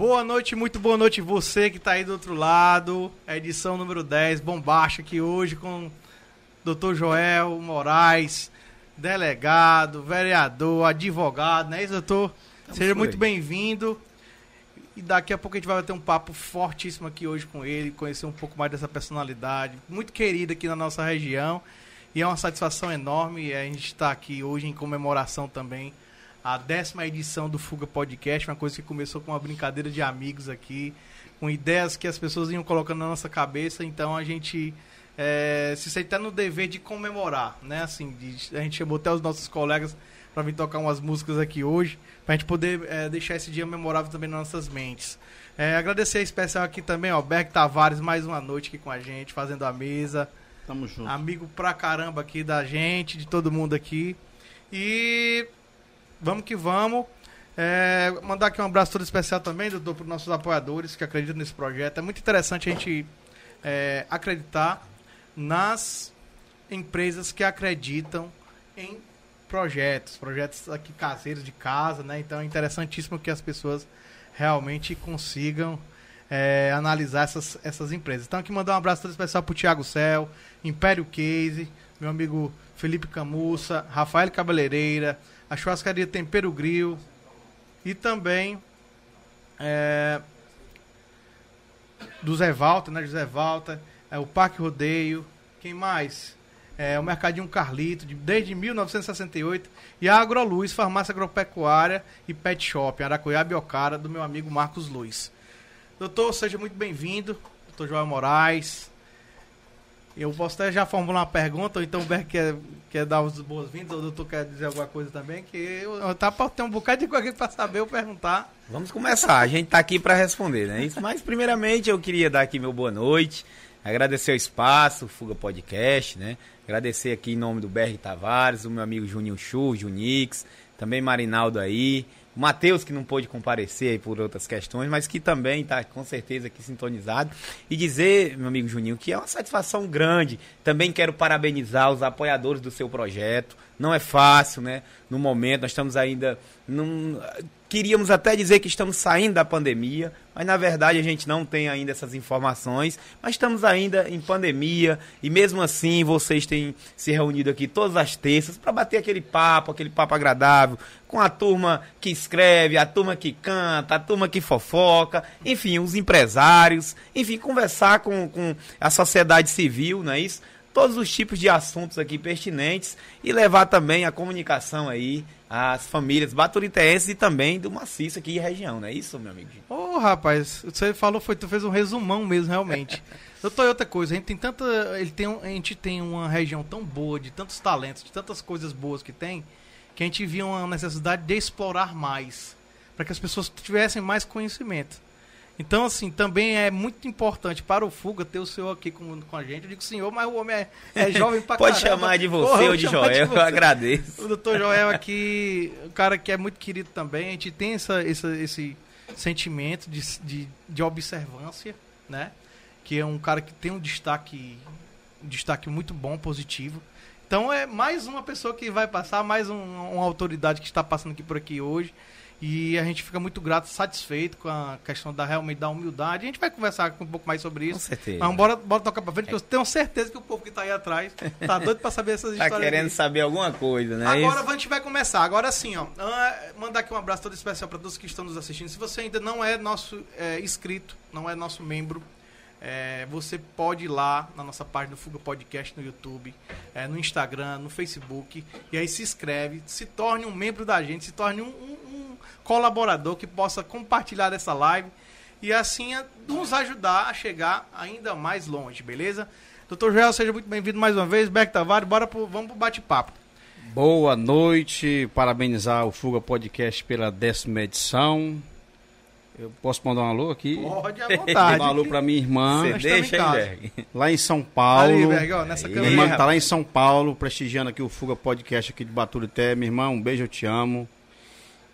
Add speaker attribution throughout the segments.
Speaker 1: Boa noite, muito boa noite você que está aí do outro lado. A edição número 10, bombástica aqui hoje com Dr. Joel Moraes, delegado, vereador, advogado, é isso, doutor? Estamos Seja muito bem-vindo. E daqui a pouco a gente vai ter um papo fortíssimo aqui hoje com ele, conhecer um pouco mais dessa personalidade, muito querida aqui na nossa região. E é uma satisfação enorme a gente estar aqui hoje em comemoração também a décima edição do Fuga Podcast, uma coisa que começou com uma brincadeira de amigos aqui, com ideias que as pessoas iam colocando na nossa cabeça, então a gente é, se sente no dever de comemorar, né? Assim, de, a gente chamou até os nossos colegas para vir tocar umas músicas aqui hoje, para a gente poder é, deixar esse dia memorável também nas nossas mentes. É, agradecer a especial aqui também, ó, Berg Tavares, mais uma noite aqui com a gente, fazendo a mesa.
Speaker 2: Tamo junto.
Speaker 1: Amigo pra caramba aqui da gente, de todo mundo aqui. E vamos que vamos. É, mandar aqui um abraço todo especial também, doutor, para os nossos apoiadores que acreditam nesse projeto. É muito interessante a gente é, acreditar nas empresas que acreditam em projetos, projetos aqui caseiros de casa, né? Então é interessantíssimo que as pessoas realmente consigam é, analisar essas, essas empresas. Então aqui mandar um abraço todo especial para o Thiago Cel, Império Case, meu amigo Felipe Camussa, Rafael Cabeleireira, a churrascaria Tempero Grill e também é, do Zé Valta, né? José Valta, é, o Parque Rodeio, quem mais? É, o Mercadinho Carlito, de, desde 1968, e a Agroluz, Farmácia Agropecuária e Pet Shop, Aracuiá Biocara, do meu amigo Marcos Luiz. Doutor, seja muito bem-vindo, doutor João Moraes, eu posso até já formular uma pergunta, ou então o Berg quer, quer dar as boas-vindas, ou o doutor quer dizer alguma coisa também, que eu, eu tá para ter um bocado de coisa para saber ou perguntar.
Speaker 3: Vamos começar, a gente tá aqui para responder, né? Isso, mas primeiramente eu queria dar aqui meu boa noite, agradecer o espaço, Fuga Podcast, né? Agradecer aqui em nome do Berg Tavares, o meu amigo Juninho Chu, Junix, também Marinaldo aí, o Matheus, que não pôde comparecer aí por outras questões, mas que também está com certeza aqui sintonizado. E dizer, meu amigo Juninho, que é uma satisfação grande. Também quero parabenizar os apoiadores do seu projeto. Não é fácil, né? No momento, nós estamos ainda. Num, queríamos até dizer que estamos saindo da pandemia, mas na verdade a gente não tem ainda essas informações. Mas estamos ainda em pandemia e mesmo assim vocês têm se reunido aqui todas as terças para bater aquele papo, aquele papo agradável com a turma que escreve, a turma que canta, a turma que fofoca, enfim, os empresários, enfim, conversar com, com a sociedade civil, não é isso? Todos os tipos de assuntos aqui pertinentes e levar também a comunicação aí às famílias baturitenses e também do maciço aqui e região, não é isso, meu amigo?
Speaker 1: Ô, oh, rapaz, você falou, foi, tu fez um resumão mesmo, realmente. Doutor, outra coisa, a gente tem tanta, ele tem, a gente tem uma região tão boa, de tantos talentos, de tantas coisas boas que tem, que a gente via uma necessidade de explorar mais, para que as pessoas tivessem mais conhecimento. Então, assim, também é muito importante para o Fuga ter o senhor aqui com, com a gente. Eu digo senhor, mas o homem é, é jovem pra
Speaker 3: Pode caramba. chamar de você Porra, ou de Joel, de eu agradeço.
Speaker 1: O doutor Joel aqui, um cara que é muito querido também. A gente tem essa, essa, esse sentimento de, de, de observância, né? Que é um cara que tem um destaque, um destaque muito bom, positivo. Então é mais uma pessoa que vai passar, mais um, uma autoridade que está passando aqui por aqui hoje. E a gente fica muito grato, satisfeito com a questão da realmente da humildade. A gente vai conversar um pouco mais sobre isso.
Speaker 3: Com certeza.
Speaker 1: Mas bora, bora tocar pra frente, é. que eu tenho certeza que o povo que tá aí atrás tá doido pra saber essas
Speaker 3: tá
Speaker 1: histórias.
Speaker 3: Tá querendo aí. saber alguma coisa, né?
Speaker 1: Agora a gente vai começar. Agora sim, ó. Mandar aqui um abraço todo especial para todos que estão nos assistindo. Se você ainda não é nosso é, inscrito, não é nosso membro, é, você pode ir lá na nossa página do Fuga Podcast no YouTube, é, no Instagram, no Facebook, e aí se inscreve, se torne um membro da gente, se torne um, um colaborador que possa compartilhar dessa live e assim nos ajudar a chegar ainda mais longe, beleza? Doutor Joel, seja muito bem-vindo mais uma vez. Beck Tavares, bora pro, vamos pro bate-papo.
Speaker 2: Boa noite, parabenizar o Fuga Podcast pela décima edição. Eu posso mandar um alô aqui?
Speaker 1: Pode, à vontade.
Speaker 2: Um alô pra minha irmã.
Speaker 3: Você deixa em Berg.
Speaker 2: Lá em São Paulo. Ali,
Speaker 1: Berg, ó, nessa
Speaker 2: minha irmã tá lá em São Paulo, prestigiando aqui o Fuga Podcast aqui de Baturité. Minha irmã, um beijo, eu te amo.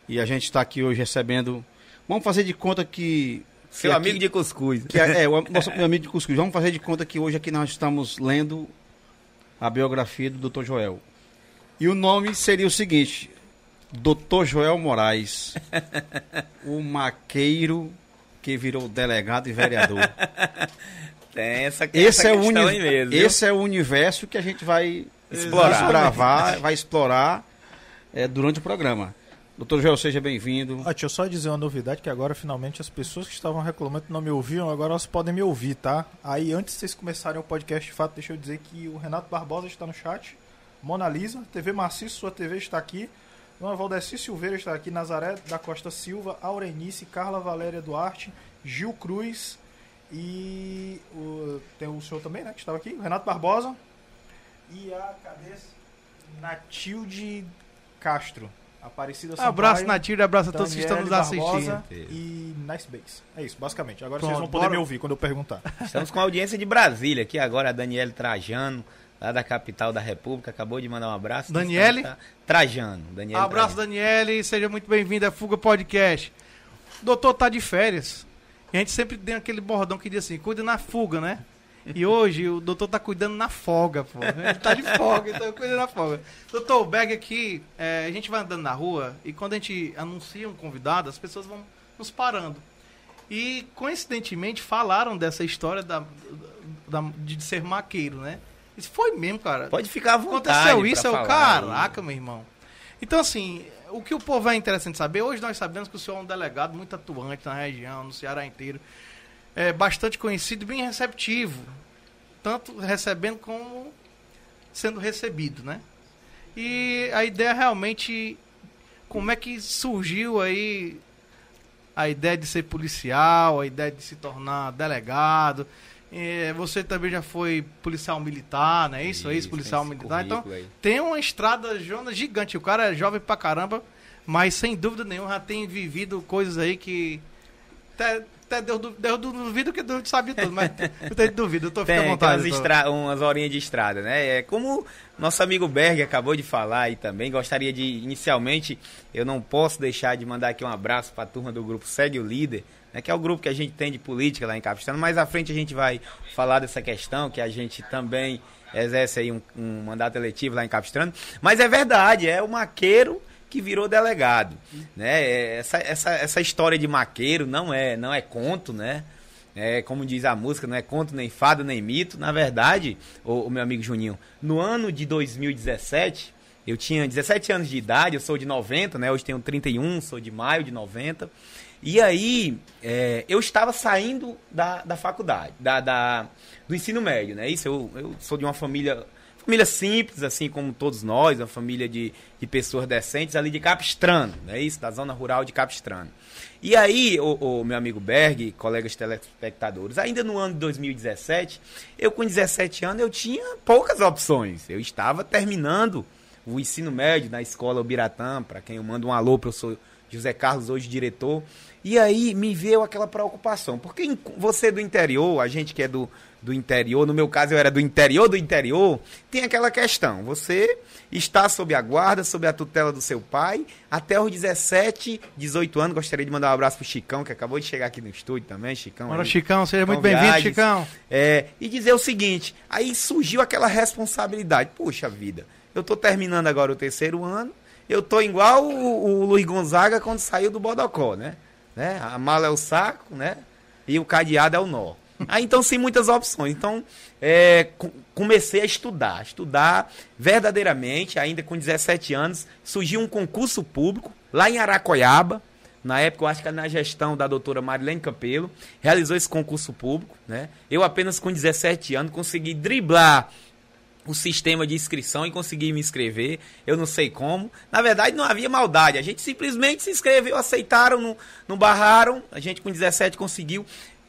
Speaker 2: E a gente está aqui hoje recebendo... Vamos fazer de conta que...
Speaker 3: Seu
Speaker 2: que
Speaker 3: amigo
Speaker 2: aqui,
Speaker 3: de cuscuz.
Speaker 2: Que é, é, o nosso meu amigo de cuscuz. Vamos fazer de conta que hoje aqui nós estamos lendo a biografia do Dr. Joel. E o nome seria o seguinte: Doutor Joel Moraes, o maqueiro porque virou delegado e vereador.
Speaker 3: Tem essa,
Speaker 2: esse,
Speaker 3: essa
Speaker 2: é o
Speaker 3: questão
Speaker 2: uni-
Speaker 3: aí mesmo. viu?
Speaker 2: esse é o universo que a gente vai
Speaker 3: Explorar.
Speaker 2: desbravar, vai explorar é, durante o programa. Doutor Joel, seja bem-vindo.
Speaker 4: Ah, deixa eu só dizer uma novidade, que agora finalmente as pessoas que estavam reclamando não me ouviam, agora elas podem me ouvir, tá? Aí antes de vocês começarem o podcast de fato, deixa eu dizer que o Renato Barbosa está no chat, Mona Lisa, TV Maciço, sua TV está aqui, Dona Valdeci Silveira está aqui, Nazaré da Costa Silva, Aurenice, Carla Valéria Duarte, Gil Cruz e o, tem o senhor também, né, que estava aqui, o Renato Barbosa e a cabeça Natilde Castro. Aparecida
Speaker 1: Abraço,
Speaker 4: Sampaio,
Speaker 1: Natilde, abraço a todos que estão nos assistindo.
Speaker 4: E Nice Base. É isso, basicamente. Agora
Speaker 1: Pronto,
Speaker 4: vocês vão poder
Speaker 1: bora.
Speaker 4: me ouvir quando eu perguntar.
Speaker 3: Estamos com a audiência de Brasília aqui agora, a Daniele Trajano, lá da capital da República, acabou de mandar um abraço.
Speaker 1: Daniele?
Speaker 3: Tá- Trajano. Daniele
Speaker 1: Abraço,
Speaker 3: Trajano.
Speaker 1: Daniele, seja muito bem-vindo à Fuga Podcast. O doutor tá de férias. E a gente sempre tem aquele bordão que diz assim, cuida na fuga, né? E hoje o doutor tá cuidando na folga, pô. Ele tá de folga, então cuida na folga. Doutor, o Berg aqui, é, a gente vai andando na rua e quando a gente anuncia um convidado, as pessoas vão nos parando. E, coincidentemente, falaram dessa história da, da- de ser maqueiro, né? Isso foi mesmo, cara.
Speaker 3: Pode ficar à vontade.
Speaker 1: Aconteceu isso, eu, caraca, meu irmão. Então, assim, o que o povo é interessante saber, hoje nós sabemos que o senhor é um delegado muito atuante na região, no Ceará inteiro, é bastante conhecido e bem receptivo, tanto recebendo como sendo recebido, né? E a ideia realmente, como é que surgiu aí a ideia de ser policial, a ideia de se tornar delegado. Você também já foi policial militar, não é isso?
Speaker 3: Isso,
Speaker 1: Ex-policial
Speaker 3: esse
Speaker 1: militar. Então,
Speaker 3: aí.
Speaker 1: tem uma estrada Jonas gigante. O cara é jovem pra caramba, mas sem dúvida nenhuma já tem vivido coisas aí que. Até, até Deus, Deus duvido que Deus sabe tudo, mas eu tenho dúvida, eu tô ficando à vontade.
Speaker 3: estra... umas horinhas de estrada, né? É como nosso amigo Berg acabou de falar aí também. Gostaria de, inicialmente, eu não posso deixar de mandar aqui um abraço para a turma do grupo Segue o Líder, né? que é o grupo que a gente tem de política lá em Capistrano. Mais à frente a gente vai falar dessa questão, que a gente também exerce aí um, um mandato eletivo lá em Capistrano. Mas é verdade, é o maqueiro que virou delegado, né? É, Essa, essa, essa história de maqueiro não é, não é conto, né? É, como diz a música, não é conto, nem fada, nem mito. Na verdade, o, o meu amigo Juninho, no ano de 2017, eu tinha 17 anos de idade, eu sou de 90, né? Hoje tenho 31, sou de maio de 90. E aí, é, eu estava saindo da, da faculdade, da, da- do ensino médio, né? Isso, eu, eu sou de uma família, família simples, assim como todos nós, uma família de, de pessoas decentes ali de Capistrano, né? Isso, da zona rural de Capistrano. E aí, o, o meu amigo Berg, colegas telespectadores, ainda no ano de 2017, eu com 17 anos, eu tinha poucas opções. Eu estava terminando o ensino médio na escola Ubiratã, para quem eu mando um alô, professor José Carlos, hoje diretor. E aí me veio aquela preocupação, porque você do interior, a gente que é do, do interior, no meu caso eu era do interior do interior, tem aquela questão, você está sob a guarda, sob a tutela do seu pai, até os 17, 18 anos, gostaria de mandar um abraço pro Chicão, que acabou de chegar aqui no estúdio também, Chicão.
Speaker 1: Bora,
Speaker 3: aí.
Speaker 1: Chicão, seja muito
Speaker 3: Chicão
Speaker 1: bem-vindo. Chicão.
Speaker 3: É, e dizer o seguinte, aí surgiu aquela responsabilidade. Puxa vida, eu tô terminando agora o terceiro ano, eu tô igual o, o Luiz Gonzaga quando saiu do Bodocó, né? Né? A mala é o saco, né? E o cadeado é o nó. Aí então sem muitas opções. Então é, co- comecei a estudar, estudar verdadeiramente, ainda com 17 anos, surgiu um concurso público lá em Aracoiaba, na época, eu acho que na gestão da doutora Marilene Campelo, realizou esse concurso público, né? Eu apenas com 17 anos consegui driblar o sistema de inscrição e consegui me inscrever. Eu não sei como. Na verdade, não havia maldade. A gente simplesmente se inscreveu, aceitaram, não, não barraram. A gente com 17 conseguiu.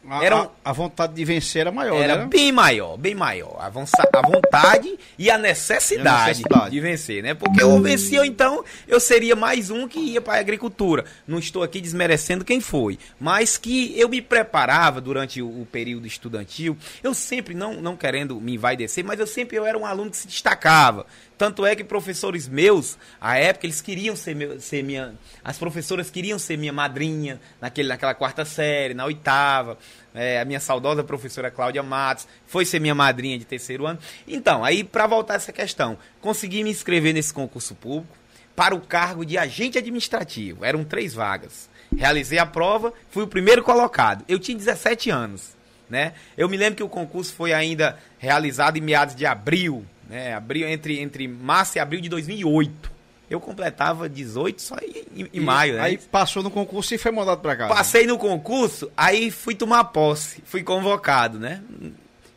Speaker 2: A,
Speaker 3: Era
Speaker 2: a, vontade de vencer era maior,
Speaker 3: Era
Speaker 2: né?
Speaker 3: bem maior, bem maior. A, a vontade e a necessidade,
Speaker 2: E a necessidade.
Speaker 3: de vencer, né? Porque eu venci, ou então eu seria mais um que ia para a agricultura. Não estou aqui desmerecendo quem foi, mas que eu me preparava durante o, o período estudantil. Eu sempre, não, não querendo me envaidecer, mas eu sempre eu era um aluno que se destacava. Tanto é que professores meus, à época, eles queriam ser, meu, ser minha. As professoras queriam ser minha madrinha naquele, naquela quarta série, na oitava. É, a minha saudosa professora Cláudia Matos foi ser minha madrinha de terceiro ano. Então, aí, para voltar a essa questão, consegui me inscrever nesse concurso público para o cargo de agente administrativo. Eram três vagas. Realizei a prova, fui o primeiro colocado. Eu tinha 17 anos, né? Eu me lembro que o concurso foi ainda realizado em meados de abril, né? Abril, entre, entre março e abril de 2008. Eu completava 18 só em, em maio, né?
Speaker 2: Aí passou no concurso e foi mandado pra casa.
Speaker 3: Passei no concurso, aí fui tomar posse, fui convocado, né?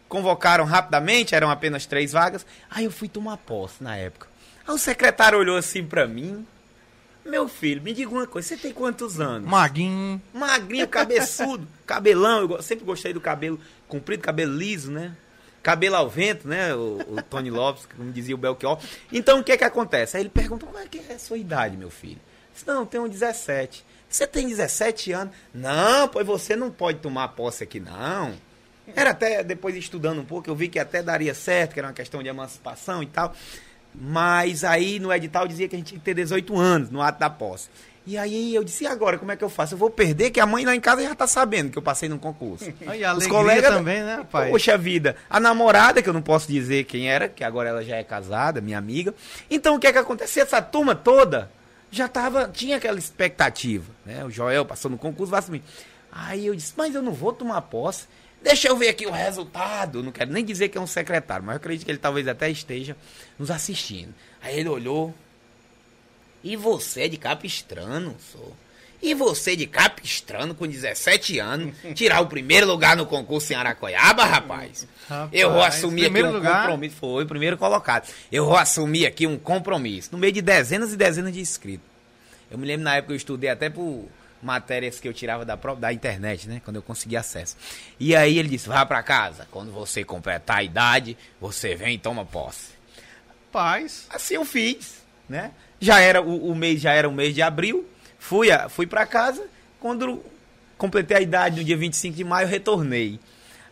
Speaker 3: Convocaram rapidamente, eram apenas três vagas. Aí eu fui tomar posse na época. Aí o secretário olhou assim pra mim. Meu filho, me diga uma coisa, você tem quantos anos?
Speaker 1: Maguinho.
Speaker 3: Magrinho, cabeçudo, cabelão. Eu sempre gostei do cabelo comprido, cabelo liso, né? Cabelo ao vento, né? O, o Tony Lopes, como dizia o Belchior. Então, o que é que acontece? Aí ele perguntou, qual é que é a sua idade, meu filho? Disse, não, eu tenho 17. Você tem 17 anos? Não, pois você não pode tomar posse aqui, não. Era até, depois estudando um pouco, eu vi que até daria certo, que era uma questão de emancipação e tal. Mas aí no edital dizia que a gente tinha que ter 18 anos no ato da posse. E aí eu disse, e agora, como é que eu faço? Eu vou perder, que a mãe lá em casa já tá sabendo que eu passei num concurso.
Speaker 1: E a
Speaker 3: Os colegas-
Speaker 1: também, né, rapaz?
Speaker 3: Poxa vida, a namorada, que eu não posso dizer quem era, que agora ela já é casada, minha amiga. Então o que é que aconteceu? Essa turma toda já tava, tinha aquela expectativa, né? O Joel passou no concurso, vai assumir. Aí eu disse, mas eu não vou tomar posse. Deixa eu ver aqui o resultado. Não quero nem dizer que é um secretário, mas eu acredito que ele talvez até esteja nos assistindo. Aí ele olhou. E você é de capistrano, sou. E você de capistrano com 17 anos, tirar o primeiro lugar no concurso em Aracoiaba, rapaz?
Speaker 1: Rapaz,
Speaker 3: eu vou assumir aqui um
Speaker 1: lugar?
Speaker 3: compromisso. Foi o primeiro colocado. Eu vou assumir aqui um compromisso. No meio de dezenas e dezenas de inscritos. Eu me lembro na época eu estudei até por matérias que eu tirava da própria da internet, né? Quando eu consegui acesso. E aí ele disse: vá pra casa. Quando você completar a idade, você vem e toma posse.
Speaker 1: Paz.
Speaker 3: Assim eu fiz, né? Já era o, o mês, já era o mês de abril. Fui, a, fui para casa. Quando completei a idade no dia 25 de maio, retornei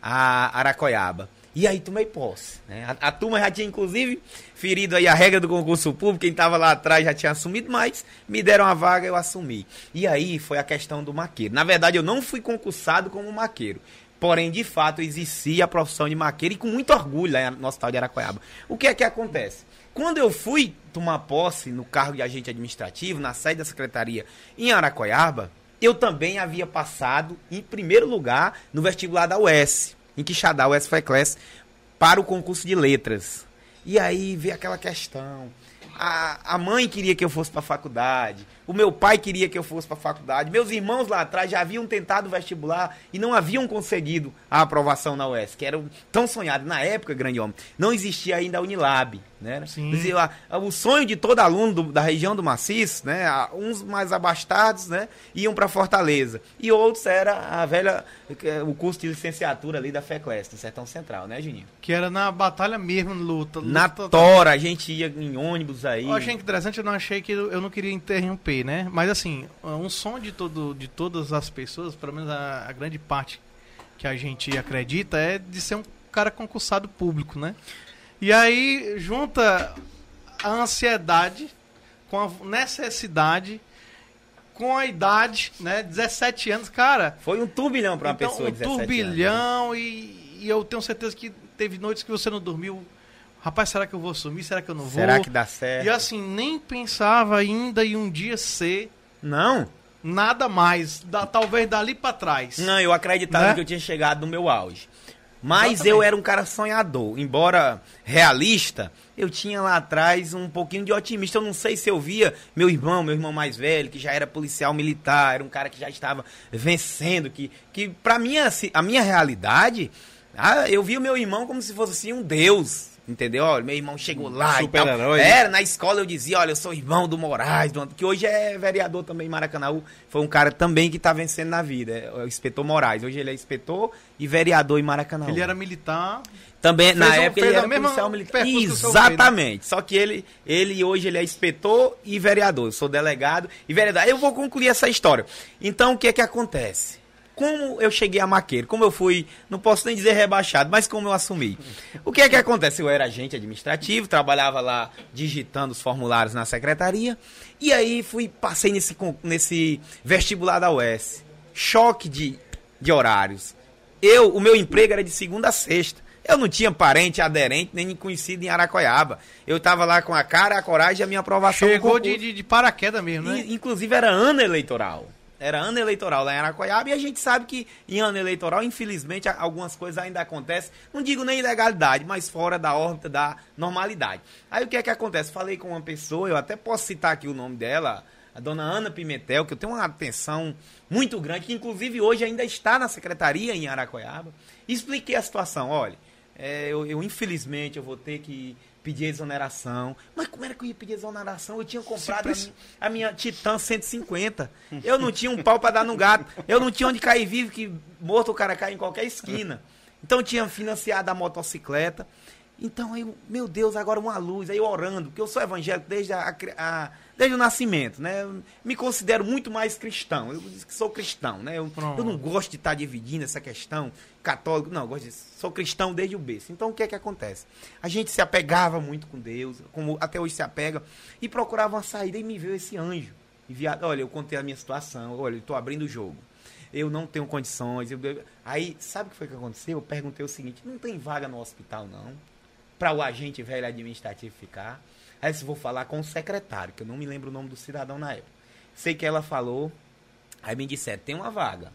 Speaker 3: a Aracoiaba. E aí tomei posse. Né? A, a turma já tinha, inclusive, ferido aí a regra do concurso público. Quem estava lá atrás já tinha assumido, mas me deram a vaga eu assumi. E aí foi a questão do maqueiro. Na verdade, eu não fui concursado como maqueiro. Porém, de fato, existia a profissão de maqueiro e com muito orgulho lá no hospital de Aracoiaba. O que é que acontece? Quando eu fui tomar posse no cargo de agente administrativo, na sede da secretaria em Aracoiaba, eu também havia passado em primeiro lugar no vestibular da UES, em Quixadá, UES Feclass, para o concurso de letras. E aí veio aquela questão. A, a mãe queria que eu fosse para a faculdade, o meu pai queria que eu fosse para a faculdade, meus irmãos lá atrás já haviam tentado vestibular e não haviam conseguido a aprovação na UES, que era tão sonhado. Na época, grande homem, não existia ainda a Unilab. Né? Dizia o sonho de todo aluno do- da região do Maciço, né? uns mais abastados, né? iam para Fortaleza. E outros era a velha, o curso de licenciatura ali da FECLES, no Sertão Central, né, Juninho?
Speaker 1: Que era na batalha mesmo, luta.
Speaker 3: Na
Speaker 1: luta
Speaker 3: Tora, a gente ia em ônibus aí.
Speaker 1: Eu achei interessante, eu não achei que eu não queria interromper, né? Mas assim, um som de, todo, de todas as pessoas, pelo menos a, a grande parte que a gente acredita, é de ser um cara concursado público, né? E aí junta a ansiedade com a necessidade, com a idade, né? 17 anos, cara.
Speaker 3: Foi um turbilhão para uma
Speaker 1: então,
Speaker 3: pessoa
Speaker 1: um
Speaker 3: de 17 anos. né?
Speaker 1: turbilhão e, e eu tenho certeza que teve noites que você não dormiu. Rapaz, será que eu vou sumir? Será que eu não vou?
Speaker 3: Será que dá certo?
Speaker 1: E assim, nem pensava ainda em um dia ser
Speaker 3: Não,
Speaker 1: nada mais. Da, talvez dali pra trás.
Speaker 3: não, eu acreditava
Speaker 1: Né?
Speaker 3: que eu tinha chegado no meu auge. Mas
Speaker 1: Exatamente.
Speaker 3: eu era um cara sonhador. Embora realista, eu tinha lá atrás um pouquinho de otimista. Eu não sei se eu via meu irmão, meu irmão mais velho, que já era policial militar, era um cara que já estava vencendo, que, que pra mim, assim, a minha realidade, ah, eu via o meu irmão como se fosse assim um deus. Entendeu? Olha, meu irmão chegou lá tal.
Speaker 2: Super-herói.
Speaker 3: Era, na escola eu dizia, olha, eu sou irmão do Moraes, do- que hoje é vereador também em Maracanã. Foi um cara também que tá vencendo na vida, é o inspetor Moraes. Hoje ele é inspetor e vereador em Maracanã.
Speaker 1: Ele era militar.
Speaker 3: Também, na
Speaker 1: um-
Speaker 3: época, ele era policial militar.
Speaker 1: né?
Speaker 3: Exatamente. Só que ele, ele hoje ele é inspetor e vereador. Eu sou delegado e vereador. Eu vou concluir essa história. Então, o que é que acontece? Como eu cheguei a maqueiro, como eu fui, não posso nem dizer rebaixado, mas como eu assumi. O que é que acontece? Eu era agente administrativo, trabalhava lá digitando os formulários na secretaria, e aí fui, passei nesse, nesse vestibular da UES. Choque de, de horários. Eu, o meu emprego era de segunda a sexta. Eu não tinha parente, aderente, nem conhecido em Aracoiaba. Eu estava lá com a cara, a coragem e a minha aprovação.
Speaker 1: Chegou de, de paraquedas mesmo, né?
Speaker 3: E, inclusive era ano eleitoral. Era ano eleitoral lá em Araquaiaba e a gente sabe que em ano eleitoral, infelizmente, algumas coisas ainda acontecem. Não digo nem ilegalidade, mas fora da órbita da normalidade. Aí o que é que acontece? Falei com uma pessoa, eu até posso citar aqui o nome dela, a dona Ana Pimentel, que eu tenho uma atenção muito grande, que inclusive hoje ainda está na secretaria em Araquaiaba. Expliquei a situação, olha, é, eu, eu infelizmente eu vou ter que pedir exoneração. Mas como era que eu ia pedir exoneração? Eu tinha comprado a minha, a minha, Titan 150. Eu não tinha um pau para dar no gato. Eu não tinha onde cair vivo, que morto o cara cai em qualquer esquina. Então eu tinha financiado a motocicleta. Então aí, meu Deus, agora uma luz. Aí orando, porque eu sou evangélico desde a, a desde o nascimento, né? Eu me considero muito mais cristão. Eu sou cristão, né? Eu, eu não gosto de estar dividindo essa questão católico, não, eu gosto de, sou cristão desde o berço. Então o que é que acontece? A gente se apegava muito com Deus, como até hoje se apega, e procurava uma saída e me veio esse anjo. Enviado, olha, eu contei a minha situação, olha, eu estou abrindo o jogo. Eu não tenho condições. Eu, aí, sabe o que foi que aconteceu? Eu perguntei o seguinte: não tem vaga no hospital, não? Para o agente velho administrativo ficar. Aí eu vou falar com o secretário, que eu não me lembro o nome do cidadão na época. Sei que ela falou, aí me disseram, tem uma vaga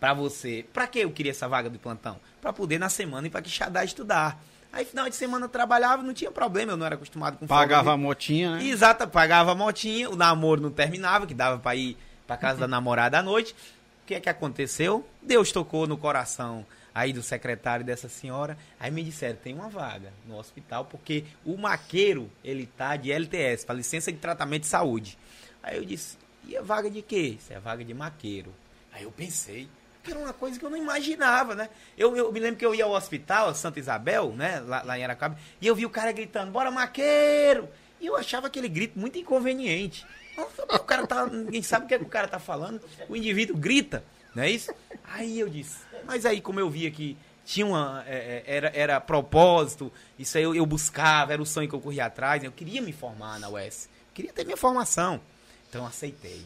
Speaker 3: para você. Para que eu queria essa vaga do plantão? Para poder na semana ir para Quixadá estudar. Aí final de semana eu trabalhava, não tinha problema, eu não era acostumado com
Speaker 2: Pagava a motinha, né?
Speaker 3: Exato, pagava a motinha, o namoro não terminava, que dava para ir para casa da namorada à noite. O que é que aconteceu? Deus tocou no coração aí do secretário dessa senhora. Aí me disseram, tem uma vaga no hospital, porque o maqueiro, ele tá de LTS, para licença de tratamento de saúde. Aí eu disse, e a vaga de quê? Isso é vaga de maqueiro. Aí eu pensei, que era uma coisa que eu não imaginava, né? Eu, eu me lembro que eu ia ao hospital, Santa Isabel, né, lá, lá em Aracaba, e eu vi o cara gritando, bora maqueiro! E eu achava aquele grito muito inconveniente. O cara tá, ninguém sabe o que, é que o cara tá falando, o indivíduo grita, não é isso? Aí eu disse, mas aí, como eu via que tinha uma. É, é, era, era propósito, isso aí eu, eu, buscava, era o sonho que eu corria atrás, eu queria me formar na UES. Queria ter minha formação. Então aceitei.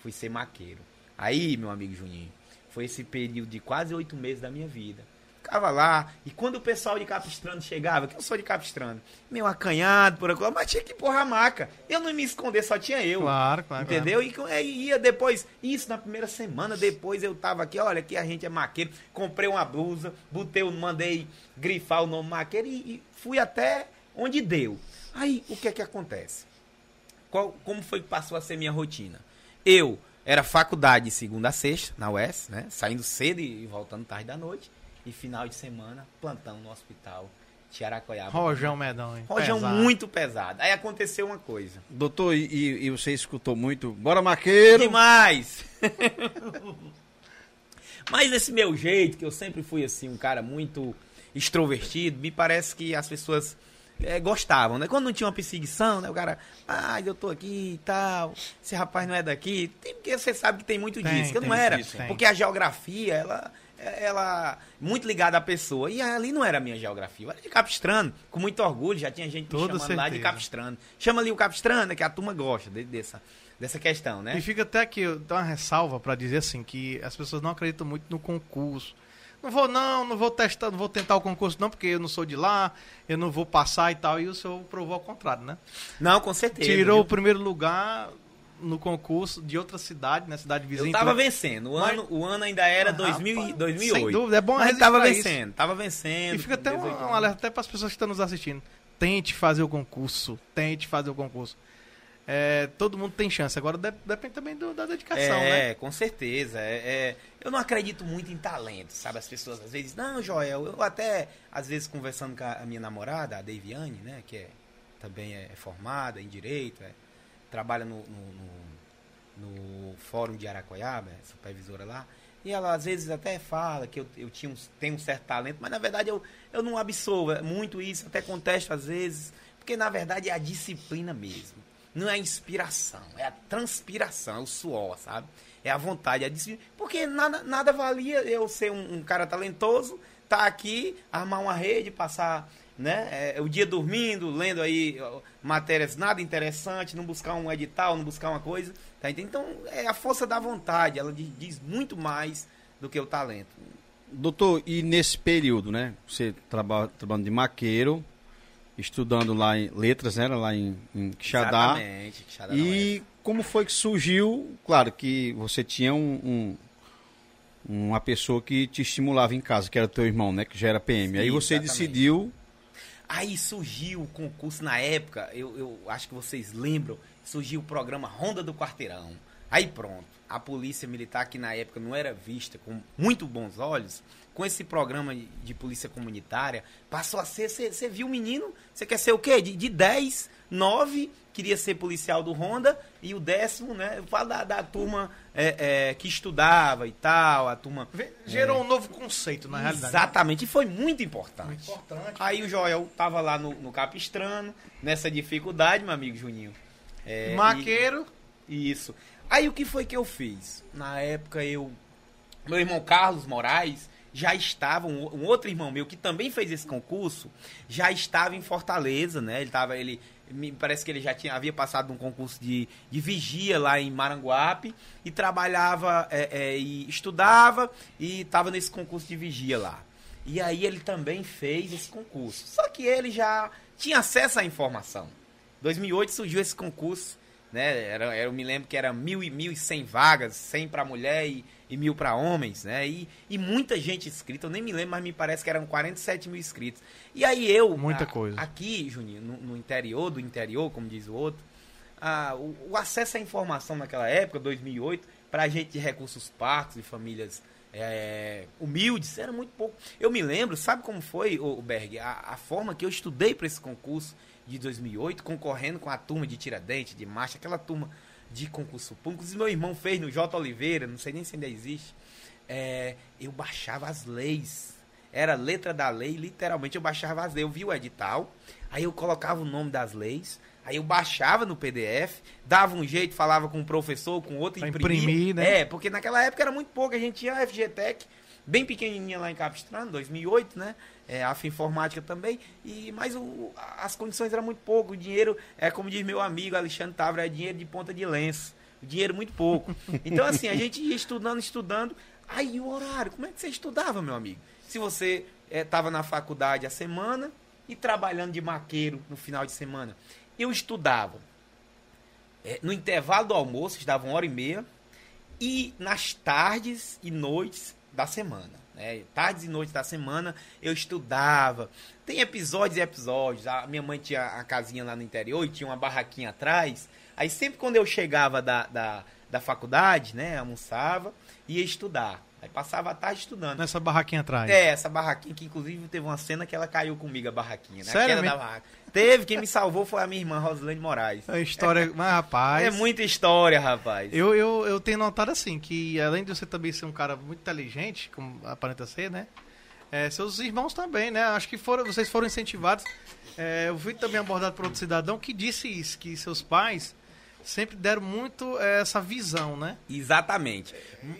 Speaker 3: Fui ser maqueiro. Aí, meu amigo Juninho, foi esse período de quase oito meses da minha vida ficava lá. E quando o pessoal de Capistrano chegava, que eu sou de Capistrano, meio acanhado por aquilo, mas tinha que empurrar a maca. Eu não me esconder, só tinha eu.
Speaker 1: Claro, claro.
Speaker 3: Entendeu? Claro. E aí ia depois, isso na primeira semana, depois eu tava aqui, olha, aqui a gente é maqueiro. Comprei uma blusa, botei, mandei grifar o nome maqueiro e, e fui até onde deu. Aí, o que é que acontece? Qual, como foi que passou a ser minha rotina? Eu era faculdade de segunda a sexta, na UES, né? Saindo cedo e voltando tarde da noite. E final de semana, plantão no hospital de Aracoiaba.
Speaker 1: Rojão medonho.
Speaker 3: Rojão pesado. muito pesado. Aí aconteceu uma coisa.
Speaker 2: Doutor, e, e você escutou muito? Bora, maqueiro!
Speaker 3: Demais! Mas esse meu jeito, que eu sempre fui assim, um cara muito extrovertido, me parece que as pessoas é, gostavam, né? Quando não tinha uma perseguição, né? O cara, ah, eu tô aqui e tal, esse rapaz não é daqui. Tem, porque você sabe que tem muito tem, disso, que não era. Isso, porque a geografia, ela ela muito ligada à pessoa. E ali não era a minha geografia, eu era de Capistrano, com muito orgulho, já tinha gente me chamando certeza. lá de Capistrano. Chama ali o Capistrano, que a turma gosta de, dessa, dessa questão, né?
Speaker 1: E fica até aqui, dá uma ressalva para dizer assim, que as pessoas não acreditam muito no concurso. Não vou não, não vou testar, não vou tentar o concurso não, porque eu não sou de lá, eu não vou passar e tal. E o senhor provou ao contrário, né?
Speaker 3: Não, com certeza.
Speaker 1: Tirou viu? o primeiro lugar no concurso de outra cidade, né? Cidade vizinha. Eu
Speaker 3: tava então... vencendo. O, Mas... ano, o ano ainda era ah, 2000, rapaz, 2008. Sem
Speaker 1: dúvida, é bom
Speaker 3: Mas tava vencendo, isso. tava vencendo.
Speaker 1: E fica até um, um alerta até para as pessoas que estão nos assistindo. Tente fazer o concurso. Tente fazer o concurso. É, todo mundo tem chance. Agora depende também do, da dedicação,
Speaker 3: é,
Speaker 1: né?
Speaker 3: É, com certeza. É, é, eu não acredito muito em talento, sabe? As pessoas às vezes, não, Joel, eu até, às vezes, conversando com a minha namorada, a Deviane, né? Que é, também é formada em Direito, é, trabalha no, no, no no fórum de Aracoiaba, supervisora lá, e ela às vezes até fala que eu, eu tinha um, tenho um certo talento, mas na verdade eu, eu não absolvo é muito isso, até contesto às vezes, porque na verdade é a disciplina mesmo. Não é a inspiração, é a transpiração, é o suor, sabe? É a vontade, é a disciplina. Porque nada, nada valia eu ser um, um cara talentoso, tá aqui, armar uma rede, passar né? É, o dia dormindo, lendo aí matérias nada interessantes, não buscar um edital, não buscar uma coisa. Tá? Então, é a força da vontade, ela diz muito mais do que o talento.
Speaker 2: Doutor, e nesse período, né? Você trabalha trabalhando de maqueiro, estudando lá em letras, né? Lá em, em Quixadá.
Speaker 3: Exatamente,
Speaker 2: Quixadá E como foi que surgiu? Claro que você tinha um, um- uma pessoa que te estimulava em casa, que era teu irmão, né? Que já era PM. Aí
Speaker 3: Sim,
Speaker 2: você
Speaker 3: exatamente.
Speaker 2: decidiu.
Speaker 3: Aí surgiu o concurso na época, eu, eu acho que vocês lembram, surgiu o programa Ronda do Quarteirão. Aí pronto, a polícia militar que na época não era vista com muito bons olhos, com esse programa de polícia comunitária, passou a ser, você viu o menino, você quer ser o quê? De, de 10, 9, queria ser policial do Ronda, e o décimo, né, eu falo da, da turma é, é, que estudava e tal, a turma...
Speaker 1: Gerou um novo conceito, na realidade.
Speaker 3: Exatamente, e foi muito importante.
Speaker 1: Importante.
Speaker 3: Aí o Joel tava lá no, no Capistrano, nessa dificuldade, meu amigo Juninho. É,
Speaker 1: Maqueiro.
Speaker 3: e- isso. Aí o que foi que eu fiz? Na época eu. Meu irmão Carlos Moraes já estava, um, um outro irmão meu que também fez esse concurso, já estava em Fortaleza, né? Ele tava, ele. Me parece que ele já tinha, havia passado um concurso de, de vigia lá em Maranguape e trabalhava é, é, e estudava e estava nesse concurso de vigia lá. E aí ele também fez esse concurso. Só que ele já tinha acesso à informação. 2008 surgiu esse concurso, né? Era, eu me lembro que era mil e mil e cem vagas, 100 para mulher e, e mil para homens, né? E, e muita gente inscrita, eu nem me lembro, mas me parece que eram 47 mil inscritos. E aí eu,
Speaker 1: Muita
Speaker 3: a-
Speaker 1: coisa.
Speaker 3: aqui, Juninho, no, no interior do interior, como diz o outro, ah, o, o acesso à informação naquela época, 2008, para gente de recursos parcos e famílias é, humildes, era muito pouco. Eu me lembro, sabe como foi, o Berg, a, a forma que eu estudei para esse concurso de 2008, concorrendo com a turma de Tiradentes, de Marcha, aquela turma de concurso público. Meu irmão fez no J. Oliveira, não sei nem se ainda existe. É, eu baixava as leis. Era letra da lei, literalmente eu baixava as leis. Eu vi o edital, aí eu colocava o nome das leis, aí eu baixava no PDF, dava um jeito, falava com um professor, com outro,
Speaker 1: Pra
Speaker 3: imprimia.
Speaker 1: imprimir, né?
Speaker 3: É, porque naquela época era muito pouco. A gente tinha a FGTech, bem pequenininha lá em Capistrano, 2008, né? É, a Informática também. E, mas o, as condições eram muito pouco. O dinheiro, é como diz meu amigo Alexandre Távora, é dinheiro de ponta de lenço. Dinheiro muito pouco. Então, assim, a gente ia estudando, estudando. Aí o horário, como é que você estudava, meu amigo? Se você estava na faculdade a semana e trabalhando de maqueiro no final de semana. Eu estudava é, no intervalo do almoço, estudava uma hora e meia, e nas tardes e noites da semana. Né? Tardes e noites da semana eu estudava. Tem episódios e episódios. A minha mãe tinha a casinha lá no interior e tinha uma barraquinha atrás. Aí sempre quando eu chegava da, da, da faculdade, né, almoçava, ia estudar. Aí passava a tarde estudando.
Speaker 1: Nessa barraquinha atrás.
Speaker 3: É, essa barraquinha que inclusive teve uma cena que ela caiu comigo, a barraquinha, né? A
Speaker 1: Sério
Speaker 3: queda
Speaker 1: mesmo?
Speaker 3: da barraca. Teve, quem me salvou foi a minha irmã, Rosilene Moraes.
Speaker 1: A história. Mas, rapaz.
Speaker 3: É muita história, rapaz.
Speaker 1: Eu, eu, eu tenho notado assim, que além de você também ser um cara muito inteligente, como aparenta ser, né? É, seus irmãos também, né? Acho que foram, vocês foram incentivados. É, eu fui também abordado por outro cidadão que disse isso, que seus pais sempre deram muito é, essa visão, né?
Speaker 3: Exatamente.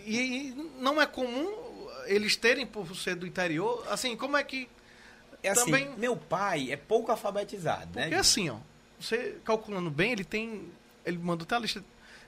Speaker 1: E, e não é comum eles terem, por ser do interior, assim, como é que.
Speaker 3: É assim,
Speaker 1: Também-
Speaker 3: meu pai é pouco alfabetizado, né?
Speaker 1: Porque assim, ó, você calculando bem, ele tem. Ele mandou até a lista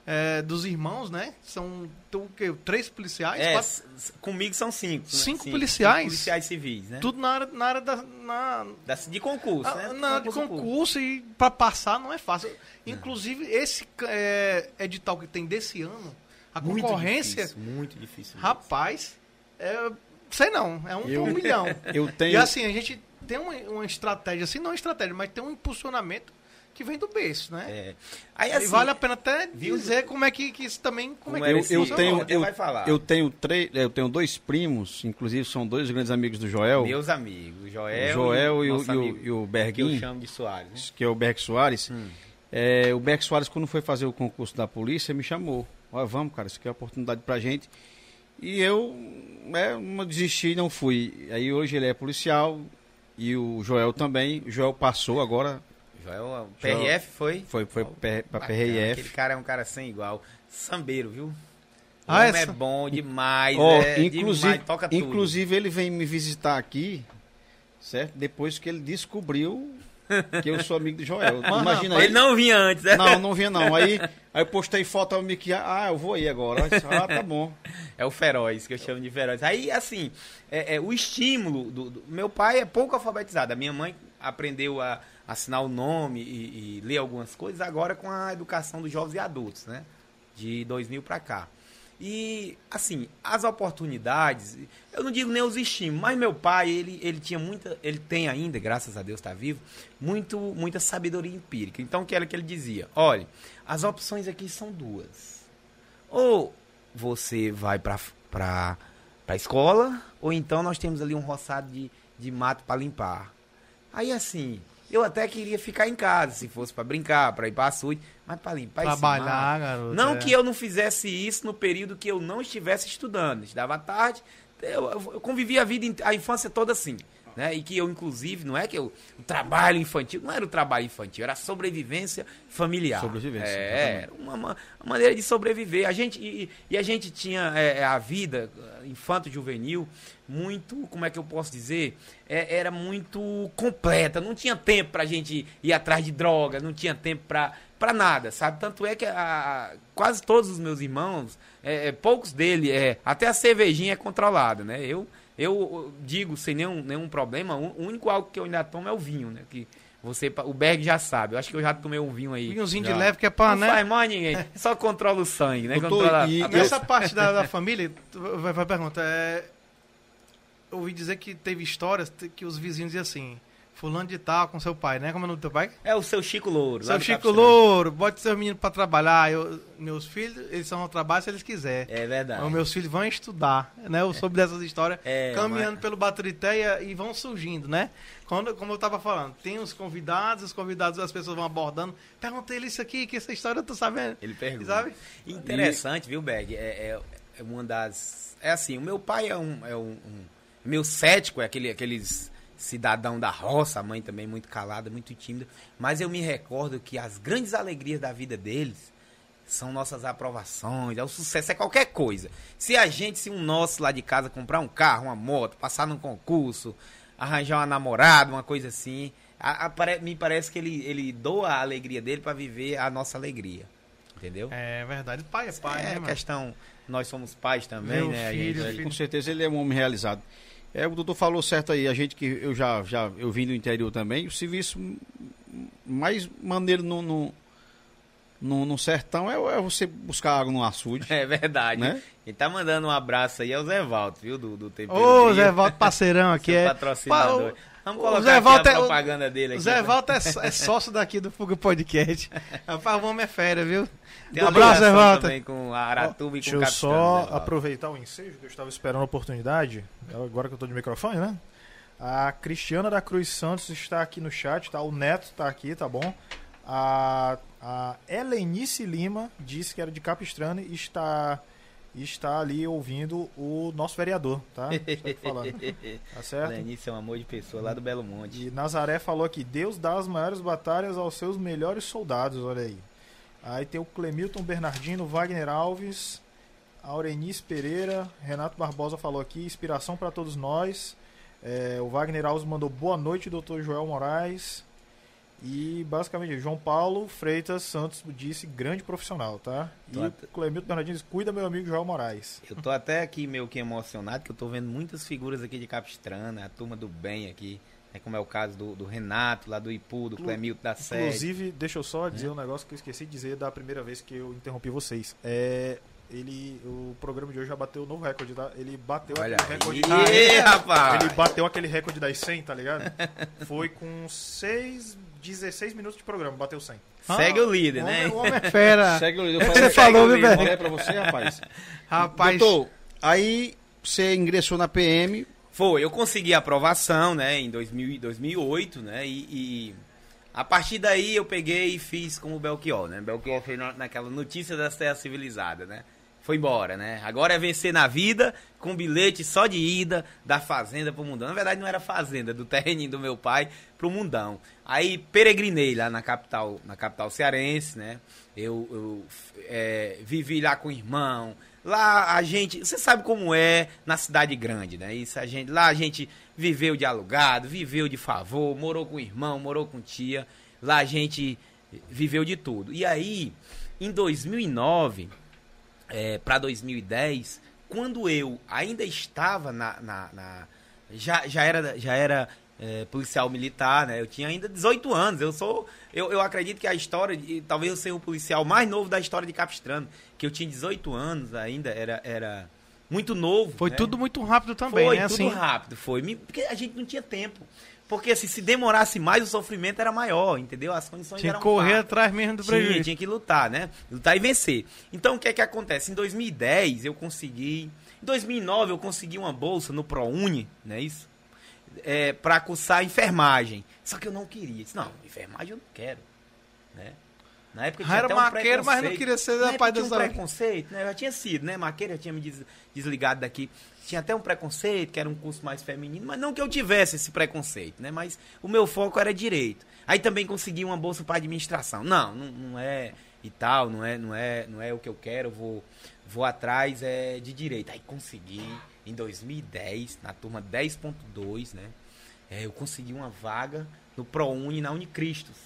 Speaker 1: é, dos irmãos, né? São tem o quê? três policiais,
Speaker 3: É, comigo são cinco. né?
Speaker 1: Cinco policiais?
Speaker 3: policiais civis, né?
Speaker 1: tudo na área, na área da. Na,
Speaker 3: Da- de concurso,
Speaker 1: Ah,
Speaker 3: né?
Speaker 1: na área de
Speaker 3: público.
Speaker 1: concurso e para passar não é fácil. Inclusive, esse é, edital que tem desse ano, a
Speaker 3: Muito
Speaker 1: concorrência,
Speaker 3: difícil, muito difícil.
Speaker 1: rapaz, é, sei não, é um
Speaker 2: Eu-
Speaker 1: por um milhão.
Speaker 2: Eu tenho.
Speaker 1: E assim, a gente tem uma, uma estratégia, assim, não estratégia, mas tem um impulsionamento que vem do berço, né?
Speaker 3: É. Aí
Speaker 1: e
Speaker 3: assim,
Speaker 1: vale a pena até
Speaker 3: viu?
Speaker 1: dizer como é que, que isso também. Como,
Speaker 3: Como
Speaker 1: é que
Speaker 2: eu, eu tenho, eu,
Speaker 3: vai falar.
Speaker 2: eu tenho três, eu tenho dois primos, inclusive são dois grandes amigos do Joel,
Speaker 3: meus amigos, o Joel,
Speaker 2: o Joel e, o,
Speaker 3: nosso
Speaker 2: e o- e o
Speaker 3: que eu
Speaker 2: Berguinho,
Speaker 3: chamo de Soares, né?
Speaker 2: que é o Berg Soares.
Speaker 3: Hum.
Speaker 2: É, o Berg Soares, quando foi fazer o concurso da polícia, me chamou. Olha, vamos, cara, isso aqui é uma oportunidade pra gente. E eu é, não desisti, não fui. Aí hoje ele é policial e o Joel também. O Joel passou agora,
Speaker 3: O PRF foi?
Speaker 2: foi, foi
Speaker 3: Ó,
Speaker 2: pra,
Speaker 3: bacana,
Speaker 2: PRF.
Speaker 3: Aquele cara é um cara sem igual. Sambeiro, viu? O
Speaker 1: Ah,
Speaker 3: homem
Speaker 1: é
Speaker 3: é bom demais,
Speaker 2: Ó,
Speaker 3: é
Speaker 2: inclusive,
Speaker 3: demais, toca tudo.
Speaker 2: inclusive ele vem me visitar aqui, certo? Depois que ele descobriu que eu sou amigo do Joel. Imagina
Speaker 3: Ele não vinha antes, né?
Speaker 2: Não, não vinha não. Aí, aí eu postei foto ao Mickey, ah, eu vou aí agora. Disse, Ah, tá bom.
Speaker 3: É o feroz, que eu chamo de feroz. Aí, assim, é, é, o estímulo do, do- Meu pai é pouco alfabetizado. A minha mãe aprendeu a assinar o nome e, e ler algumas coisas, agora com a educação dos jovens e adultos, né? De 2000 para cá. E, assim, as oportunidades, eu não digo nem os estímulos, mas meu pai, ele, ele tinha muita, ele tem ainda, graças a Deus está vivo, muito, muita sabedoria empírica. Então, o que era que ele dizia? Olha, as opções aqui são duas. Ou você vai para para a escola, ou então nós temos ali um roçado de, de mato para limpar. Aí, assim, eu até queria ficar em casa, se fosse para brincar, para ir para açude, mas para limpar
Speaker 1: Trabalhar, garoto.
Speaker 3: Não
Speaker 1: é.
Speaker 3: que eu não fizesse isso no período que eu não estivesse estudando. Estudava tarde, eu, eu convivi a vida, a infância toda assim. Né? E que eu, inclusive, não é que eu, o trabalho infantil, não era o trabalho infantil, era a sobrevivência familiar.
Speaker 2: Sobrevivência,
Speaker 3: É, era uma, uma maneira de sobreviver. A gente, e, e a gente tinha é, a vida infanto-juvenil muito, como é que eu posso dizer? É, era muito completa. Não tinha tempo pra gente ir atrás de droga, não tinha tempo pra, pra nada, sabe? Tanto é que a, quase todos os meus irmãos, é, é, poucos dele, é, até a cervejinha é controlada, né? Eu, eu digo sem nenhum, nenhum problema, o único algo que eu ainda tomo é o vinho, né? Que você, o Berg já sabe. Eu acho que eu já tomei um vinho aí.
Speaker 1: Vinhozinho
Speaker 3: já.
Speaker 1: de leve que é pra,
Speaker 3: Não
Speaker 1: né?
Speaker 3: faz mais ninguém. Só controla o sangue, né?
Speaker 2: Doutor,
Speaker 3: Controla
Speaker 2: e-
Speaker 3: a-
Speaker 1: Nessa parte da, da família, tu vai, vai perguntar, é, eu ouvi dizer que teve histórias que os vizinhos diziam assim, fulano de tal com seu pai, né? Como é o nome do teu pai?
Speaker 3: É o seu Chico Louro.
Speaker 1: Seu Chico
Speaker 3: Capistrano.
Speaker 1: Louro, bote seu menino pra trabalhar. Eu, meus filhos, eles só vão trabalhar se eles quiserem.
Speaker 3: É verdade.
Speaker 1: Os meus filhos vão estudar, né? Eu soube dessas histórias,
Speaker 3: É,
Speaker 1: caminhando
Speaker 3: mas-
Speaker 1: pelo Baturité e, e vão surgindo, né? Quando, como eu tava falando, tem os convidados, os convidados, as pessoas vão abordando. Perguntei ele isso aqui, que essa história eu tô sabendo.
Speaker 3: Ele pergunta.
Speaker 1: Sabe?
Speaker 3: Interessante, viu, Berg? É, é, é uma das. É assim, o meu pai é um. É um, um- meu cético, é aquele, aqueles cidadão da roça, a mãe também muito calada, muito tímida. Mas eu me recordo que as grandes alegrias da vida deles são nossas aprovações, é o sucesso, é qualquer coisa. Se a gente, se um nosso lá de casa comprar um carro, uma moto, passar num concurso, arranjar uma namorada, uma coisa assim, a- a- pare- me parece que ele, ele doa a alegria dele para viver a nossa alegria. Entendeu?
Speaker 1: É verdade, pai é pai,
Speaker 3: é
Speaker 1: né, mano?
Speaker 3: questão. Nós somos pais também,
Speaker 1: Meu
Speaker 3: né? A
Speaker 1: filho,
Speaker 3: gente-
Speaker 1: filho.
Speaker 2: Com certeza ele é um homem realizado. É, o doutor falou certo aí, a gente que eu já, já eu vim do interior também, o serviço mais maneiro no, no, no, no sertão é, é você buscar água no açude.
Speaker 3: É verdade.
Speaker 2: Né?
Speaker 3: Quem tá mandando um abraço aí é o Zé Valdo, viu? Do, do Tempero
Speaker 1: Ô, Zé Valdo, parceirão aqui, é.
Speaker 3: patrocinador.
Speaker 1: Pa-
Speaker 3: Vamos
Speaker 1: o
Speaker 3: colocar
Speaker 1: Zé
Speaker 3: aqui
Speaker 1: Valdo
Speaker 3: a
Speaker 1: é-
Speaker 3: propaganda dele
Speaker 1: O
Speaker 3: aqui.
Speaker 1: Zé Valdo é, é sócio daqui do Fuga Podcast. Rapaz, o homem é fera, viu?
Speaker 3: Tem uma
Speaker 1: abraço, Zé Valdo.
Speaker 3: também com a Aratuba e com
Speaker 4: Deixa
Speaker 3: o
Speaker 4: eu só
Speaker 3: Zé
Speaker 4: aproveitar o ensejo, que eu estava esperando a oportunidade. Agora que eu estou de microfone, né? A Cristiana da Cruz Santos está aqui no chat, tá? O Neto está aqui, tá bom? A, a Helenice Lima disse que era de Capistrano e está, está ali ouvindo o nosso vereador, tá? Estou aqui falando. Tá certo?
Speaker 3: Lenice é um amor de pessoa lá do Belo Monte.
Speaker 4: E Nazaré falou aqui: Deus dá as maiores batalhas aos seus melhores soldados, olha aí. Aí tem o Clemilton Bernardino, Wagner Alves, Aurenice Pereira, Renato Barbosa falou aqui: inspiração para todos nós. É, o Wagner Alves mandou boa noite, doutor Joel Moraes. E basicamente, João Paulo Freitas Santos disse grande profissional, tá? E
Speaker 3: Tô
Speaker 4: o
Speaker 3: até-
Speaker 4: Clemilton Bernardino disse: cuida, meu amigo Joel Moraes.
Speaker 3: Eu tô até aqui meio que emocionado, que eu tô vendo muitas figuras aqui de Capistrana, a turma do bem aqui, né, como é o caso do, do Renato, lá do Ipu, do Clemilton da Sede.
Speaker 4: Inclusive, deixa eu só dizer um negócio que eu esqueci de dizer da primeira vez que eu interrompi vocês. É, ele, o programa de hoje já bateu o novo recorde, tá? Ele bateu
Speaker 3: Olha
Speaker 4: aquele recorde
Speaker 3: aí,
Speaker 4: da-
Speaker 3: rapaz!
Speaker 4: Ele bateu aquele recorde das 100, tá ligado? Foi com 6, 16 minutos de programa, bateu 100.
Speaker 3: Segue o líder,
Speaker 1: O
Speaker 3: né?
Speaker 1: homem, o homem é fera.
Speaker 2: Segue o eu
Speaker 1: É o que
Speaker 2: falei-
Speaker 1: você falou, viu,
Speaker 2: eu
Speaker 1: velho?
Speaker 2: falei pra você, rapaz.
Speaker 1: Rapaz,
Speaker 2: Doutor, aí você ingressou na PM,
Speaker 3: Foi, eu consegui a aprovação, né, em 2000, 2008, né, e, e a partir daí eu peguei e fiz como o Belchior, né, Belchior fez na- naquela notícia das terras civilizadas, né, foi embora, né, agora é vencer na vida com bilhete só de ida da fazenda pro mundão, na verdade não era fazenda, do terreninho do meu pai pro mundão, aí peregrinei lá na capital, na capital cearense, né, eu, eu é, vivi lá com o irmão, Lá a gente, você sabe como é na cidade grande, né? Isso a gente, lá a gente viveu de alugado, viveu de favor, morou com irmão, morou com tia. Lá a gente viveu de tudo. E aí, em 2009 é, para 2010, quando eu ainda estava na, na- na- já, já era já era é, policial militar, né? Eu tinha ainda 18 anos. Eu sou. Eu, eu acredito que a história. De, talvez eu seja o policial mais novo da história de Capistrano. Que eu tinha 18 anos ainda, era. era muito novo.
Speaker 1: Foi
Speaker 3: né?
Speaker 1: tudo muito rápido também,
Speaker 3: foi
Speaker 1: né?
Speaker 3: tudo
Speaker 1: Assim,
Speaker 3: rápido, foi. Porque a gente não tinha tempo. Porque assim, se demorasse mais, o sofrimento era maior, entendeu? As condições
Speaker 1: tinha
Speaker 3: eram
Speaker 1: que correr atrás mesmo do
Speaker 3: Tinha,
Speaker 1: prejuízo.
Speaker 3: tinha que lutar, né? Lutar e vencer. Então, o que é que acontece? Em 2010, eu consegui... Em 2009, eu consegui uma bolsa no ProUni, não é isso? É, para cursar enfermagem. Só que eu não queria. Disse, não, enfermagem eu não quero, né? Na época
Speaker 1: Ah, era
Speaker 3: até um
Speaker 1: maqueiro, mas não queria ser da parte
Speaker 3: tinha um preconceito, né? Eu já tinha sido, né? Maqueiro já tinha me des- desligado daqui. Tinha até um preconceito, que era um curso mais feminino, mas não que eu tivesse esse preconceito, né? Mas o meu foco era direito. Aí também consegui uma bolsa para administração. Não, não, não é e tal, não é, não é, não é o que eu quero, vou vou atrás é de direito. Aí consegui em 2010, na turma 10.2, né? É, eu consegui uma vaga no ProUni na Unicristos.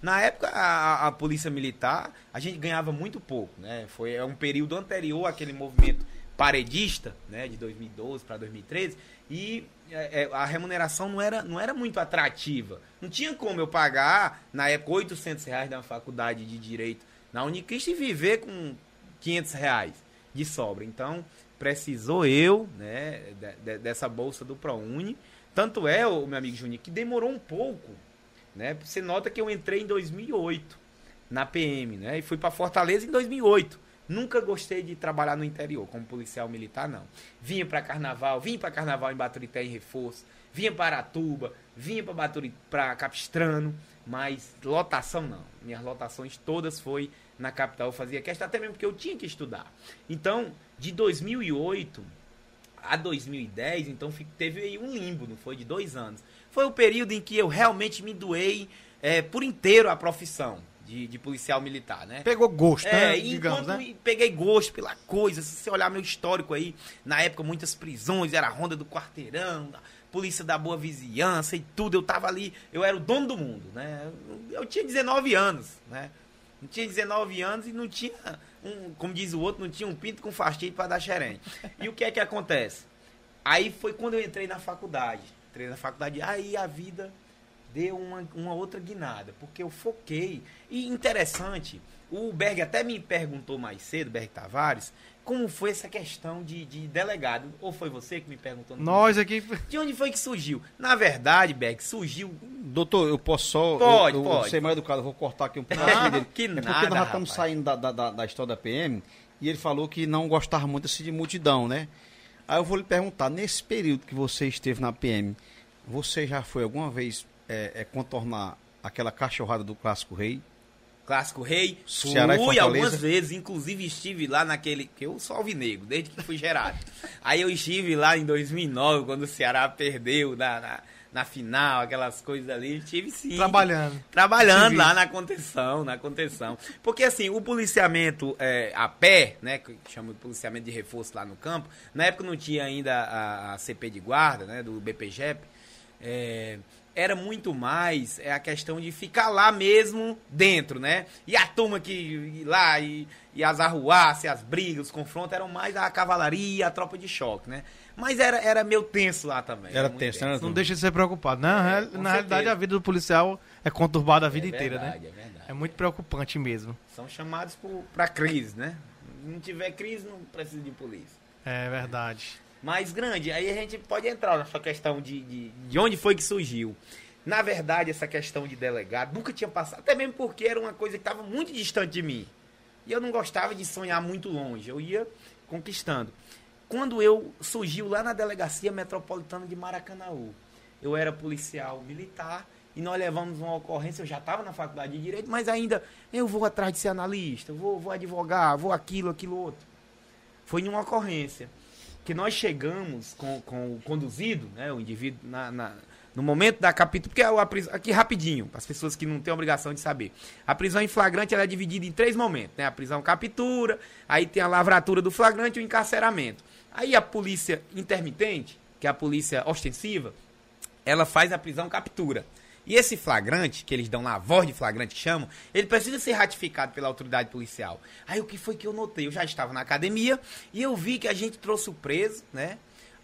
Speaker 3: Na época, a, a polícia militar, a gente ganhava muito pouco, né? Foi é um período anterior àquele movimento paredista, né? De 2012 para 2013. E é, é, a remuneração não era, não era muito atrativa. Não tinha como eu pagar, na época, 800 reais na faculdade de Direito na Unicristo e viver com 500 reais de sobra. Então, precisou eu, né, de- de- dessa bolsa do ProUni. Tanto é, o meu amigo Juninho, que demorou um pouco, né? Você nota que eu entrei em 2008 na PM, né? E fui para Fortaleza em 2008. Nunca gostei de trabalhar no interior como policial militar, não. Vinha para Carnaval, vim para Carnaval em Baturité em reforço, vinha para Aratuba, vinha para Baturi, para Capistrano, mas lotação não. Minhas lotações todas foi na capital. Eu fazia questão até mesmo porque eu tinha que estudar. Então, de 2008 a 2010, então teve aí um limbo, não foi? De dois anos. Foi o período em que eu realmente me doei eh, por inteiro à profissão de, de policial militar, né?
Speaker 1: Pegou gosto,
Speaker 3: É,
Speaker 1: né? Digamos, né?
Speaker 3: peguei gosto pela coisa, se você olhar meu histórico aí, na época muitas prisões, era a ronda do quarteirão, polícia da boa vizinhança e tudo, eu tava ali, eu era o dono do mundo, né? Eu tinha 19 anos, né? Não tinha 19 anos e não tinha, um, como diz o outro, não tinha um pinto com fastidio para dar xerém. E o que é que acontece? Aí foi quando eu entrei na faculdade. Entrei na faculdade, aí a vida deu uma, uma outra guinada, porque eu foquei. E interessante, o Berg até me perguntou mais cedo, Berg Tavares, como foi essa questão de, de delegado. Ou foi você que me perguntou? no
Speaker 1: Nós aqui.
Speaker 3: De onde foi que surgiu? Na verdade, Berg, surgiu.
Speaker 2: Doutor, eu posso só.
Speaker 3: Pode,
Speaker 2: eu, eu
Speaker 3: pode.
Speaker 2: ser mais educado, eu vou cortar aqui um pouco
Speaker 3: Ah,
Speaker 2: dele.
Speaker 3: que
Speaker 2: é porque
Speaker 3: nada,
Speaker 2: nós já estamos
Speaker 3: rapaz.
Speaker 2: saindo da, da, da, da história da PM e ele falou que não gostava muito assim, de multidão, né? Aí eu vou lhe perguntar, nesse período que você esteve na PM, você já foi alguma vez é, é, contornar aquela cachorrada do Clássico Rei?
Speaker 3: Clássico Rei.
Speaker 2: Ceará e
Speaker 3: fui algumas vezes, inclusive estive lá naquele. que eu sou alvinegro, desde que fui gerado. Aí eu estive lá em 2009, quando o Ceará perdeu na, na, na final, aquelas coisas ali. Estive sim.
Speaker 1: Trabalhando.
Speaker 3: Trabalhando
Speaker 1: Civil.
Speaker 3: lá na contenção, na contenção. Porque assim, o policiamento é, a pé, né, que chama de policiamento de reforço lá no campo, na época não tinha ainda a, a CP de guarda, né, do BPGEP, é, era muito mais é, a questão de ficar lá mesmo dentro, né? E a turma que ia lá e, e as arruaças, as brigas, os confrontos eram mais a cavalaria, a tropa de choque, né? Mas era, era meio tenso lá também.
Speaker 2: Era
Speaker 3: muito
Speaker 2: tenso, né?
Speaker 1: Não deixa de ser preocupado. Na,
Speaker 3: É,
Speaker 1: real-
Speaker 3: com
Speaker 1: na realidade,
Speaker 3: certeza.
Speaker 1: a vida do policial é conturbada a vida
Speaker 3: É
Speaker 1: inteira, né?
Speaker 3: verdade, É verdade.
Speaker 1: É muito preocupante mesmo.
Speaker 3: São chamados para crise, né? Não tiver crise, não precisa de polícia.
Speaker 1: É verdade.
Speaker 3: Mais grande. Aí a gente pode entrar nessa questão de, de, de onde foi que surgiu. Na verdade, essa questão de delegado nunca tinha passado, até mesmo porque era uma coisa que estava muito distante de mim. E eu não gostava de sonhar muito longe, eu ia conquistando. Quando eu surgiu lá na delegacia metropolitana de Maracanaú, eu era policial militar e nós levamos uma ocorrência, eu já estava na faculdade de Direito, mas ainda eu vou atrás de ser analista, vou, vou advogar, vou aquilo, aquilo outro. Foi em uma ocorrência que nós chegamos com, com o conduzido, né, o indivíduo, na, na- no momento da captura, porque a, prisão, aqui rapidinho, para as pessoas que não têm obrigação de saber. A prisão em flagrante ela é dividida em três momentos, né? A prisão captura, aí tem a lavratura do flagrante e o encarceramento. Aí a polícia intermitente, que é a polícia ostensiva, ela faz a prisão captura. E esse flagrante, que eles dão lá, a voz de flagrante chamam, ele precisa ser ratificado pela autoridade policial. Aí o que foi que eu notei? Eu já estava na academia e eu vi que a gente trouxe o preso, né?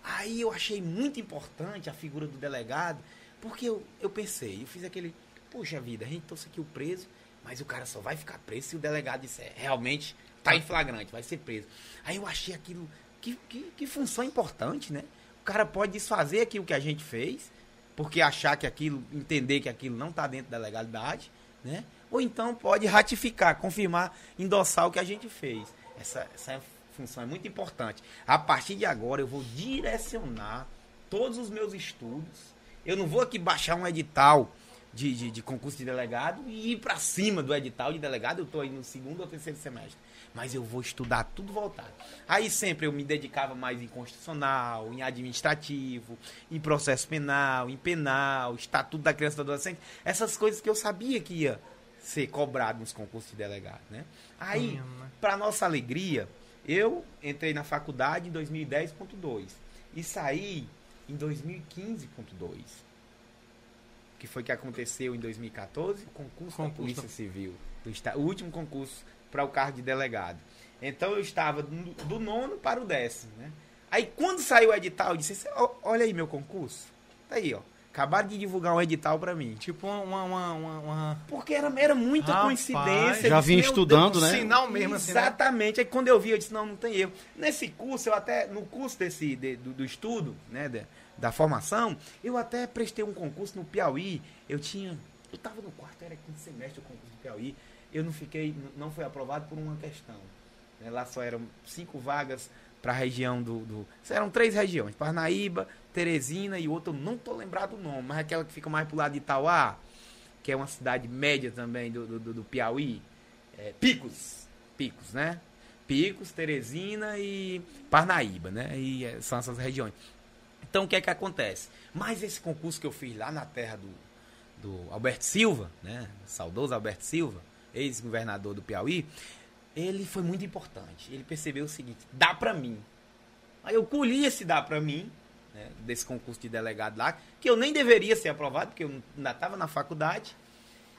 Speaker 3: Aí eu achei muito importante a figura do delegado, Porque eu, eu pensei, eu fiz aquele, poxa vida, a gente trouxe aqui o preso, mas o cara só vai ficar preso se o delegado disser, realmente tá em flagrante, vai ser preso. Aí eu achei aquilo, que, que, que função importante, né? O cara pode desfazer aquilo que a gente fez, porque achar que aquilo, entender que aquilo não está dentro da legalidade, né? Ou então pode ratificar, confirmar, endossar o que a gente fez. Essa, essa função é muito importante. A partir de agora eu vou direcionar todos os meus estudos. Eu não vou aqui baixar um edital de, de, de concurso de delegado e ir para cima do edital de delegado. Eu estou aí no segundo ou terceiro semestre. Mas eu vou estudar tudo voltado. Aí sempre eu me dedicava mais em constitucional, em administrativo, em processo penal, em penal, estatuto da criança e do adolescente. Essas coisas que eu sabia que ia ser cobrado nos concursos de delegado, né? Aí,
Speaker 1: né?
Speaker 3: para nossa alegria, eu entrei na faculdade em 2010.2 e saí em 2015.2. Que foi que aconteceu em 2014, o concurso, da
Speaker 1: Concurso
Speaker 3: Polícia
Speaker 1: da-
Speaker 3: Civil, do o último concurso para o cargo de delegado. Então eu estava do, nono para o décimo, né? Aí quando saiu o edital, eu disse, "Ó, olha aí meu concurso. Tá aí, ó. Acabaram de divulgar um edital para mim.
Speaker 1: Tipo uma. uma, uma, uma-
Speaker 3: Porque era, era muita
Speaker 1: Rapaz,
Speaker 3: coincidência. eu
Speaker 2: já vinha
Speaker 3: "Meu
Speaker 2: estudando,
Speaker 3: Deus,
Speaker 2: né?
Speaker 1: Sinal mesmo, assim, né?
Speaker 3: Exatamente. Aí quando eu vi, eu disse, não, não tem erro. Nesse curso, eu até, no curso desse, de- do, do estudo, né, da, da formação, eu até prestei um concurso no Piauí. Eu tinha, eu tava no quarto, era quinto semestre o concurso do Piauí. Eu não fiquei, não foi aprovado por uma questão. né? Lá só eram cinco vagas para a região do, do. Eram três regiões: Parnaíba, Teresina e outra, eu não tô lembrado o nome, mas aquela que fica mais pro lado de Itauá, que é uma cidade média também do, do, do- Piauí. É, Picos. Picos, né? Picos, Teresina e Parnaíba, né? E é, são essas regiões. Então o que é que acontece? Mas esse concurso que eu fiz lá na terra do, do Alberto Silva, né? Saudoso Alberto Silva, ex-governador do Piauí, ele foi muito importante. Ele percebeu o seguinte: dá pra mim. Aí eu colhi esse dá pra mim, né, desse concurso de delegado lá, que eu nem deveria ser aprovado, porque eu ainda estava na faculdade,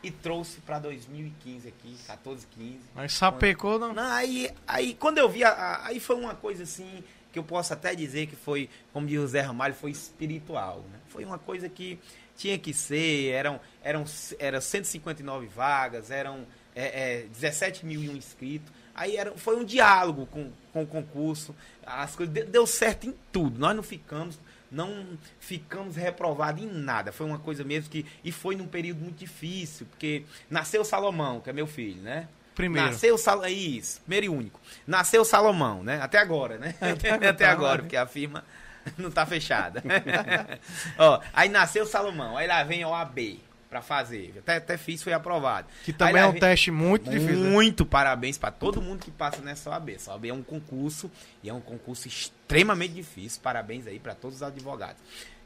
Speaker 3: e trouxe para 2015 aqui, 14, 15.
Speaker 1: Mas sapecou, não.
Speaker 3: Não, aí, aí quando eu vi, a- aí foi uma coisa assim, que eu posso até dizer que foi, como diz o Zé Ramalho, foi espiritual. Né? Foi uma coisa que tinha que ser, eram, eram, eram 159 vagas, eram é, é, 17 mil e um inscritos. Aí era, foi um diálogo com, com o concurso, as coisas deu, deu certo em tudo. Nós não ficamos, não ficamos reprovados em nada. Foi uma coisa mesmo que. E foi num período muito difícil, porque nasceu Salomão, que é meu filho, né?
Speaker 1: Primeiro.
Speaker 3: Nasceu Sal... Isso, primeiro e único. Nasceu Salomão, né? Até agora, né? Até, agora, porque a firma não tá fechada. Ó, aí nasceu Salomão, aí lá vem a OAB pra fazer. Até, até fiz, foi aprovado.
Speaker 1: Que
Speaker 3: Aí
Speaker 1: também
Speaker 3: lá
Speaker 1: é um
Speaker 3: vem-
Speaker 1: teste muito difícil. né?
Speaker 3: muito parabéns para todo mundo que passa nessa OAB. Essa OAB é um concurso e é um concurso extremamente difícil. Parabéns aí para todos os advogados.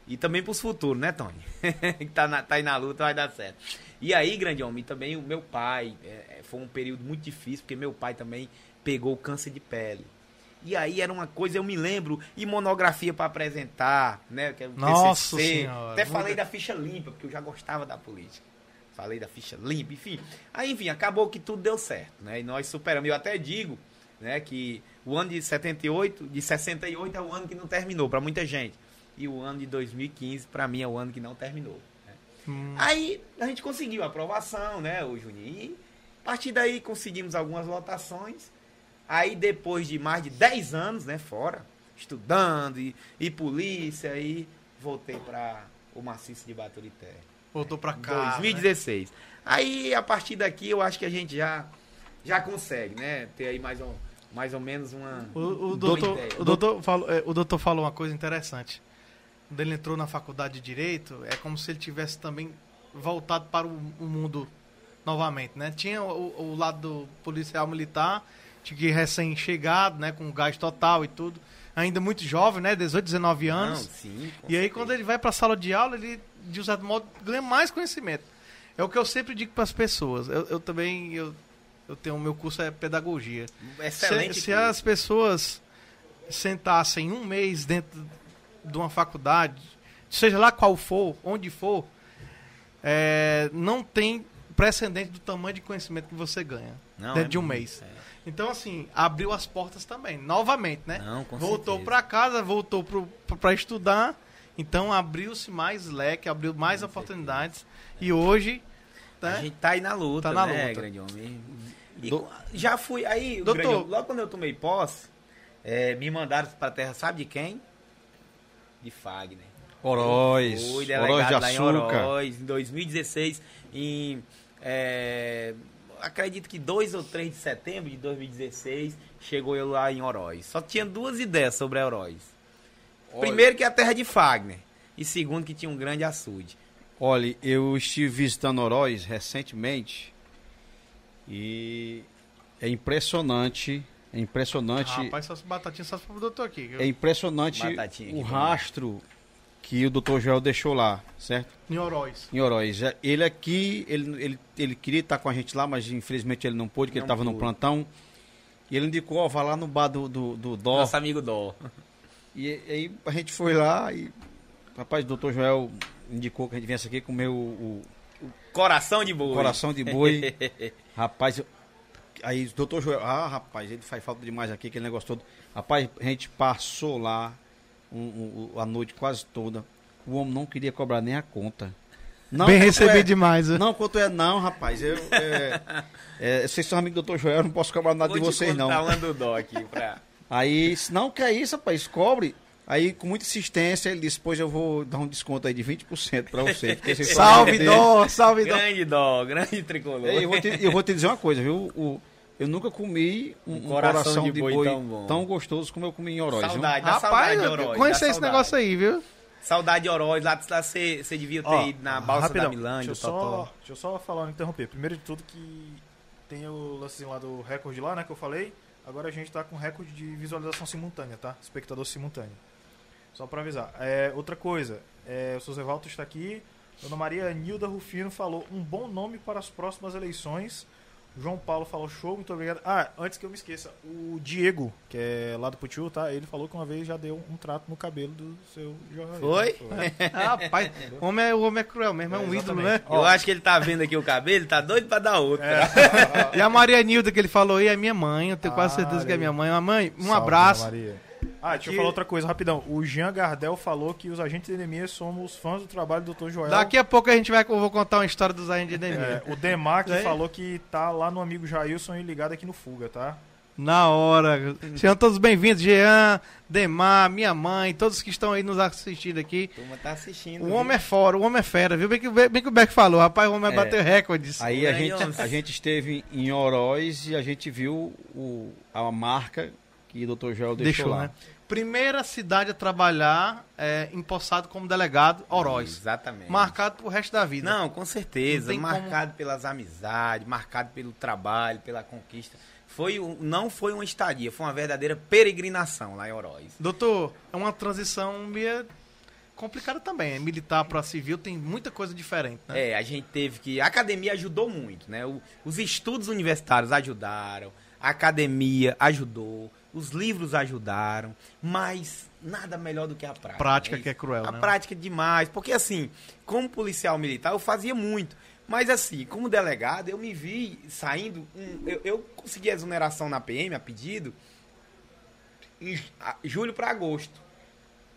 Speaker 3: E também para os futuros, né, Tony? que tá, na- tá aí na luta, vai dar certo. E aí, grande homem, também o meu pai, é, é, foi um período muito difícil, porque meu pai também pegou câncer de pele. E aí era uma coisa, eu me lembro, e monografia para apresentar, né? Que é
Speaker 1: Nossa
Speaker 3: TCC.
Speaker 1: Senhora,
Speaker 3: Até falei da ficha limpa, porque eu já gostava da política. Falei da ficha limpa, enfim. Aí, enfim, acabou que tudo deu certo, né? E nós superamos. Eu até digo, né, que o ano de 78, de 68 é o ano que não terminou para muita gente. E o ano de 2015, para mim, é o ano que não terminou. né?
Speaker 1: Hum.
Speaker 3: Aí a gente conseguiu a aprovação, né, o Juninho? E a partir daí conseguimos algumas votações. Aí depois de mais de 10 anos, né, fora, estudando e, e polícia, aí voltei para o maciço de Baturité.
Speaker 1: Voltou pra cá. né?
Speaker 3: 2016. Aí a partir daqui eu acho que a gente já já consegue, né, ter aí mais ou, mais ou menos uma
Speaker 1: O, o doutor,
Speaker 3: ideia.
Speaker 1: o, doutor falou, é, o doutor falou uma coisa interessante. Quando ele entrou na faculdade de Direito, é como se ele tivesse também voltado para o, o mundo novamente, né? Tinha o, o lado do policial militar, que recém-chegado, né? Com gás total e tudo. Ainda muito jovem, né? 18, 19 anos.
Speaker 3: Não, sim,
Speaker 1: E aí, quando ele vai para a sala de aula, ele, de um certo modo, ganha mais conhecimento. É o que eu sempre digo para as pessoas. Eu, eu também, eu, eu tenho, o meu curso é pedagogia.
Speaker 3: excelente
Speaker 1: Se, se as pessoas sentassem um mês dentro de uma faculdade, seja lá qual for, onde for, é, não tem precedente do tamanho de conhecimento que você ganha
Speaker 3: Não,
Speaker 1: dentro
Speaker 3: é
Speaker 1: de um
Speaker 3: muito,
Speaker 1: mês.
Speaker 3: é.
Speaker 1: Então, assim, abriu as portas também, novamente, né?
Speaker 3: Não, com
Speaker 1: voltou
Speaker 3: certeza.
Speaker 1: para casa, voltou para estudar Então abriu-se mais leque, abriu mais oportunidades. E hoje.
Speaker 3: A
Speaker 1: Né?
Speaker 3: gente tá aí na luta,
Speaker 1: Tá na
Speaker 3: né,
Speaker 1: luta.
Speaker 3: grande homem? E
Speaker 2: Do-
Speaker 3: com- já fui. Aí,
Speaker 1: Doutor.
Speaker 3: homem, logo quando eu tomei posse, é, me mandaram pra terra, sabe de quem? De Fagner.
Speaker 2: Oroz,
Speaker 3: Fui
Speaker 2: Oroz de
Speaker 3: delegado lá em
Speaker 2: açúcar.
Speaker 3: Oroz, em 2016, em. é, acredito que 2 ou 3 de setembro de 2016, chegou eu lá em Oroz. Só tinha duas ideias sobre a Oroz. Primeiro que é a terra de Fagner. E segundo que tinha um grande açude.
Speaker 2: Olha, eu estive visitando Oroz recentemente e é impressionante, é impressionante,
Speaker 1: Rapaz, só batatinha só pro doutor aqui.
Speaker 2: é impressionante
Speaker 3: Batatinha
Speaker 2: o rastro que o Dr. Joel deixou lá, certo?
Speaker 1: Em Oroz.
Speaker 2: Em Oroz. Ele aqui, ele, ele, ele queria estar com a gente lá, mas infelizmente ele não pôde, porque ele
Speaker 3: Não
Speaker 2: estava no plantão. E ele indicou, ó, vai lá no bar do, do, do Dó.
Speaker 3: Nosso amigo Dó.
Speaker 2: E aí a gente foi lá e, rapaz, o Dr. Joel indicou que a gente viesse aqui comer o, o
Speaker 3: Coração de boi.
Speaker 2: coração de boi. rapaz, eu- aí o doutor Joel, ah, rapaz, ele faz falta demais aqui, aquele negócio todo. Rapaz, a gente passou lá um- um- a noite quase toda. O homem não queria cobrar nem a conta. Não,
Speaker 1: Bem recebido
Speaker 2: é,
Speaker 1: demais. viu?
Speaker 2: Não, quanto é não, rapaz. Eu, é, é, vocês são amigos do doutor Joel, eu não posso cobrar nada
Speaker 3: Vou
Speaker 2: de vocês, não.
Speaker 3: contar uma do Dó aqui pra...
Speaker 2: Aí, não, que é isso, rapaz, cobre. Aí, com muita insistência, ele disse, pois eu vou dar um desconto aí de 20% pra você.
Speaker 1: Salve,
Speaker 2: amigos dele."
Speaker 1: Dó, salve, Dó.
Speaker 3: Grande Dó, grande tricolor.
Speaker 2: Eu vou, te, eu vou te dizer uma coisa, viu? O, eu nunca comi um, um coração, de, boi, tão, gostoso como eu comi em Oroz.
Speaker 3: Saudade, dá
Speaker 1: Rapaz,
Speaker 3: saudade de
Speaker 1: eu
Speaker 3: Oroz.
Speaker 1: conheci
Speaker 3: dá
Speaker 1: esse negócio aí, viu?
Speaker 3: Saudade de Oroz, lá, você, devia ter
Speaker 4: Ó,
Speaker 3: ido na balsa
Speaker 4: rapidão,
Speaker 3: da Milândia,
Speaker 4: deixa eu, só, deixa eu só falar, interromper. Primeiro de tudo que tem o lancezinho lá do recorde lá, né, que eu falei. Agora a gente tá com recorde de visualização simultânea, tá? Espectador simultâneo. Só pra avisar. É, outra coisa, é, o seu Walter está aqui. Dona Maria Nilda Rufino falou um bom nome para as próximas eleições. João Paulo falou show, muito obrigado. Ah, antes que eu me esqueça, o Diego, que é lá do Putiu, tá? Ele falou que uma vez já deu um trato no cabelo do seu jornalista.
Speaker 3: Foi?
Speaker 1: Rapaz, o homem é, o homem é cruel mesmo, é,
Speaker 4: É,
Speaker 1: um ídolo,
Speaker 4: exatamente.
Speaker 1: né?
Speaker 3: Eu acho que ele tá vendo aqui o cabelo, ele tá doido pra dar outro.
Speaker 1: E a Maria Nilda que ele falou aí é minha mãe, eu tenho quase
Speaker 4: Ah,
Speaker 1: certeza que é minha mãe. Uma mãe, um
Speaker 4: Salve,
Speaker 1: abraço.
Speaker 4: Maria. Ah, deixa
Speaker 1: Que-
Speaker 4: eu falar outra coisa, rapidão. O Jean Gardel falou que os agentes de anemia somos fãs do trabalho do Dr. Joel.
Speaker 1: Daqui a pouco a gente vai, eu vou contar uma história dos agentes de
Speaker 4: É,
Speaker 1: anemia.
Speaker 4: o
Speaker 1: É.
Speaker 4: falou que tá lá no amigo Jailson e ligado aqui no Fuga, tá?
Speaker 1: Na hora. Sejam todos bem-vindos, Jean, Demar, minha mãe, todos que estão aí nos assistindo aqui.
Speaker 3: Turma tá assistindo.
Speaker 1: O homem é fora, o homem é fera, viu? Bem que, bem que o Beck falou, rapaz, o homem
Speaker 2: É.
Speaker 1: vai bater recordes.
Speaker 2: Aí a
Speaker 3: Ganhou.
Speaker 2: gente, a gente esteve em Oroz e a gente viu o, a marca que o Dr. Joel deixou,
Speaker 1: Deixou,
Speaker 2: lá.
Speaker 1: né? Primeira cidade a trabalhar é, empossado como delegado, Oroz.
Speaker 3: Exatamente.
Speaker 1: Marcado pro resto da vida.
Speaker 3: Não, com certeza.
Speaker 1: Não
Speaker 3: marcado pelas amizades, marcado pelo trabalho, pela conquista. Foi, não foi uma estadia, foi uma verdadeira peregrinação lá em Oroz.
Speaker 1: Doutor, é uma transição meio complicada também. É militar para civil tem muita coisa diferente, né?
Speaker 3: É, a gente teve que. A academia ajudou muito, né? O- os estudos universitários ajudaram, a academia ajudou, os livros ajudaram, mas nada melhor do que a prática.
Speaker 1: Prática
Speaker 3: né?
Speaker 1: que é cruel,
Speaker 3: A
Speaker 1: né?
Speaker 3: prática é demais, porque assim, como policial militar, eu fazia muito. Mas assim, como delegado, eu me vi saindo. eu, eu consegui exoneração na PM a pedido em a- julho para agosto.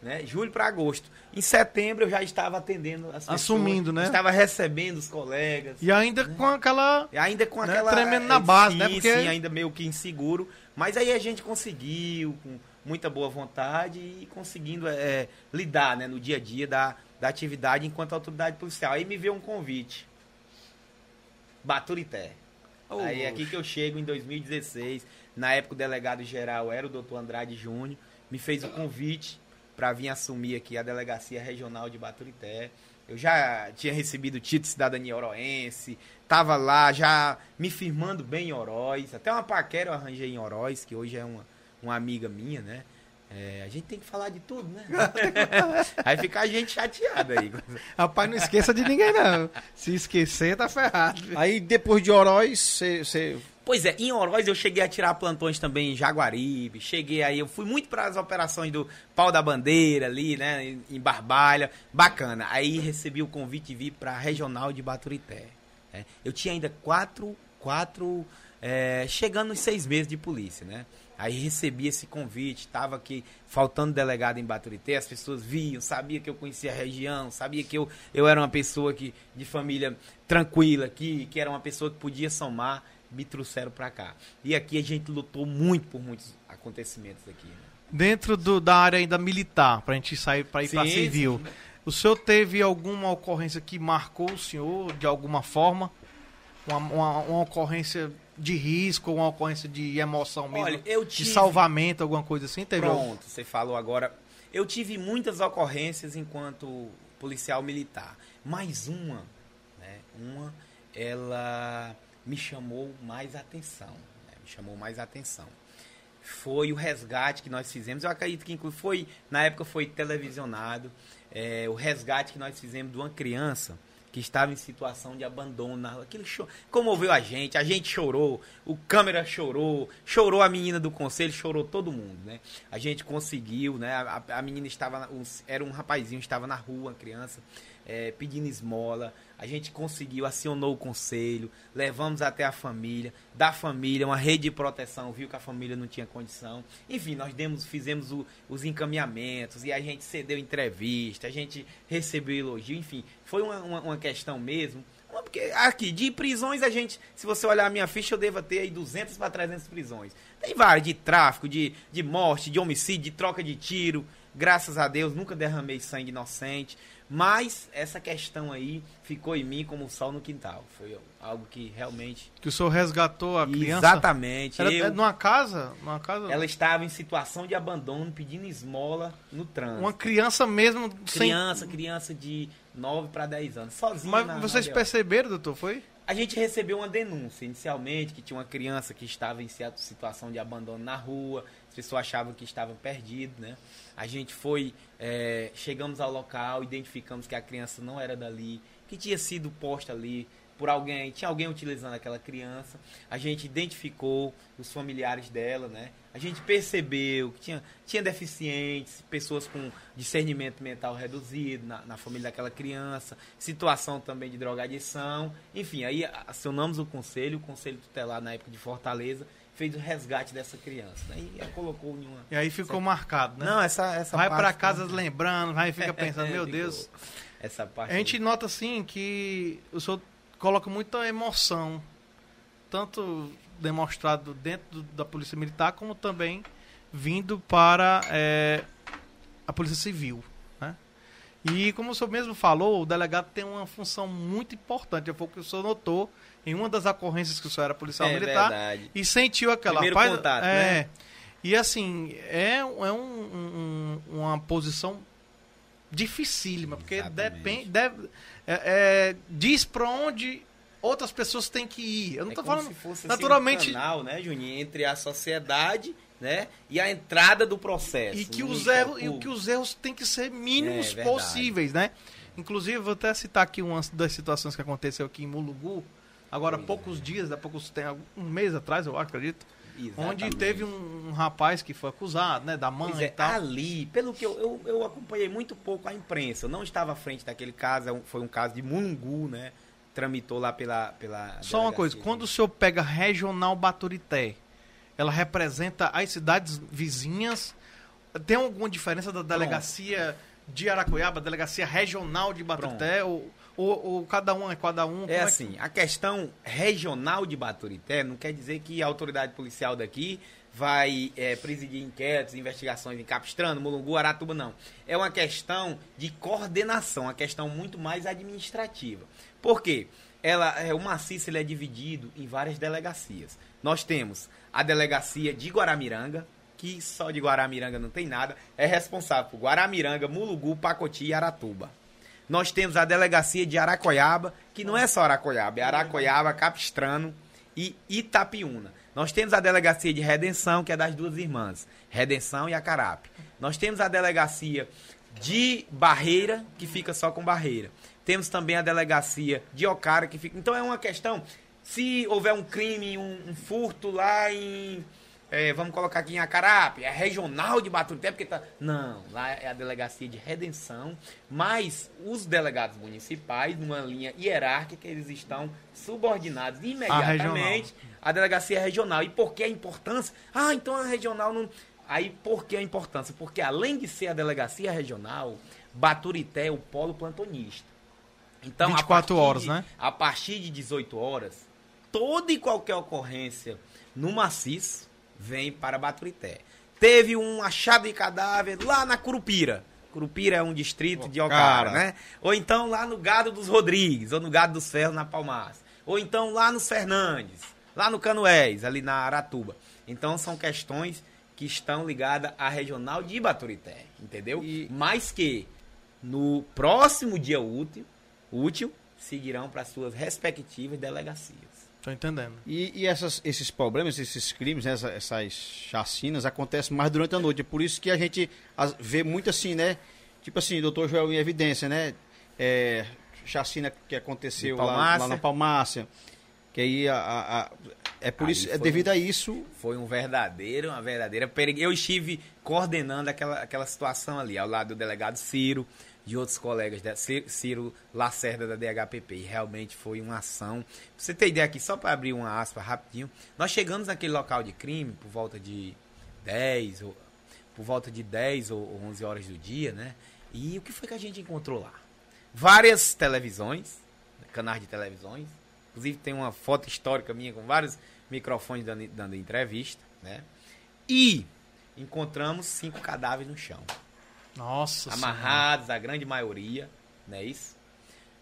Speaker 3: Né? Julho para agosto. Em setembro eu já estava atendendo as pessoas.
Speaker 1: Assumindo, né?
Speaker 3: Estava recebendo os colegas.
Speaker 1: E ainda com aquela.
Speaker 3: E ainda com
Speaker 1: Né,
Speaker 3: aquela.
Speaker 1: tremendo na base,
Speaker 3: sim,
Speaker 1: né? Porque-
Speaker 3: Sim, ainda meio que inseguro. Mas aí a gente conseguiu, com muita boa vontade, e conseguindo eh, lidar né, no dia a dia da, da atividade enquanto autoridade policial. Aí me veio um convite. Baturité. aí é aqui que eu chego em 2016. Na época o delegado geral era o doutor Andrade Júnior. Me fez o convite para vir assumir aqui a delegacia regional de Baturité. Eu já tinha recebido o título de cidadania oroense, tava lá já me firmando bem em Oroz. Até uma paquera eu arranjei em Oroz, que hoje é uma, uma amiga minha, né? É, a gente tem que falar de tudo, né? aí fica a gente chateada aí.
Speaker 1: Rapaz, não esqueça de ninguém, não. Se esquecer, tá ferrado.
Speaker 2: Aí depois de Oroz, você.
Speaker 3: Pois é, em Oroz eu cheguei a tirar plantões também em Jaguaribe, cheguei aí, eu fui muito para as operações do Pau da Bandeira ali, né, em Barbalha, bacana. Aí recebi o convite e vi para a Regional de Baturité. né. Eu tinha ainda quatro, quatro, é, chegando nos seis meses de polícia, né. Aí recebi esse convite, estava aqui faltando delegado em Baturité, as pessoas viam, sabia que eu conhecia a região, sabia que eu, eu era uma pessoa que, de família tranquila aqui, que era uma pessoa que podia somar, me trouxeram para cá. E aqui a gente lutou muito por muitos acontecimentos aqui. Né?
Speaker 1: Dentro do, da área ainda militar, para a gente sair para ir para civil, sim. o senhor teve alguma ocorrência que marcou o senhor de alguma forma? Uma, uma, uma ocorrência de risco, uma ocorrência de emoção mesmo?
Speaker 3: Olha, eu tive...
Speaker 1: De salvamento, alguma coisa assim? Teve
Speaker 3: Pronto, algum? você falou agora. Eu tive muitas ocorrências enquanto policial militar. Mais uma, né? Uma, ela me chamou mais atenção. Né? Me chamou mais atenção. Foi o resgate que nós fizemos. Eu acredito que foi, na época foi televisionado. É, o resgate que nós fizemos de uma criança que estava em situação de abandono. Aquilo cho... comoveu a gente, a gente chorou, o câmera chorou, chorou a menina do conselho, chorou todo mundo, né? A gente conseguiu, né? A, a menina estava, era um rapazinho, estava na rua, criança, é, pedindo esmola. A gente conseguiu, acionou o conselho, levamos até a família, da família, uma rede de proteção, viu que a família não tinha condição. Enfim, nós demos, fizemos o, os encaminhamentos e a gente cedeu entrevista, a gente recebeu elogio, enfim, foi uma, uma, uma questão mesmo. Porque aqui, de prisões, a gente, se você olhar a minha ficha, eu devo ter aí 200 para 300 prisões. Tem várias, de tráfico, de, de morte, de homicídio, de troca de tiro. Graças a Deus, nunca derramei sangue inocente. Mas essa questão aí ficou em mim como o sol no quintal. Foi algo que realmente.
Speaker 1: Que o senhor resgatou a criança?
Speaker 3: Exatamente.
Speaker 1: Era eu... numa casa? Numa casa?
Speaker 3: Ela estava em situação de abandono, pedindo esmola no trânsito.
Speaker 1: Uma criança mesmo
Speaker 3: Criança, sem... criança de 9 para 10 anos, sozinha.
Speaker 1: Mas na, vocês na perceberam, doutor? Foi?
Speaker 3: A gente recebeu uma denúncia inicialmente que tinha uma criança que estava em situação de abandono na rua, pessoas achavam que estava perdido, né? A gente foi, é, chegamos ao local, identificamos que a criança não era dali, que tinha sido posta ali por alguém, tinha alguém utilizando aquela criança. A gente identificou os familiares dela, né? A gente percebeu que tinha, tinha deficientes, pessoas com discernimento mental reduzido na, na família daquela criança, situação também de drogadição. Enfim, aí acionamos o conselho, o conselho tutelar na época de Fortaleza, fez o resgate dessa criança. Né? E colocou em uma.
Speaker 1: E aí ficou marcado, né?
Speaker 3: Não, essa, essa
Speaker 1: Vai para casa lembrando, vai e fica pensando, meu Deus.
Speaker 3: Essa parte.
Speaker 1: A gente aí. nota assim que o senhor coloca muita emoção, tanto demonstrado dentro da Polícia Militar, como também vindo para é, a Polícia Civil. Né? E como o senhor mesmo falou, o delegado tem uma função muito importante. Foi o que o senhor notou em uma das ocorrências que o senhor era policial
Speaker 3: é
Speaker 1: militar
Speaker 3: verdade.
Speaker 1: e sentiu aquela
Speaker 3: Primeiro
Speaker 1: paz,
Speaker 3: contato,
Speaker 1: é,
Speaker 3: né?
Speaker 1: E assim, é, é um, um, uma posição dificílima, porque depende, deve, é, é, diz para onde outras pessoas têm que ir. Eu não estou
Speaker 3: é
Speaker 1: falando
Speaker 3: se fosse,
Speaker 1: naturalmente
Speaker 3: assim, um canal, né, Juninho, entre a sociedade, né, e a entrada do processo.
Speaker 1: E que os erros, e que os erros têm que ser mínimos
Speaker 3: É,
Speaker 1: possíveis, né? Inclusive, vou até citar aqui uma das situações que aconteceu aqui em Mulugu, agora poucos
Speaker 3: é.
Speaker 1: dias, há poucos tem um mês atrás, eu acredito, onde
Speaker 3: Exatamente.
Speaker 1: teve um, um rapaz que foi acusado, né, da mãe
Speaker 3: Pois
Speaker 1: e
Speaker 3: é,
Speaker 1: tal.
Speaker 3: ali, pelo que eu, eu, eu acompanhei muito pouco a imprensa, eu não estava à frente daquele caso, é foi um caso de Mungu, né? Tramitou lá pela. pela
Speaker 1: Só uma coisa, quando o senhor pega Regional Baturité, ela representa as cidades vizinhas? Tem alguma diferença da delegacia de Aracuiaba, delegacia regional de Baturité? Ou, ou, ou cada um é cada um?
Speaker 3: É
Speaker 1: que-
Speaker 3: assim, a questão regional de Baturité não quer dizer que a autoridade policial daqui vai é, presidir inquéritos, investigações em Capistrano, Mulungu, Aratuba, não. É uma questão de coordenação, uma questão muito mais administrativa. Por quê? Ela, é, o maciço ele é dividido em várias delegacias. Nós temos a delegacia de Guaramiranga, que só de Guaramiranga não tem nada, é responsável por Guaramiranga, Mulugu, Pacoti e Aratuba. Nós temos a delegacia de Aracoiaba, que não é só Aracoiaba, é Aracoiaba, Capistrano e Itapiúna. Nós temos a delegacia de Redenção, que é das duas irmãs, Redenção e Acarape. Nós temos a delegacia de Barreira, que fica só com Barreira. Temos também a delegacia de Ocara, que fica. Então é uma questão. Se houver um crime, um, um furto lá em, é, vamos colocar aqui em Acarape, é regional de Baturité, porque tá. Não, lá é a delegacia de redenção, mas os delegados municipais, numa linha hierárquica, eles estão subordinados imediatamente à delegacia regional. E por que a importância? Ah, então a regional não. Aí por que a importância? Porque além de ser a delegacia regional, Baturité é o polo plantonista. Então,
Speaker 1: 24 horas,
Speaker 3: de,
Speaker 1: né?
Speaker 3: A partir de 18 horas, toda e qualquer ocorrência no maciço vem para Baturité. Teve um achado de cadáver lá na Curupira. Curupira é um distrito de Ocara, né? Ou então lá no Gado dos Rodrigues, ou no Gado dos Ferros, na Palmaça. Ou então lá nos Fernandes, lá no Canoés, ali na Aratuba. Então são questões que estão ligadas à regional de Baturité, entendeu?
Speaker 2: E-
Speaker 3: Mais que no próximo dia útil, útil seguirão para suas respectivas delegacias.
Speaker 1: Tô entendendo.
Speaker 2: E, e essas- esses problemas, esses crimes, né, essa- essas chacinas acontecem mais durante a noite. É por isso que a gente vê muito assim, né? Tipo assim, doutor Joel em evidência, né? É, chacina que aconteceu lá, lá na Palmácia. Que aí a, a- a- é por
Speaker 3: Aí
Speaker 2: isso, é devido
Speaker 3: um-
Speaker 2: a isso.
Speaker 3: Foi um verdadeiro, uma verdadeira. Eu estive coordenando aquela, aquela situação ali, ao lado do delegado Ciro, de outros colegas, da, Ciro- Ciro Lacerda da DHPP. E realmente foi uma ação. Pra você ter ideia aqui, só para abrir uma aspa rapidinho, nós chegamos naquele local de crime por volta de 10 ou por volta de 10 ou 11 horas do dia, né? E o que foi que a gente encontrou lá? Várias televisões, canais de televisões, Inclusive tem uma foto histórica minha com vários microfones dando, dando entrevista, né? E encontramos cinco cadáveres no chão.
Speaker 1: Nossa
Speaker 3: amarrados, a grande maioria, não é isso?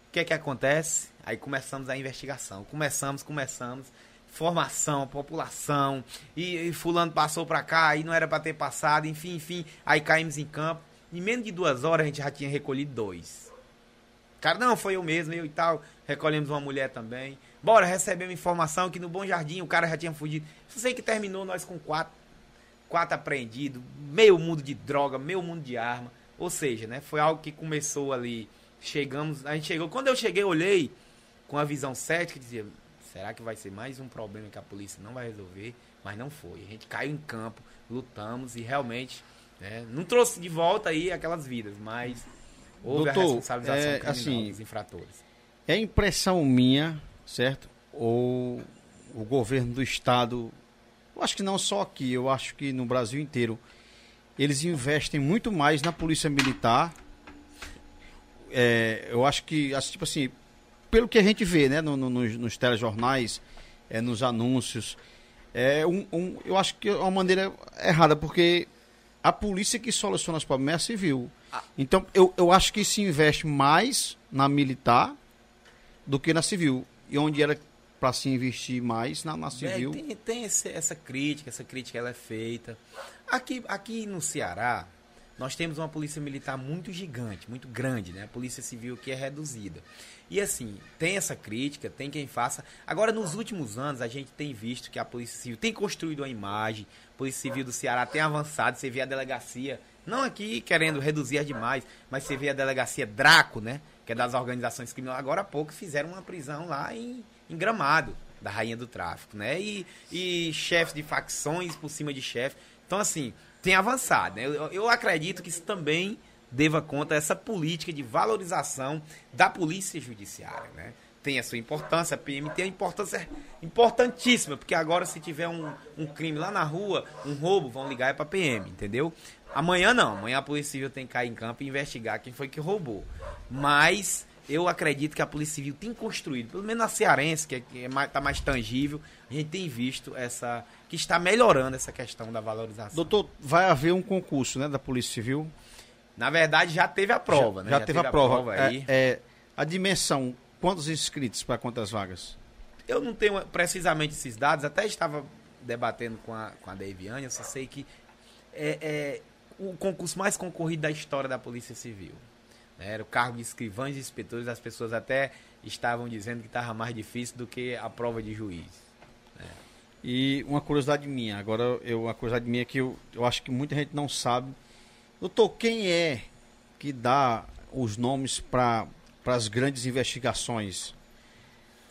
Speaker 3: O que é que acontece? Aí começamos a investigação. Começamos, começamos. Formação, população. E, e fulano passou pra cá e não era pra ter passado. Enfim, enfim. Aí caímos em campo. Em menos de duas horas a gente já tinha recolhido dois. Cara, não, foi eu mesmo, eu e tal. Recolhemos uma mulher também. Bora, recebemos informação que no Bom Jardim o cara já tinha fugido. Só sei que terminou nós com quatro. Quatro apreendidos, meio mundo de droga, meio mundo de arma. Ou seja, né? Foi algo que começou ali. Chegamos, a gente chegou. Quando eu cheguei, eu olhei com a visão cética e dizia: será que vai ser mais um problema que a polícia não vai resolver? Mas não foi. A gente caiu em campo, lutamos e realmente né, não trouxe de volta aí aquelas vidas, mas houve
Speaker 2: Doutor,
Speaker 3: a responsabilização
Speaker 2: é, assim,
Speaker 3: dos infratores.
Speaker 2: É impressão minha, certo? Ou o governo do estado, eu acho que não só aqui, eu acho que no Brasil inteiro, eles investem muito mais na polícia militar. É, eu acho que, assim, tipo assim, pelo que a gente vê, né, no- no- nos, nos telejornais, é, nos anúncios, é um, um- eu acho que é uma maneira errada, porque a polícia que soluciona os problemas é a civil. Então, eu, eu acho que se investe mais na militar do que na civil. E onde era para se investir mais na, na civil.
Speaker 3: É, tem tem esse- essa crítica, essa crítica ela é feita. Aqui, aqui no Ceará, nós temos uma polícia militar muito gigante, muito grande, né? A polícia civil que é reduzida. E assim, tem essa crítica, tem quem faça. Agora, nos últimos anos, a gente tem visto que a polícia civil tem construído uma imagem, a polícia civil do Ceará tem avançado, você vê a delegacia, não aqui querendo reduzir demais, mas você vê a delegacia Draco, né? Que é das organizações criminosas. Agora há pouco fizeram uma prisão lá em, em Gramado, da rainha do tráfico, né? E, e chefes de facções por cima de chefe. Então, assim, tem avançado, né? Eu, eu acredito que isso também deva conta essa política de valorização da polícia judiciária, né? Tem a sua importância, a PM tem a importância importantíssima, porque agora se tiver um, um crime lá na rua, um roubo, vão ligar é pra PM, entendeu? Amanhã não, amanhã a Polícia Civil tem que cair em campo e investigar quem foi que roubou. Mas eu acredito que a Polícia Civil tem construído, pelo menos na cearense, que é, que é mais, tá mais tangível, a gente tem visto essa. que está melhorando essa questão da valorização.
Speaker 2: Doutor, vai haver um concurso né, da Polícia Civil.
Speaker 3: Na verdade, já teve a prova,
Speaker 2: já,
Speaker 3: né?
Speaker 2: Já, teve, a prova.
Speaker 3: aí.
Speaker 2: É, é, a dimensão, quantos inscritos para quantas vagas?
Speaker 3: Eu não tenho precisamente esses dados, até estava debatendo com a, com a Deviane, eu só sei que é, é o concurso mais concorrido da história da Polícia Civil. Né? Era o cargo de escrivães e inspetores, as pessoas até estavam dizendo que estava mais difícil do que a prova de juiz.
Speaker 2: E uma curiosidade minha, agora eu, uma curiosidade minha que eu, eu acho que muita gente não sabe. Doutor, quem é que dá os nomes para as grandes investigações?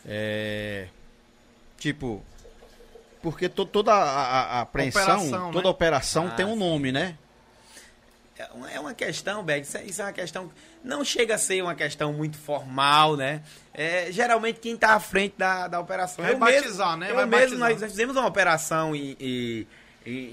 Speaker 2: É, tipo, porque to- toda a, a- apreensão,
Speaker 1: Operação,
Speaker 2: toda
Speaker 1: né?
Speaker 2: operação
Speaker 3: Ah,
Speaker 2: tem um
Speaker 3: sim.
Speaker 2: nome, né?
Speaker 3: É uma- É uma questão, isso é- isso é uma questão. Não chega a ser uma questão muito formal, né? É, geralmente quem está à frente da, da operação.
Speaker 1: Vai
Speaker 3: eu
Speaker 1: batizar,
Speaker 3: mesmo,
Speaker 1: né?
Speaker 3: Eu
Speaker 1: Vai
Speaker 3: mesmo,
Speaker 1: batizar.
Speaker 3: nós, nós fizemos uma operação em, em,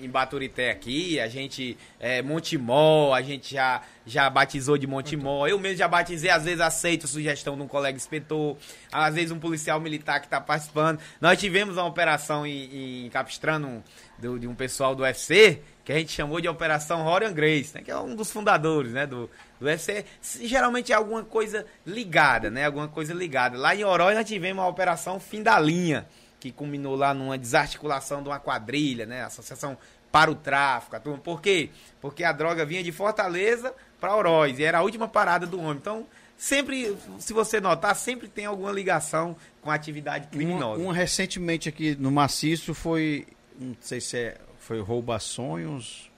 Speaker 3: em- Baturité aqui, a gente. É, Montemó, a gente já, já batizou de Montemó. Eu mesmo já batizei, às vezes aceito a sugestão de um colega inspetor, às vezes um policial militar que está participando. Nós tivemos uma operação em, em Capistrano do- de um pessoal do UFC, que a gente chamou de Operação Rorian Grace, né, que é um dos fundadores né, do, do UFC. Geralmente é alguma coisa ligada, né? Alguma coisa ligada. Lá em Orói nós tivemos a Operação Fim da Linha, que culminou lá numa desarticulação de uma quadrilha, né? Associação para o tráfico. a turma. Por quê? Porque a droga vinha de Fortaleza para Oroz e era a última parada do homem. Então, sempre, se você notar, sempre tem alguma ligação com a atividade
Speaker 2: Uma,
Speaker 3: criminosa.
Speaker 2: uma recentemente aqui no Maciço foi, não sei se é, foi rouba sonhos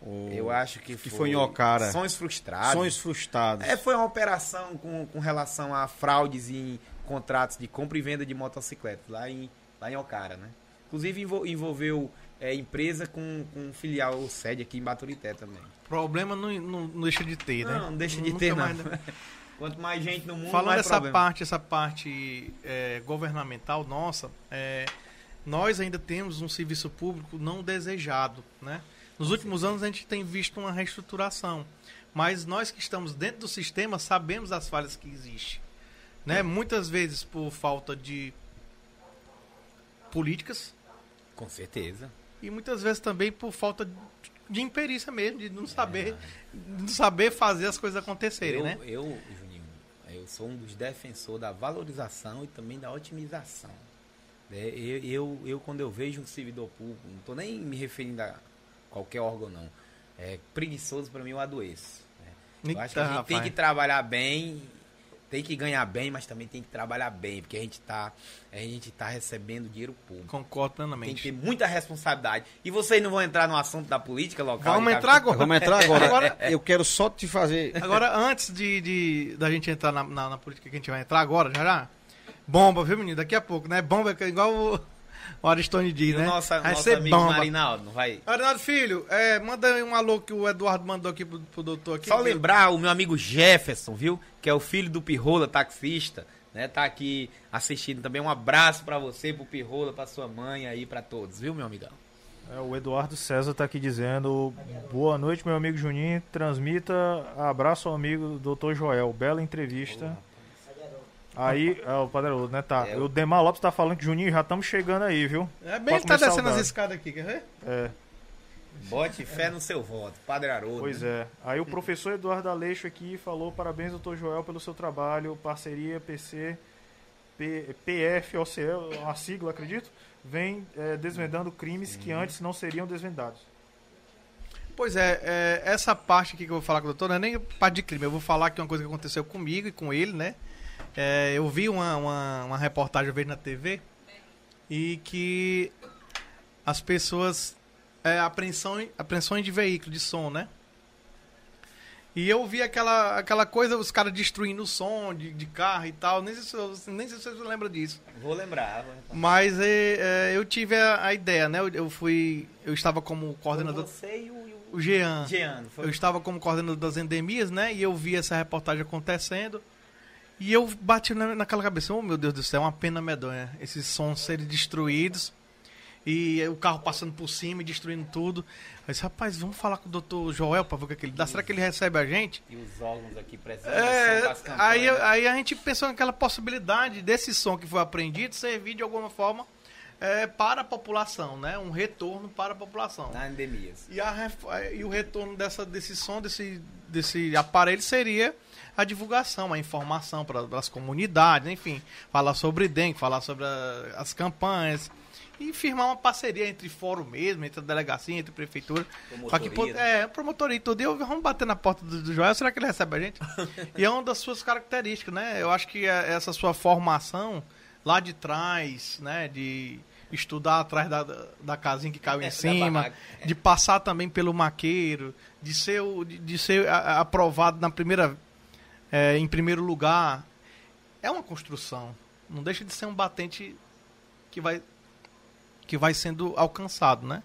Speaker 2: ou
Speaker 3: Eu acho que,
Speaker 2: que foi em Ocara.
Speaker 3: Sonhos frustrados.
Speaker 2: sonhos frustrados.
Speaker 3: É, foi uma operação com, com relação a fraudes em contratos de compra e venda de motocicletas lá em, lá em Ocara, né? Inclusive envol- envolveu é, empresa com, com filial sede aqui em Baturité também.
Speaker 1: Problema não, não, não deixa de ter, né?
Speaker 3: Não, não deixa de
Speaker 1: Nunca
Speaker 3: ter, não.
Speaker 1: mais, né?
Speaker 3: Quanto mais gente no mundo,
Speaker 1: Falando
Speaker 3: mais
Speaker 1: dessa
Speaker 3: problema.
Speaker 1: parte, essa parte é, governamental nossa, é, nós ainda temos um serviço público não desejado, né? Nos últimos anos a gente tem visto uma reestruturação, mas nós que estamos dentro do sistema sabemos as falhas que existem, né? Muitas vezes por falta de políticas
Speaker 3: Com certeza.
Speaker 1: e muitas vezes também por falta de imperícia mesmo, de não saber,
Speaker 3: É.
Speaker 1: de não saber fazer as coisas acontecerem,
Speaker 3: eu,
Speaker 1: né?
Speaker 3: eu, Juninho, eu sou um dos defensores da valorização e também da otimização. É, eu, eu, eu, quando eu vejo um servidor público, não estou nem me referindo a qualquer órgão, não. É preguiçoso para mim eu adoeço. né? Eu acho que a gente tem
Speaker 1: rapaz.
Speaker 3: que trabalhar bem, tem que ganhar bem, mas também tem que trabalhar bem, porque a gente está a gente tá recebendo dinheiro público.
Speaker 1: Concordo
Speaker 3: Tem
Speaker 1: plenamente.
Speaker 3: que ter muita responsabilidade. E vocês não vão entrar no assunto da política local?
Speaker 1: Vamos entrar agora.
Speaker 2: Vamos entrar agora.
Speaker 1: Agora-
Speaker 2: Eu quero só te fazer.
Speaker 1: Agora, antes de, de- da gente entrar na, na, na política que a gente vai entrar agora, já já. Bomba, viu, menino? Daqui a pouco, né? Bomba é igual o, o Aristone diz, né?
Speaker 3: nosso,
Speaker 1: vai
Speaker 3: nosso
Speaker 1: ser
Speaker 3: amigo
Speaker 1: bomba.
Speaker 3: Marinaldo, não vai...
Speaker 1: Arinaldo Filho, é, manda aí um alô que o Eduardo mandou aqui pro, pro doutor aqui.
Speaker 3: Só lembrar o meu amigo Jefferson, viu? Que é o filho do Pirrola, taxista, né? Tá aqui assistindo também. Um abraço pra você, pro Pirrola, pra sua mãe aí, pra todos, viu, meu amigão?
Speaker 4: É, o Eduardo César tá aqui dizendo: Boa noite, meu amigo Juninho. Transmita abraço ao amigo Dr. Joel. Bela entrevista. Aí, é, o Padre né? Tá.
Speaker 3: É,
Speaker 4: O Demar Lopes tá falando que Juninho já estamos chegando aí, viu?
Speaker 1: É bem,
Speaker 4: Pode
Speaker 1: ele tá descendo as escadas aqui, quer ver?
Speaker 4: É,
Speaker 3: Bote fé no seu voto, Padre Haroldo.
Speaker 4: pois é. Aí o professor Eduardo Aleixo aqui falou: Parabéns, Dr. Joel, pelo seu trabalho. Parceria PC, P, PFOCL, uma sigla, acredito. Vem é, desvendando crimes que antes não seriam desvendados.
Speaker 1: Pois é, é, essa parte aqui que eu vou falar com o doutor não é nem parte de crime. Eu vou falar que é uma coisa que aconteceu comigo e com ele, né? É, eu vi uma, uma, uma reportagem vez na TV e que as pessoas. É, apreensão, apreensões de veículo, de som, né? E eu vi aquela, aquela coisa, os caras destruindo o som de, de carro e tal. Nem sei, se, eu- nem sei se você lembra disso.
Speaker 3: Vou lembrar. vou lembrar.
Speaker 1: Mas é, é, eu tive a, a ideia, né? Eu, eu fui. Eu estava como coordenador.
Speaker 3: Você e o, e o
Speaker 1: O Jean.
Speaker 3: Jean, foi?
Speaker 1: Eu estava como coordenador das endemias, né? E eu vi essa reportagem acontecendo. E eu bati na, naquela cabeça, oh meu Deus do céu, é uma pena medonha. Esses sons serem destruídos. E o carro passando por cima e destruindo tudo. Eu disse, rapaz, vamos falar com o doutor Joel pra ver o que, é que ele dá. Será que ele recebe a gente?
Speaker 3: E os órgãos aqui presentes.
Speaker 1: É, aí, aí a gente pensou naquela possibilidade desse som que foi aprendido servir de alguma forma é, para a população, né? Um retorno para a população.
Speaker 3: Na endemias.
Speaker 1: E, a e o retorno dessa, desse som, desse, desse aparelho, seria a divulgação, a informação para as comunidades, enfim, falar sobre dengue, falar sobre a- as campanhas e firmar uma parceria entre fórum mesmo, entre a delegacia, entre a prefeitura. pra que,
Speaker 3: Promotoria,
Speaker 1: po- é, promotoria e tudo. E eu, vamos bater na porta do, do Joel, será que ele recebe a gente? e é uma das suas características, né? Eu acho que é- essa sua formação lá de trás, né, de estudar atrás da, da casinha que caiu em cima,
Speaker 3: barraca.
Speaker 1: de passar também pelo maqueiro, de ser, de, de ser aprovado na primeira, é, em primeiro lugar, é uma construção. Não deixa de ser um batente que vai que vai sendo alcançado, né?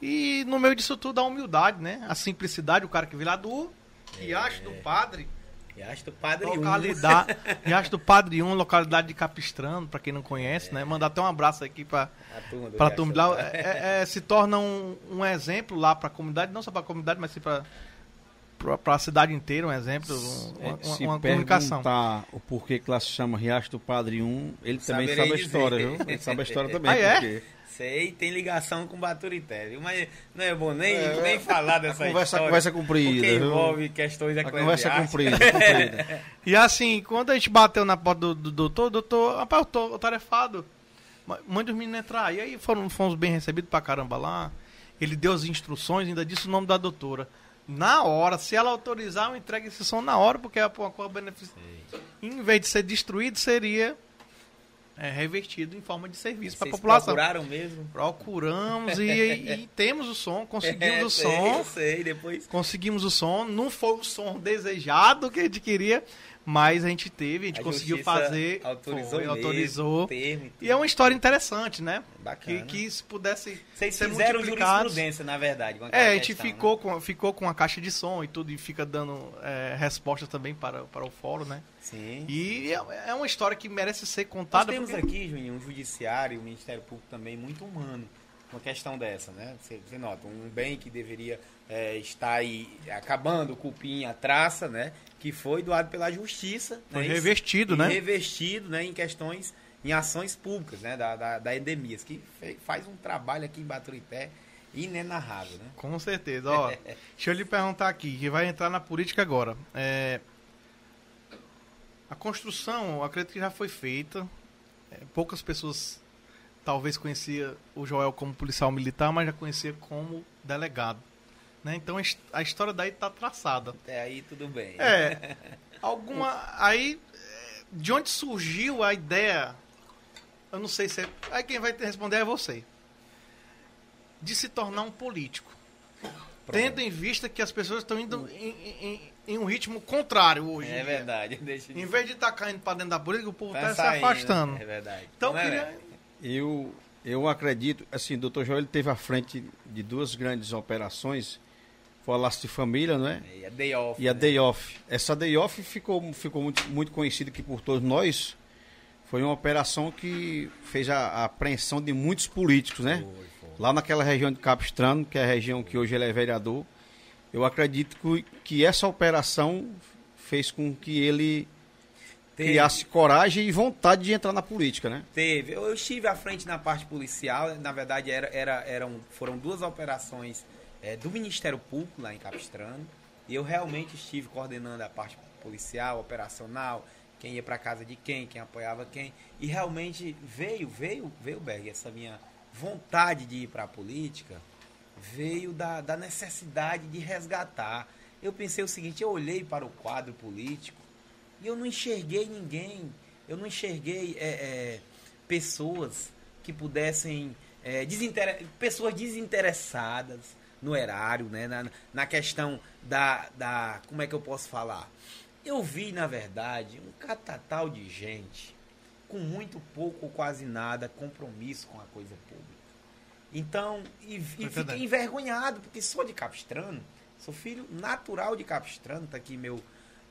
Speaker 1: E no meio disso tudo a humildade, né? A simplicidade, o cara que vem lá do Riacho do Padre,
Speaker 3: Riacho do Padre um.
Speaker 1: localidade, Riacho do Padre 1, localidade de Capistrano, para quem não conhece, né? Mandar até um abraço aqui para
Speaker 3: A turma
Speaker 1: lá,
Speaker 3: Padre.
Speaker 1: é- é- se torna um, um exemplo lá para a comunidade, não só para a comunidade, mas sim para para a cidade inteira, um exemplo, um- uma,
Speaker 2: É, se
Speaker 1: uma comunicação.
Speaker 2: perguntar o porquê que lá se chama Riacho do Padre 1, ele também
Speaker 3: Saberei
Speaker 2: sabe a
Speaker 3: dizer.
Speaker 2: história, viu? Ele sabe a história também.
Speaker 1: Ah, é?
Speaker 2: porque
Speaker 3: Sei, tem ligação com Baturité, viu? Mas não é bom nem,
Speaker 2: É,
Speaker 3: nem falar dessa
Speaker 2: a conversa, a
Speaker 3: história.
Speaker 2: conversa comprida,
Speaker 3: porque
Speaker 2: viu?
Speaker 3: envolve questões
Speaker 2: A conversa
Speaker 3: eclesiásticas.
Speaker 2: comprida, comprida.
Speaker 1: E assim, quando a gente bateu na porta do, do doutor, doutor, rapaz, eu tô tarefado. Ma- Mande os meninos entrar. E aí foram, fomos bem recebidos pra caramba lá. Ele deu as instruções, ainda disse o nome da doutora. Na hora, se ela autorizar, eu entrego esse som na hora, porque é uma coisa beneficia. Em vez de ser destruído, seria é, revertido em forma de serviço para a população.
Speaker 3: procuraram mesmo?
Speaker 1: Procuramos e, e temos o som, conseguimos
Speaker 3: É,
Speaker 1: o
Speaker 3: sei,
Speaker 1: som.
Speaker 3: sei, depois...
Speaker 1: Conseguimos o som, não foi o som desejado que a gente queria, mas a gente teve, a gente
Speaker 3: A
Speaker 1: conseguiu fazer,
Speaker 3: autorizou
Speaker 1: foi, autorizou.
Speaker 3: termo e
Speaker 1: E é uma história interessante, né?
Speaker 3: Bacana.
Speaker 1: Que, que se pudesse
Speaker 3: Vocês
Speaker 1: ser
Speaker 3: fizeram jurisprudência, na verdade.
Speaker 1: É, a gente
Speaker 3: questão, né?
Speaker 1: ficou, com, ficou com a caixa de som e tudo, e fica dando é, respostas também para, para o fórum, né?
Speaker 3: Sim.
Speaker 1: E é, é uma história que merece ser
Speaker 3: Nós
Speaker 1: contada.
Speaker 3: temos
Speaker 1: porque-
Speaker 3: aqui, Juninho, um judiciário, um Ministério Público também muito humano. Uma questão dessa, né? Você, você nota, um bem que deveria é, estar aí acabando o cupim, a traça, né? Que foi doado pela justiça.
Speaker 1: Foi
Speaker 3: né?
Speaker 1: Revestido, né?
Speaker 3: Revestido, né? Em questões, em ações públicas, né? Da, da, da endemias, que faz um trabalho aqui em Baturité inenarrável, né?
Speaker 1: Com certeza. Ó, deixa eu lhe perguntar aqui, que vai entrar na política agora. É, a construção, acredito que já foi feita. É, poucas pessoas talvez conhecia o Joel como policial militar, mas já conhecia como delegado. Né? Então a his- a história daí está traçada.
Speaker 3: Até aí tudo bem.
Speaker 1: É. Alguma. Aí. De onde surgiu a ideia? Eu não sei se é. Aí quem vai te responder é você. De se tornar um político. Tendo em vista que as pessoas estão indo em, em- em um ritmo contrário hoje. em
Speaker 3: É
Speaker 1: dia.
Speaker 3: verdade. Deixa
Speaker 1: Em vez de estar caindo para dentro da política, o povo
Speaker 3: Tá
Speaker 1: está se
Speaker 3: saindo,
Speaker 1: afastando.
Speaker 3: É verdade.
Speaker 1: Então,
Speaker 3: é,
Speaker 1: queria-?
Speaker 2: Eu, eu acredito, assim, o doutor Joel ele teve à frente de duas grandes operações, foi a Laço de Família, não é?
Speaker 3: E a day off.
Speaker 2: E a
Speaker 3: né?
Speaker 2: Day Off. Essa Day Off ficou, ficou muito, muito conhecida aqui por todos nós. Foi uma operação que fez a, a apreensão de muitos políticos, né?
Speaker 3: Foi, foi.
Speaker 2: Lá naquela região de Capistrano, que é a região que hoje ele é vereador. Eu acredito que, que essa operação fez com que ele
Speaker 3: Teve,
Speaker 2: criasse coragem e vontade de entrar na política, né?
Speaker 3: teve. Eu, eu estive à frente na parte policial. Na verdade, era, era, eram, foram duas operações é, do Ministério Público lá em Capistrano. E eu realmente estive coordenando a parte policial, operacional, quem ia para casa de quem, quem apoiava quem. E realmente veio, veio, veio, Berg, essa minha vontade de ir para a política veio da, da necessidade de resgatar. Eu pensei o seguinte, eu olhei para o quadro político e eu não enxerguei ninguém, eu não enxerguei é, é, pessoas que pudessem, é, pessoas desinteressadas no erário, né? na, na questão da, da, como é que eu posso falar? Eu vi, na verdade, um catatal de gente com muito pouco ou quase nada compromisso com a coisa pública. Então, e, e fiquei envergonhado, porque sou de Capistrano, sou filho natural de Capistrano, tá aqui meu,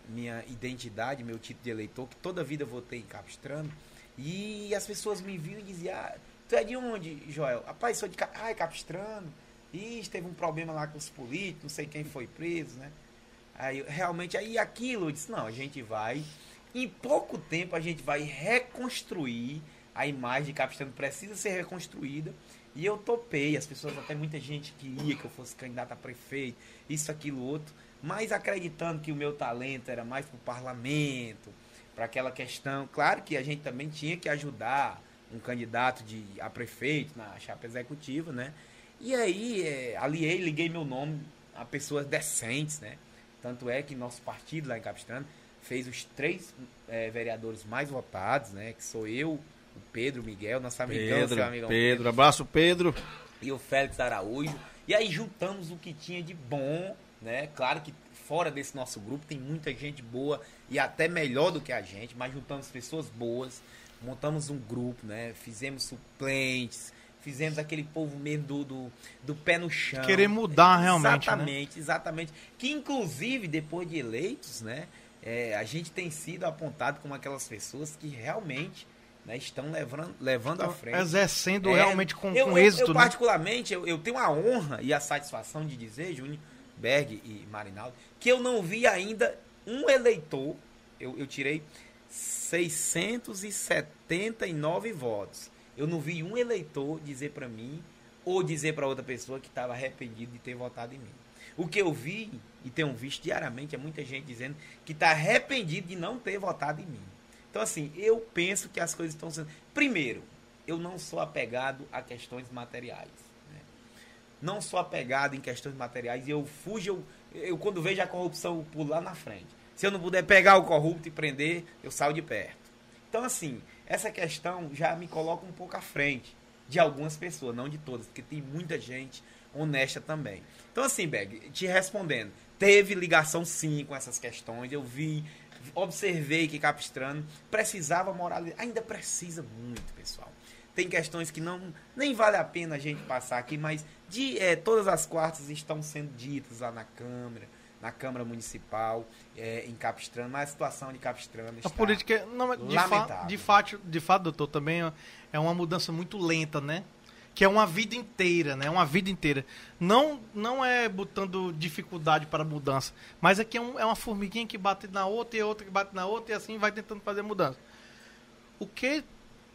Speaker 3: minha identidade, meu título de eleitor, que toda a vida votei em Capistrano. E as pessoas me viam e diziam, ah, tu é de onde, Joel? Rapaz, sou de Ca- ah, é Capistrano. Ih, teve um problema lá com os políticos, não sei quem foi preso, né? Aí, realmente, aí aquilo, eu disse, não, a gente vai, em pouco tempo a gente vai reconstruir a imagem de Capistrano, precisa ser reconstruída. E eu topei, as pessoas, até muita gente queria que eu fosse candidato a prefeito, isso, aquilo, outro, mas acreditando que o meu talento era mais para o parlamento, para aquela questão. Claro que a gente também tinha que ajudar um candidato de, a prefeito na chapa executiva, né? E aí, é, aliei, liguei meu nome a pessoas decentes, né? Tanto é que nosso partido lá em Capistrano fez os três é, vereadores mais votados, né? Que sou eu, o Pedro Miguel, nosso amigão,
Speaker 2: Pedro,
Speaker 3: seu amigão
Speaker 2: Pedro, abraço Pedro.
Speaker 3: e o Félix Araújo. E aí juntamos o que tinha de bom, né? Claro que fora desse nosso grupo tem muita gente boa e até melhor do que a gente, mas juntamos pessoas boas, montamos um grupo, né? Fizemos suplentes, fizemos aquele povo mesmo do, do, do pé no chão.
Speaker 1: Querer mudar realmente, né?
Speaker 3: Exatamente, exatamente. Que inclusive, depois de eleitos, né, é, a gente tem sido apontado como aquelas pessoas que realmente né, estão levando, levando à frente.
Speaker 1: Exercendo
Speaker 3: É,
Speaker 1: realmente com,
Speaker 3: eu,
Speaker 1: com
Speaker 3: eu-
Speaker 1: êxito,
Speaker 3: eu,
Speaker 1: né?
Speaker 3: particularmente, eu, eu tenho a honra e a satisfação de dizer, Júnior, Berg e Marinaldo, que eu não vi ainda um eleitor, eu, eu tirei 679 votos. Eu não vi um eleitor dizer para mim ou dizer para outra pessoa que estava arrependido de ter votado em mim. O que eu vi e tenho visto diariamente é muita gente dizendo que está arrependido de não ter votado em mim. Então, assim, eu penso que as coisas estão sendo. Primeiro, eu não sou apegado a questões materiais. né? Não sou apegado em questões materiais e eu fujo, eu, eu quando vejo a corrupção, eu pulo lá na frente. Se eu não puder pegar o corrupto e prender, eu saio de perto. Então, assim, essa questão já me coloca um pouco à frente de algumas pessoas, não de todas, porque tem muita gente honesta também. Então, assim, Beg, te respondendo, teve ligação sim com essas questões, eu vi, observei que Capistrano precisava moralizar, ainda precisa muito, pessoal. Tem questões que não nem vale a pena a gente passar aqui, mas de eh, todas as quartas estão sendo ditas lá na Câmara, na Câmara Municipal, eh, em Capistrano, mas a situação de Capistrano
Speaker 1: A
Speaker 3: está
Speaker 1: política, não, de, fa de, fato, de fato, doutor, também é- é uma mudança muito lenta, né? Que é uma vida inteira, né? Uma vida inteira. Não, não é botando dificuldade para a mudança, mas é que é, um- é uma formiguinha que bate na outra e outra que bate na outra e assim vai tentando fazer mudança. O que,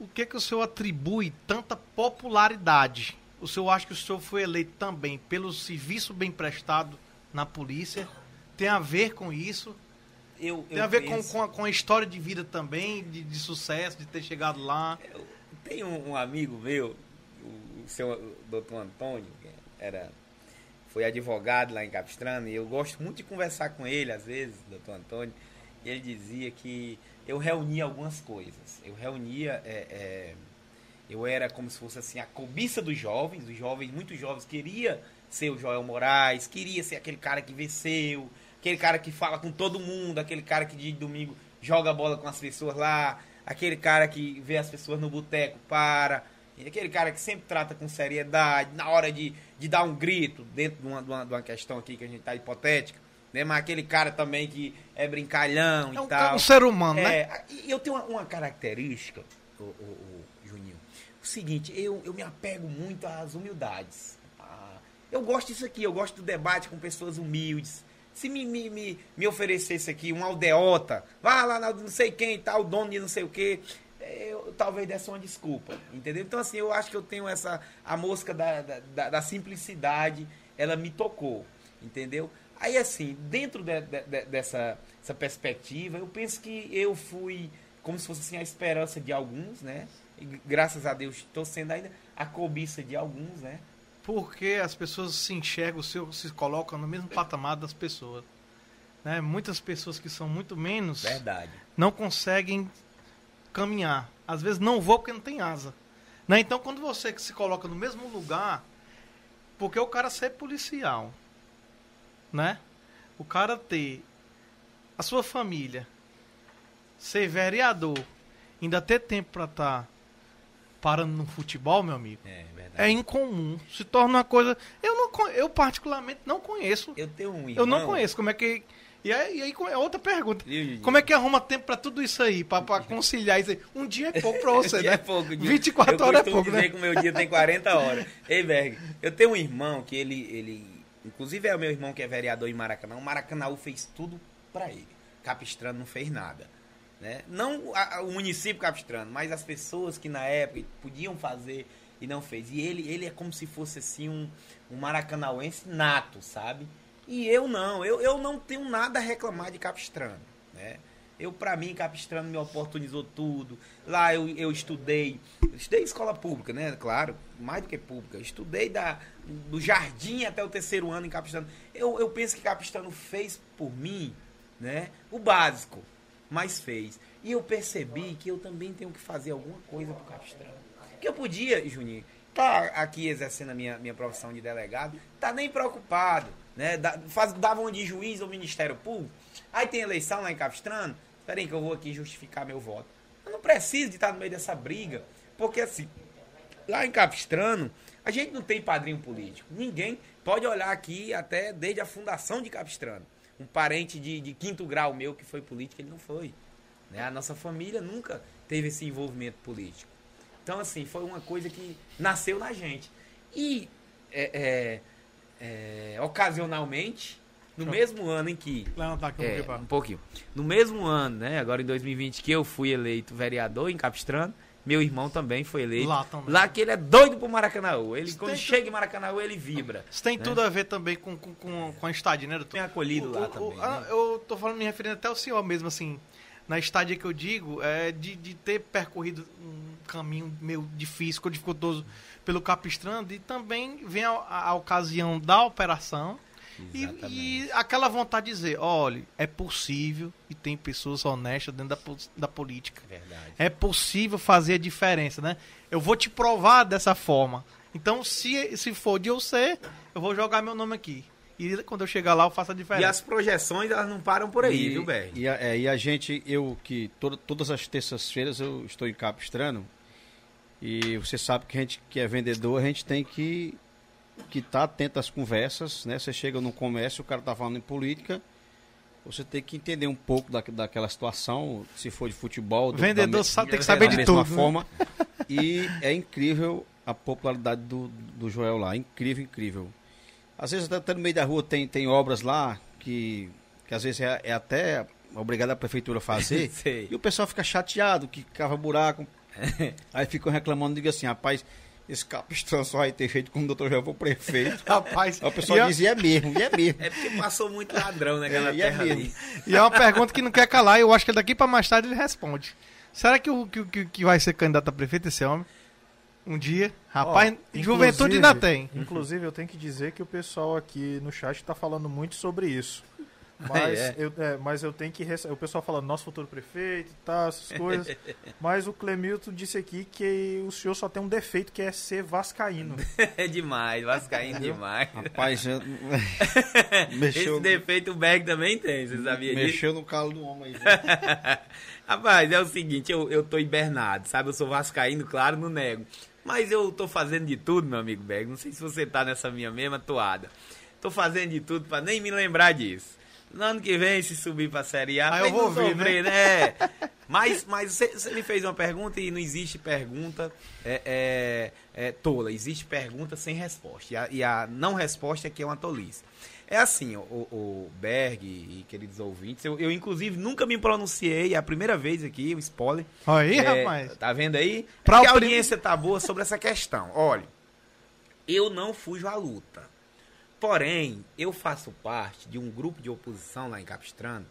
Speaker 1: o que que o senhor atribui tanta popularidade? O senhor acha que o senhor foi eleito também pelo serviço bem prestado na polícia? Tem a ver com isso?
Speaker 3: eu,
Speaker 1: Tem
Speaker 3: eu
Speaker 1: a ver com,
Speaker 3: penso-
Speaker 1: com, a, com a história de vida também, de, de sucesso, de ter chegado lá.
Speaker 3: Tem um, um amigo meu, o, o seu o doutor Antônio, que era, foi advogado lá em Capistrano, e eu gosto muito de conversar com ele, às vezes, doutor Antônio, e ele dizia que eu reunia algumas coisas. Eu reunia, é, é, eu era como se fosse assim, a cobiça dos jovens, os jovens, muitos jovens queria ser o Joel Moraes, queria ser aquele cara que venceu, aquele cara que fala com todo mundo, aquele cara que de domingo joga bola com as pessoas lá, aquele cara que vê as pessoas no boteco, para, e aquele cara que sempre trata com seriedade, na hora de, de dar um grito, dentro de uma, de, uma, de uma questão aqui que a gente tá hipotética, né? Mas aquele cara também que é brincalhão
Speaker 1: É
Speaker 3: e
Speaker 1: um,
Speaker 3: tal.
Speaker 1: um ser humano, né?
Speaker 3: É, e eu tenho uma, uma característica, o, o, o Juninho. O seguinte, eu, eu me apego muito às humildades. Eu gosto disso aqui, eu gosto do debate com pessoas humildes. Se me, me, me, me oferecesse aqui um aldeota, vá lá na não sei quem tal, dono de não sei o quê, eu talvez desse uma desculpa, entendeu? Então, assim, eu acho que eu tenho essa. A mosca da, da, da- da simplicidade, ela me tocou, entendeu? Aí, assim, dentro de- de- de- dessa essa perspectiva, eu penso que eu fui como se fosse assim, a esperança de alguns, né? E graças a Deus estou sendo ainda a cobiça de alguns, né?
Speaker 1: Porque as pessoas se enxergam, se, se colocam no mesmo patamar das pessoas. Né? Muitas pessoas que são muito menos
Speaker 3: Verdade.
Speaker 1: não conseguem caminhar. Às vezes não voam porque não tem asa. Né? Então, quando você que se coloca no mesmo lugar, porque o cara ser policial, né? O cara ter a sua família, ser vereador, ainda ter tempo para estar parando no futebol, meu amigo,
Speaker 3: É verdade.
Speaker 1: é incomum. Se torna uma coisa. Eu, não, eu particularmente não conheço.
Speaker 3: Eu tenho um irmão.
Speaker 1: Eu não conheço. Como é que. E aí, e aí é outra pergunta. Como é que arruma tempo pra tudo isso aí? Pra conciliar isso aí? Um dia é pouco pra você,
Speaker 3: dia
Speaker 1: né?
Speaker 3: é pouco. dia-
Speaker 1: 24
Speaker 3: eu
Speaker 1: horas é pouco,
Speaker 3: dizer
Speaker 1: né?
Speaker 3: que o meu dia tem 40 horas. Ei, Berg, eu tenho um irmão que ele, ele... Inclusive é o meu irmão que é vereador em Maracanã. O Maracanã fez tudo pra ele. Capistrano não fez nada. Né? Não a- o município capistrano, mas as pessoas que na época podiam fazer e não fez. E ele, ele é como se fosse assim um, um maracanauense nato, sabe? E eu não, eu, eu não tenho nada a reclamar de Capistrano, né? Eu, pra mim, Capistrano me oportunizou tudo. Lá eu, eu estudei, estudei escola pública, né? Claro, mais do que pública. Estudei da, do jardim até o terceiro ano em Capistrano. Eu, eu penso que Capistrano fez por mim, né? O básico, mas fez. E eu percebi que eu também tenho que fazer alguma coisa pro Capistrano. Que eu podia, Juninho, tá aqui exercendo a minha, minha profissão de delegado, tá nem preocupado, né? Faz, davam de juiz ao Ministério Público. Aí tem eleição lá em Capistrano. Espera aí que eu vou aqui justificar meu voto. Eu não preciso de estar no meio dessa briga, porque assim, lá em Capistrano, a gente não tem padrinho político. Ninguém pode olhar aqui até desde a fundação de Capistrano. Um parente de, de quinto grau meu que foi político, ele não foi. Né? A nossa família nunca teve esse envolvimento político. Então, assim, foi uma coisa que nasceu na gente. E, é, é, é, ocasionalmente, no mesmo ano em que.
Speaker 1: Levantar aqui um
Speaker 3: É, um pouquinho. No mesmo ano, né? Agora em 2020, que eu fui eleito vereador em Capistrano, meu irmão também foi eleito.
Speaker 1: Lá também.
Speaker 3: Lá que ele é doido pro Maracanãú. Ele,
Speaker 1: Isso
Speaker 3: quando chega em Maracanãú, ele vibra.
Speaker 1: Isso tem
Speaker 3: né?
Speaker 1: tudo a ver também com, com, com, com a estádia, né, doutor?
Speaker 3: Tem acolhido lá
Speaker 1: O- o-
Speaker 3: também.
Speaker 1: ah,
Speaker 3: né?
Speaker 1: Eu tô falando, me referindo até ao senhor mesmo, assim, na estádia que eu digo, é de, de ter percorrido um caminho meio difícil, dificultoso pelo Capistrano, e também vem a, a- a ocasião da operação e, e aquela vontade de dizer, olha, é possível e tem pessoas honestas dentro da, da política.
Speaker 3: Verdade.
Speaker 1: É possível fazer a diferença, né? Eu vou te provar dessa forma. Então, se, se for de eu ser, eu vou jogar meu nome aqui. E quando eu chegar lá, eu faço a
Speaker 3: E
Speaker 1: diferença.
Speaker 3: as projeções, elas não param por aí,
Speaker 2: E-
Speaker 3: viu, Berg?
Speaker 2: E a, é, e a gente, eu que toda- todas as terças-feiras eu estou em Capistrano e você sabe que a gente que é vendedor, a gente tem que que estar atento às conversas, né? Você chega no comércio, o cara tá falando em política, você tem que entender um pouco da, daquela situação, se for de futebol, do-
Speaker 1: Vendedor
Speaker 2: da
Speaker 1: sabe, tem que saber de tudo. né?
Speaker 2: forma. E é incrível a popularidade do, do Joel lá. Incrível, incrível. Às vezes até, até no meio da rua tem, tem obras lá que, que às vezes é, é até obrigada a prefeitura a fazer. E o pessoal fica chateado, que cava buraco. Aí ficam reclamando, diga assim, rapaz, esse capistrão só vai ter feito como o doutor Joel foi prefeito.
Speaker 1: Rapaz,
Speaker 2: Aí o pessoal
Speaker 1: e, é,
Speaker 2: diz, e é mesmo, e é mesmo.
Speaker 3: É porque passou muito ladrão naquela
Speaker 2: É, e é
Speaker 3: terra
Speaker 2: mesmo.
Speaker 3: ali.
Speaker 1: e é uma pergunta que não quer calar, e eu acho que daqui pra mais tarde ele responde. Será que, o, que, que, que vai ser candidato a prefeito esse homem? Um dia? Rapaz,
Speaker 4: Ó,
Speaker 1: juventude
Speaker 4: inclusive-
Speaker 1: ainda tem.
Speaker 4: Inclusive, eu tenho que dizer que o pessoal aqui no chat está falando muito sobre isso. Mas,
Speaker 3: É.
Speaker 4: eu, é, mas eu tenho que. rece- O pessoal falando, nosso futuro prefeito e tal, essas coisas. mas o Clemilton disse aqui que o senhor só tem um defeito, que é ser vascaíno.
Speaker 3: É demais, vascaíno demais.
Speaker 2: Rapaz,
Speaker 3: Esse
Speaker 2: mexeu,
Speaker 3: defeito o Berg também tem, você sabia disso?
Speaker 2: mexeu no calo do homem aí.
Speaker 3: Rapaz, é o seguinte, eu, eu tô hibernado, sabe? Eu sou vascaíno, claro, não nego. Mas eu tô fazendo de tudo, meu amigo Berg. Não sei se você tá nessa minha mesma toada. Tô fazendo de tudo pra nem me lembrar disso. No ano que vem, se subir pra Série A,
Speaker 1: eu vou ver,
Speaker 3: sofrer, né? Mas, mas você, me fez uma pergunta e não existe pergunta é, é, é, tola. Existe pergunta sem resposta. E a, e a não resposta é que é uma tolice. É assim, o, o Berg e queridos ouvintes, eu, eu inclusive nunca me pronunciei, é a primeira vez aqui, o spoiler.
Speaker 1: Aí,
Speaker 3: É,
Speaker 1: rapaz.
Speaker 3: Tá vendo aí?
Speaker 1: Pra o
Speaker 3: a audiência tá boa sobre essa questão. Olha, eu não fujo à luta. Porém, eu faço parte de um grupo de oposição lá em Capistrano